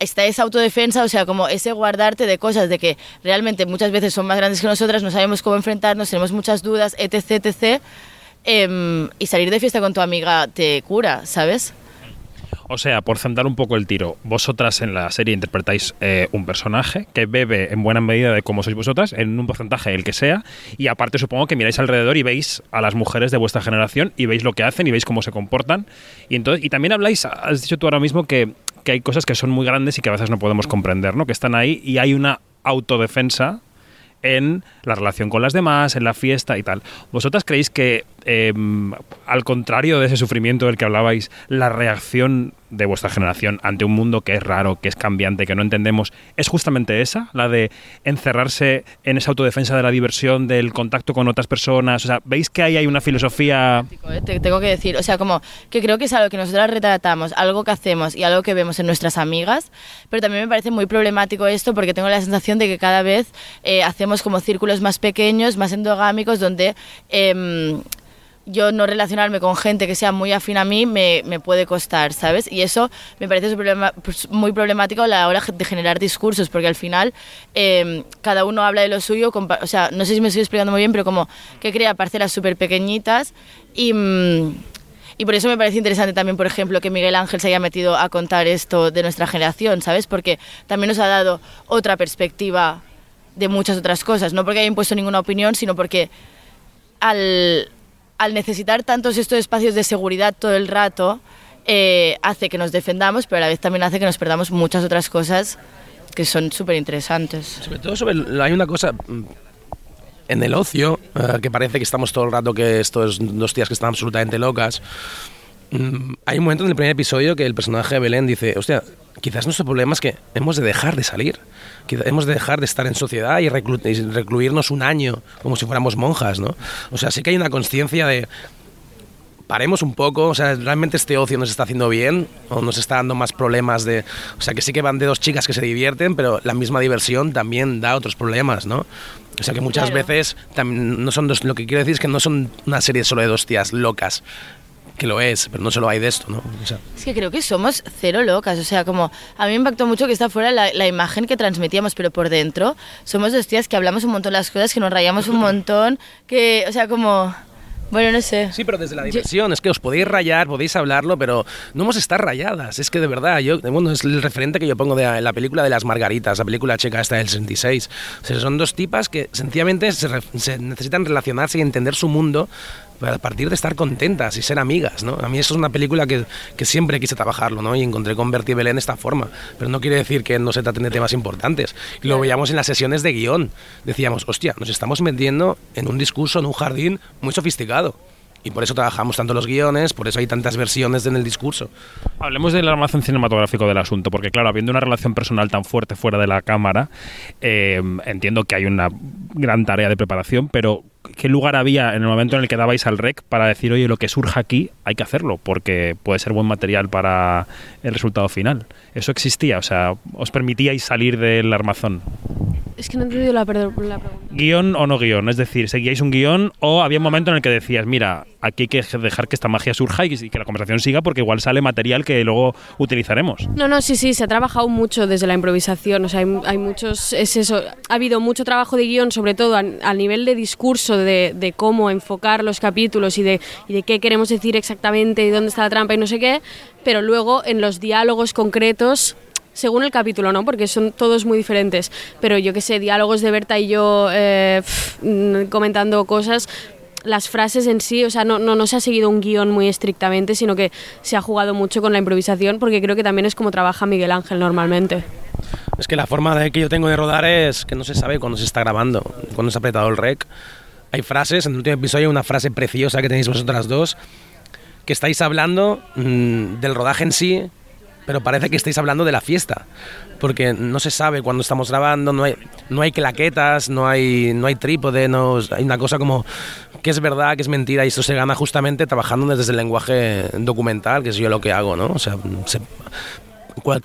está esa autodefensa, o sea, como ese guardarte de cosas, de que realmente muchas veces son más grandes que nosotras, no sabemos cómo enfrentarnos, tenemos muchas dudas, etc., etc., em, y salir de fiesta con tu amiga te cura, ¿sabes? O sea, por centrar un poco el tiro, vosotras en la serie interpretáis eh, un personaje que bebe en buena medida de cómo sois vosotras, en un porcentaje el que sea, y aparte supongo que miráis alrededor y veis a las mujeres de vuestra generación y veis lo que hacen y veis cómo se comportan. Y entonces, y también habláis, has dicho tú ahora mismo que, que hay cosas que son muy grandes y que a veces no podemos comprender, ¿no? Que están ahí y hay una autodefensa en la relación con las demás, en la fiesta y tal. ¿Vosotras creéis que, eh, al contrario de ese sufrimiento del que hablabais, la reacción de vuestra generación ante un mundo que es raro, que es cambiante, que no entendemos, es justamente esa? La de encerrarse en esa autodefensa de la diversión, del contacto con otras personas. O sea, ¿veis que ahí hay una filosofía... ¿eh? Te tengo que decir, o sea, como que creo que es algo que nosotras retratamos, algo que hacemos y algo que vemos en nuestras amigas, pero también me parece muy problemático esto porque tengo la sensación de que cada vez eh, hacemos como círculos más pequeños, más endogámicos, donde... em, yo no relacionarme con gente que sea muy afín a mí me, me puede costar, ¿sabes? Y eso me parece pues, muy problemático a la hora de generar discursos, porque al final eh, cada uno habla de lo suyo, o sea, no sé si me estoy explicando muy bien, pero como que crea parcelas súper pequeñitas y... mm, y por eso me parece interesante también, por ejemplo, que Miguel Ángel se haya metido a contar esto de nuestra generación, ¿sabes? Porque también nos ha dado otra perspectiva de muchas otras cosas, no porque haya impuesto ninguna opinión, sino porque al, al necesitar tantos estos espacios de seguridad todo el rato, eh, hace que nos defendamos, pero a la vez también hace que nos perdamos muchas otras cosas que son súper interesantes. Sobre todo sobre, hay una cosa mm, en el ocio, eh, que parece que estamos todo el rato que estos dos tías que están absolutamente locas. Mm, hay un momento en el primer episodio que el personaje de Belén dice, hostia, quizás nuestro problema es que hemos de dejar de salir, quizás hemos de dejar de estar en sociedad y, reclu- y recluirnos un año como si fuéramos monjas, ¿no? O sea, sí que hay una conciencia de paremos un poco, o sea, realmente este ocio nos está haciendo bien o nos está dando más problemas de, o sea, que sí que van de dos chicas que se divierten, pero la misma diversión también da otros problemas, ¿no? O sea, que muchas Claro. veces también no son dos, lo que quiero decir es que no son una serie solo de dos tías locas, que lo es, pero no solo hay de esto, ¿no? O sea, Es que creo que somos cero locas, o sea, como a mí me impactó mucho que está fuera la, la imagen que transmitíamos, pero por dentro somos dos tías que hablamos un montón las cosas, que nos rayamos un montón, que, o sea, como, bueno, no sé. Sí, pero desde la diversión, es que os podéis rayar, podéis hablarlo, pero no hemos estar rayadas. Es que de verdad, yo, bueno, es el referente que yo pongo de la película de las Margaritas, la película checa esta del 66. O sea, son dos tipas que sencillamente se, re- se necesitan relacionarse y entender su mundo a partir de estar contentas y ser amigas, ¿no? A mí eso es una película que, que siempre quise trabajarlo, ¿no? Y encontré con Bertie Belén esta forma. Pero no quiere decir que no se traten de temas importantes. Lo veíamos en las sesiones de guion. Decíamos, hostia, nos estamos metiendo en un discurso, en un jardín muy sofisticado. Y por eso trabajamos tanto los guiones, por eso hay tantas versiones en el discurso. Hablemos del almacén cinematográfico del asunto, porque claro, habiendo una relación personal tan fuerte fuera de la cámara, eh, entiendo que hay una gran tarea de preparación, pero ¿qué lugar había en el momento en el que dabais al rec para decir, oye, lo que surja aquí hay que hacerlo, porque puede ser buen material para el resultado final? ¿Eso existía? O sea, ¿os permitíais salir del armazón? Es que no he entendido la, la pregunta. ¿Guión o no guion? Es decir, ¿seguíais un guion o había un momento en el que decías, mira, aquí hay que dejar que esta magia surja y que la conversación siga porque igual sale material que luego utilizaremos? No, no, sí, sí, se ha trabajado mucho desde la improvisación, o sea, hay, hay muchos, es eso, ha habido mucho trabajo de guion, sobre todo a, a nivel de discurso, de, de cómo enfocar los capítulos y de, y de qué queremos decir exactamente y dónde está la trampa y no sé qué, pero luego en los diálogos concretos según el capítulo, ¿no? Porque son todos muy diferentes. Pero yo qué sé, diálogos de Berta y yo eh, pf, mm, comentando cosas, las frases en sí, o sea, no, no, no se ha seguido un guion muy estrictamente, sino que se ha jugado mucho con la improvisación, porque creo que también es como trabaja Miguel Ángel normalmente. Es que la forma de que yo tengo de rodar es que no se sabe cuándo se está grabando, cuándo se ha apretado el rec. Hay frases, en el último episodio hay una frase preciosa que tenéis vosotras dos, que estáis hablando mm, del rodaje en sí, pero parece que estáis hablando de la fiesta, porque no se sabe cuándo estamos grabando, no hay, no hay claquetas, no hay, no hay trípode, no, hay una cosa como que es verdad, que es mentira, y esto se gana justamente trabajando desde el lenguaje documental, que es yo lo que hago, ¿no? O sea, se-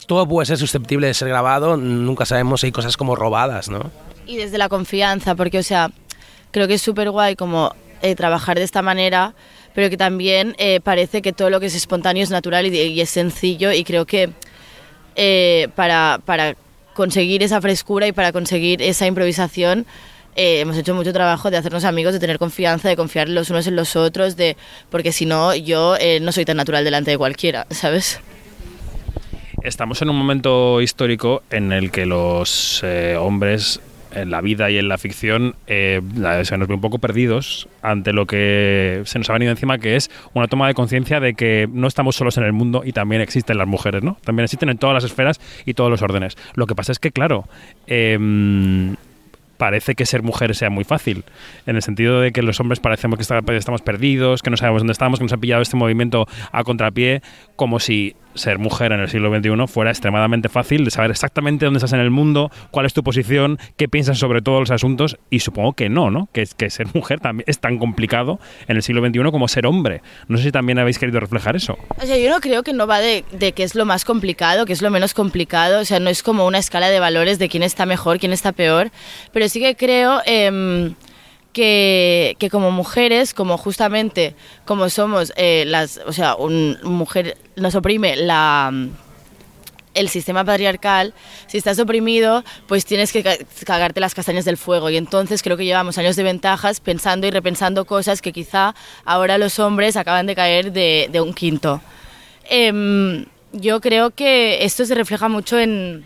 todo puede ser susceptible de ser grabado, nunca sabemos si hay cosas como robadas, ¿no? Y desde la confianza, porque, o sea, creo que es súper guay como eh, trabajar de esta manera, pero que también eh, parece que todo lo que es espontáneo es natural y, y es sencillo y creo que eh, para, para conseguir esa frescura y para conseguir esa improvisación eh, hemos hecho mucho trabajo de hacernos amigos, de tener confianza, de confiar los unos en los otros, de porque si no yo eh, no soy tan natural delante de cualquiera, ¿sabes? Estamos en un momento histórico en el que los eh, hombres en la vida y en la ficción eh, se nos ve un poco perdidos ante lo que se nos ha venido encima, que es una toma de conciencia de que no estamos solos en el mundo y también existen las mujeres, ¿no? También existen en todas las esferas y todos los órdenes. Lo que pasa es que, claro, em, parece que ser mujer sea muy fácil, en el sentido de que los hombres parecemos que estamos perdidos, que no sabemos dónde estamos, que nos ha pillado este movimiento a contrapié, como si ser mujer en el siglo XXI fuera extremadamente fácil de saber exactamente dónde estás en el mundo, cuál es tu posición, qué piensas sobre todos los asuntos, y supongo que no, ¿no? Que, que ser mujer también es tan complicado en el siglo XXI como ser hombre. No sé si también habéis querido reflejar eso. O sea, yo no creo que no va de, de qué es lo más complicado, qué es lo menos complicado. O sea, no es como una escala de valores de quién está mejor, quién está peor. Pero sí que creo em, que, como mujeres, como justamente como somos eh, las, o sea, un mujer nos oprime la el sistema patriarcal, si estás oprimido, pues tienes que ca- cagarte las castañas del fuego. Y entonces creo que llevamos años de ventajas pensando y repensando cosas que quizá ahora los hombres acaban de caer de, de un quinto. Em, yo creo que esto se refleja mucho en,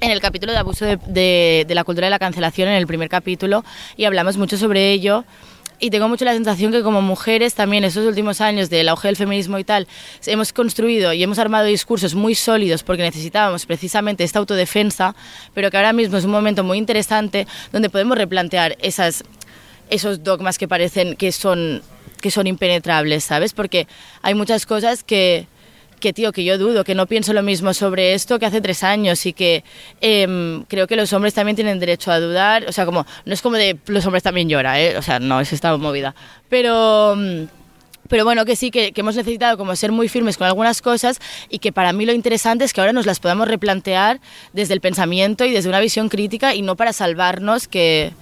en el capítulo de abuso de, la cultura de la cancelación, en el primer capítulo, y hablamos mucho sobre ello. y tengo mucho la sensación que como mujeres también estos últimos años del auge del feminismo y tal, hemos construido y hemos armado discursos muy sólidos porque necesitábamos precisamente esta autodefensa, pero que ahora mismo es un momento muy interesante donde podemos replantear esos dogmas que parecen que son, que son impenetrables, ¿sabes? Porque hay muchas cosas que que tío, que yo dudo, que no pienso lo mismo sobre esto que hace tres años y que em, creo que los hombres también tienen derecho a dudar. O sea, como, no es como de los hombres también lloran, ¿eh? O sea, no, es esta movida. Pero... mm, pero bueno, que sí, que, que hemos necesitado como ser muy firmes con algunas cosas y que para mí lo interesante es que ahora nos las podamos replantear desde el pensamiento y desde una visión crítica y no para salvarnos, que,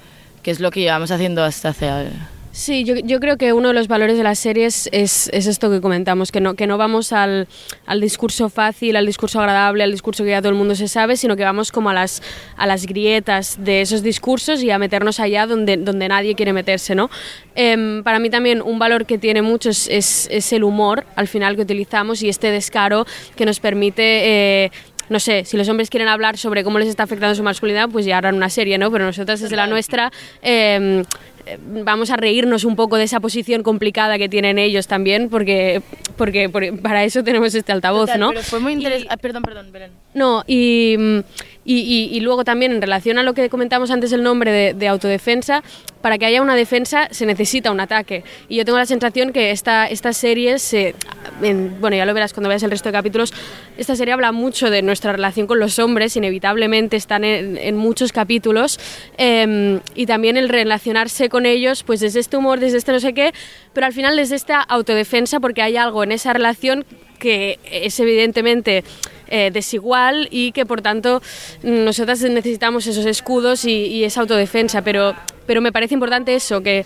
que es lo que llevamos haciendo hasta hace... Sí, yo, creo que uno de los valores de las series es, es esto que comentamos, que no, que no vamos al, discurso fácil, al discurso agradable, al discurso que ya todo el mundo se sabe, sino que vamos como a las, grietas de esos discursos y a meternos allá donde, donde nadie quiere meterse, ¿no? Em, para mí también un valor que tiene mucho es el humor, al final, que utilizamos y este descaro que nos permite... eh, no sé, si los hombres quieren hablar sobre cómo les está afectando su masculinidad, pues ya harán una serie, ¿no? Pero nosotras desde la nuestra eh, eh, vamos a reírnos un poco de esa posición complicada que tienen ellos también, porque, porque, porque para eso tenemos este altavoz, Total, ¿no? Pero fue muy interesante... perdón, perdón, Belén. No, y, mm, y, y- y luego también en relación a lo que comentamos antes el nombre de, de autodefensa, para que haya una defensa se necesita un ataque. Y yo tengo la sensación que esta, esta serie, se, en- bueno, ya lo verás cuando veas el resto de capítulos, esta serie habla mucho de nuestra relación con los hombres, inevitablemente están en, en muchos capítulos, em, y también el relacionarse con ellos, pues desde este humor, desde este no sé qué, pero al final desde esta autodefensa, porque hay algo en esa relación que es evidentemente eh, desigual y que por tanto nosotras necesitamos esos escudos y, esa autodefensa, pero, pero me parece importante eso, que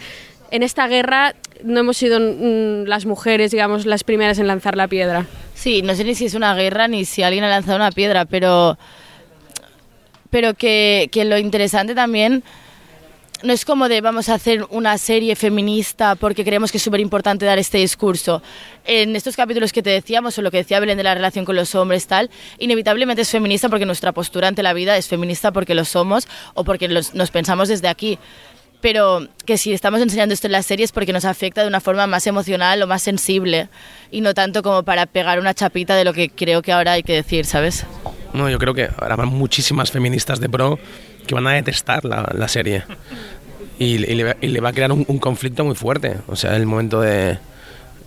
en esta guerra no hemos sido mm, las mujeres, digamos, las primeras en lanzar la piedra. Sí, no sé ni si es una guerra ni si alguien ha lanzado una piedra, pero, pero que, que lo interesante también no es como de vamos a hacer una serie feminista porque creemos que es súper importante dar este discurso. En estos capítulos que te decíamos, o lo que decía Belén de la relación con los hombres, tal, inevitablemente es feminista porque nuestra postura ante la vida es feminista porque lo somos o porque nos pensamos desde aquí. Pero que si estamos enseñando esto en las series porque nos afecta de una forma más emocional o más sensible y no tanto como para pegar una chapita de lo que creo que ahora hay que decir, ¿sabes? No, yo creo que habrá muchísimas feministas de pro que van a detestar la, la serie. Y, y le, va- y le va a crear un, un conflicto muy fuerte. O sea, el momento de,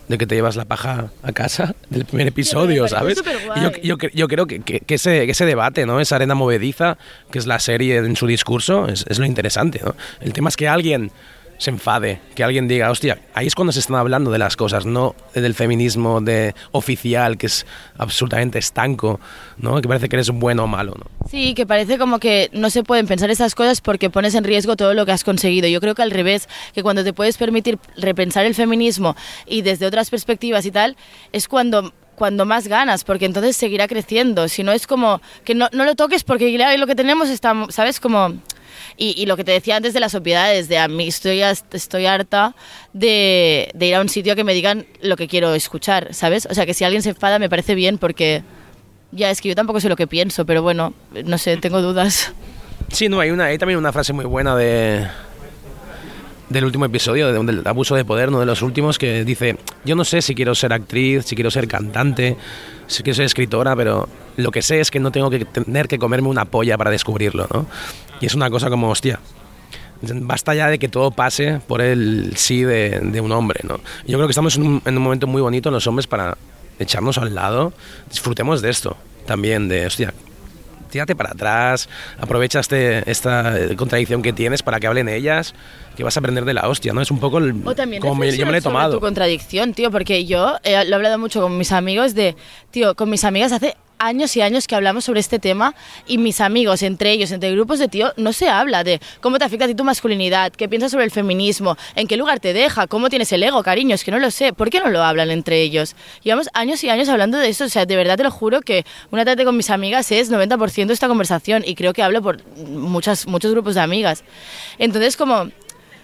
de que te llevas la paja a casa del primer episodio, ¿sabes? Y Yo, yo, yo creo que, que- que ese, que ese debate, ¿no? Esa arena movediza, que es la serie en su discurso, es, es lo interesante, ¿no? El tema es que alguien se enfade, que alguien diga, hostia, ahí es cuando se están hablando de las cosas, no del feminismo de oficial, que es absolutamente estanco, ¿no? Que parece que eres bueno o malo, ¿no? Sí, que parece como que no se pueden pensar esas cosas porque pones en riesgo todo lo que has conseguido. Yo creo que al revés, que cuando te puedes permitir repensar el feminismo y desde otras perspectivas y tal, es cuando cuando más ganas, porque entonces seguirá creciendo. Si no es como que no, no lo toques porque lo que tenemos está, ¿sabes? Como... Y, y lo que te decía antes de las obviedades, de a mí estoy, estoy harta de, de ir a un sitio a que me digan lo que quiero escuchar, ¿sabes? O sea, que si alguien se enfada me parece bien porque ya es que yo tampoco sé lo que pienso, pero bueno, no sé, tengo dudas. Sí, no, hay, una, hay también una frase muy buena de del último episodio, de- del abuso de poder, uno de los últimos, que dice, yo no sé si quiero ser actriz, si quiero ser cantante, si quiero ser escritora, pero lo que sé es que no tengo que tener que comerme una polla para descubrirlo, ¿no? Y es una cosa como, hostia, basta ya de que todo pase por el sí de, un hombre, ¿no? Yo creo que estamos en un, en un momento muy bonito los hombres para echarnos al lado, disfrutemos de esto también, de, hostia, tírate para atrás, aprovecha este, esta eh, contradicción que tienes para que hablen ellas, que vas a aprender de la hostia, ¿no? Es un poco el, O también como me- yo me lo he tomado. tu contradicción, tío, porque yo eh, lo he hablado mucho con mis amigos de, tío, con mis amigas hace años y años que hablamos sobre este tema y mis amigos, entre ellos, entre grupos de tío, no se habla de cómo te afecta a ti tu masculinidad, qué piensas sobre el feminismo, en qué lugar te deja, cómo tienes el ego, cariño, es que no lo sé, ¿por qué no lo hablan entre ellos? Llevamos años y años hablando de eso, o sea, de verdad te lo juro que una tarde con mis amigas es 90% de esta conversación y creo que hablo por muchas, muchos grupos de amigas. Entonces, como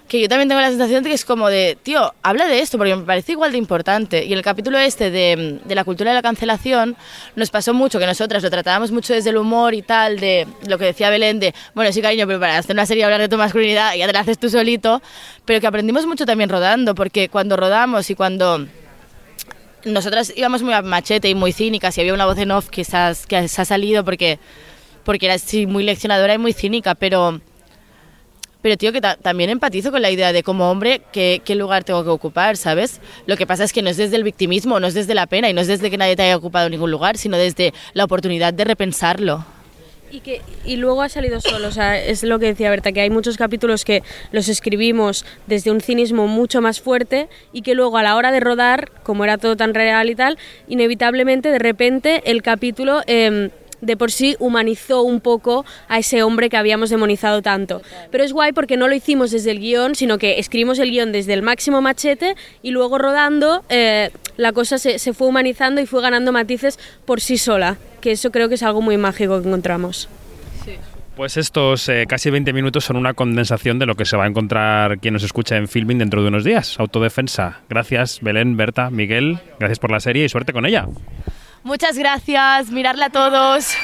que yo también tengo la sensación de que es como de, tío, habla de esto, porque me parece igual de importante. Y en el capítulo este de, de la cultura de la cancelación, nos pasó mucho que nosotras lo tratábamos mucho desde el humor y tal, de lo que decía Belén, de, bueno, sí, cariño, pero para hacer una serie hablar de tu masculinidad, ya te la haces tú solito, pero que aprendimos mucho también rodando, porque cuando rodamos y cuando nosotras íbamos muy a machete y muy cínicas y había una voz en off que se ha, que se ha salido porque, porque era así muy leccionadora y muy cínica, pero pero tío, que ta- también empatizo con la idea de como hombre qué, qué lugar tengo que ocupar, ¿sabes? Lo que pasa es que no es desde el victimismo, no es desde la pena y no es desde que nadie te haya ocupado ningún lugar, sino desde la oportunidad de repensarlo. Y, que, y luego ha salido solo, o sea, es lo que decía Berta, que hay muchos capítulos que los escribimos desde un cinismo mucho más fuerte y que luego a la hora de rodar, como era todo tan real y tal, inevitablemente de repente el capítulo em, de por sí humanizó un poco a ese hombre que habíamos demonizado tanto. Pero es guay porque no lo hicimos desde el guion, sino que escribimos el guion desde el máximo machete y luego rodando eh, la cosa se, se fue humanizando y fue ganando matices por sí sola, que eso creo que es algo muy mágico que encontramos. Pues estos eh, casi 20 minutos son una condensación de lo que se va a encontrar quien nos escucha en filming dentro de unos días. Autodefensa. Gracias, Belén, Berta, Miguel. Gracias por la serie y suerte con ella. Muchas gracias, mirarla a todos.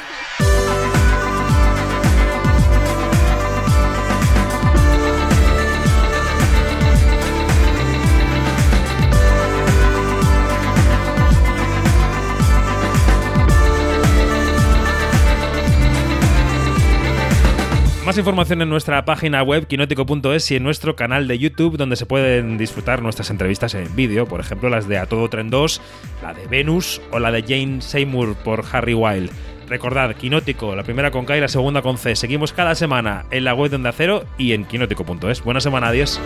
Más información en nuestra página web quinótico.es y en nuestro canal de YouTube donde se pueden disfrutar nuestras entrevistas en vídeo, por ejemplo las de A Todo Tren 2, la de Venus o la de Jane Seymour por Harry Wilde. Recordad, Quinótico, la primera con K y la segunda con C. Seguimos cada semana en la web de Onda Cero y en quinótico.es. Buena semana, adiós.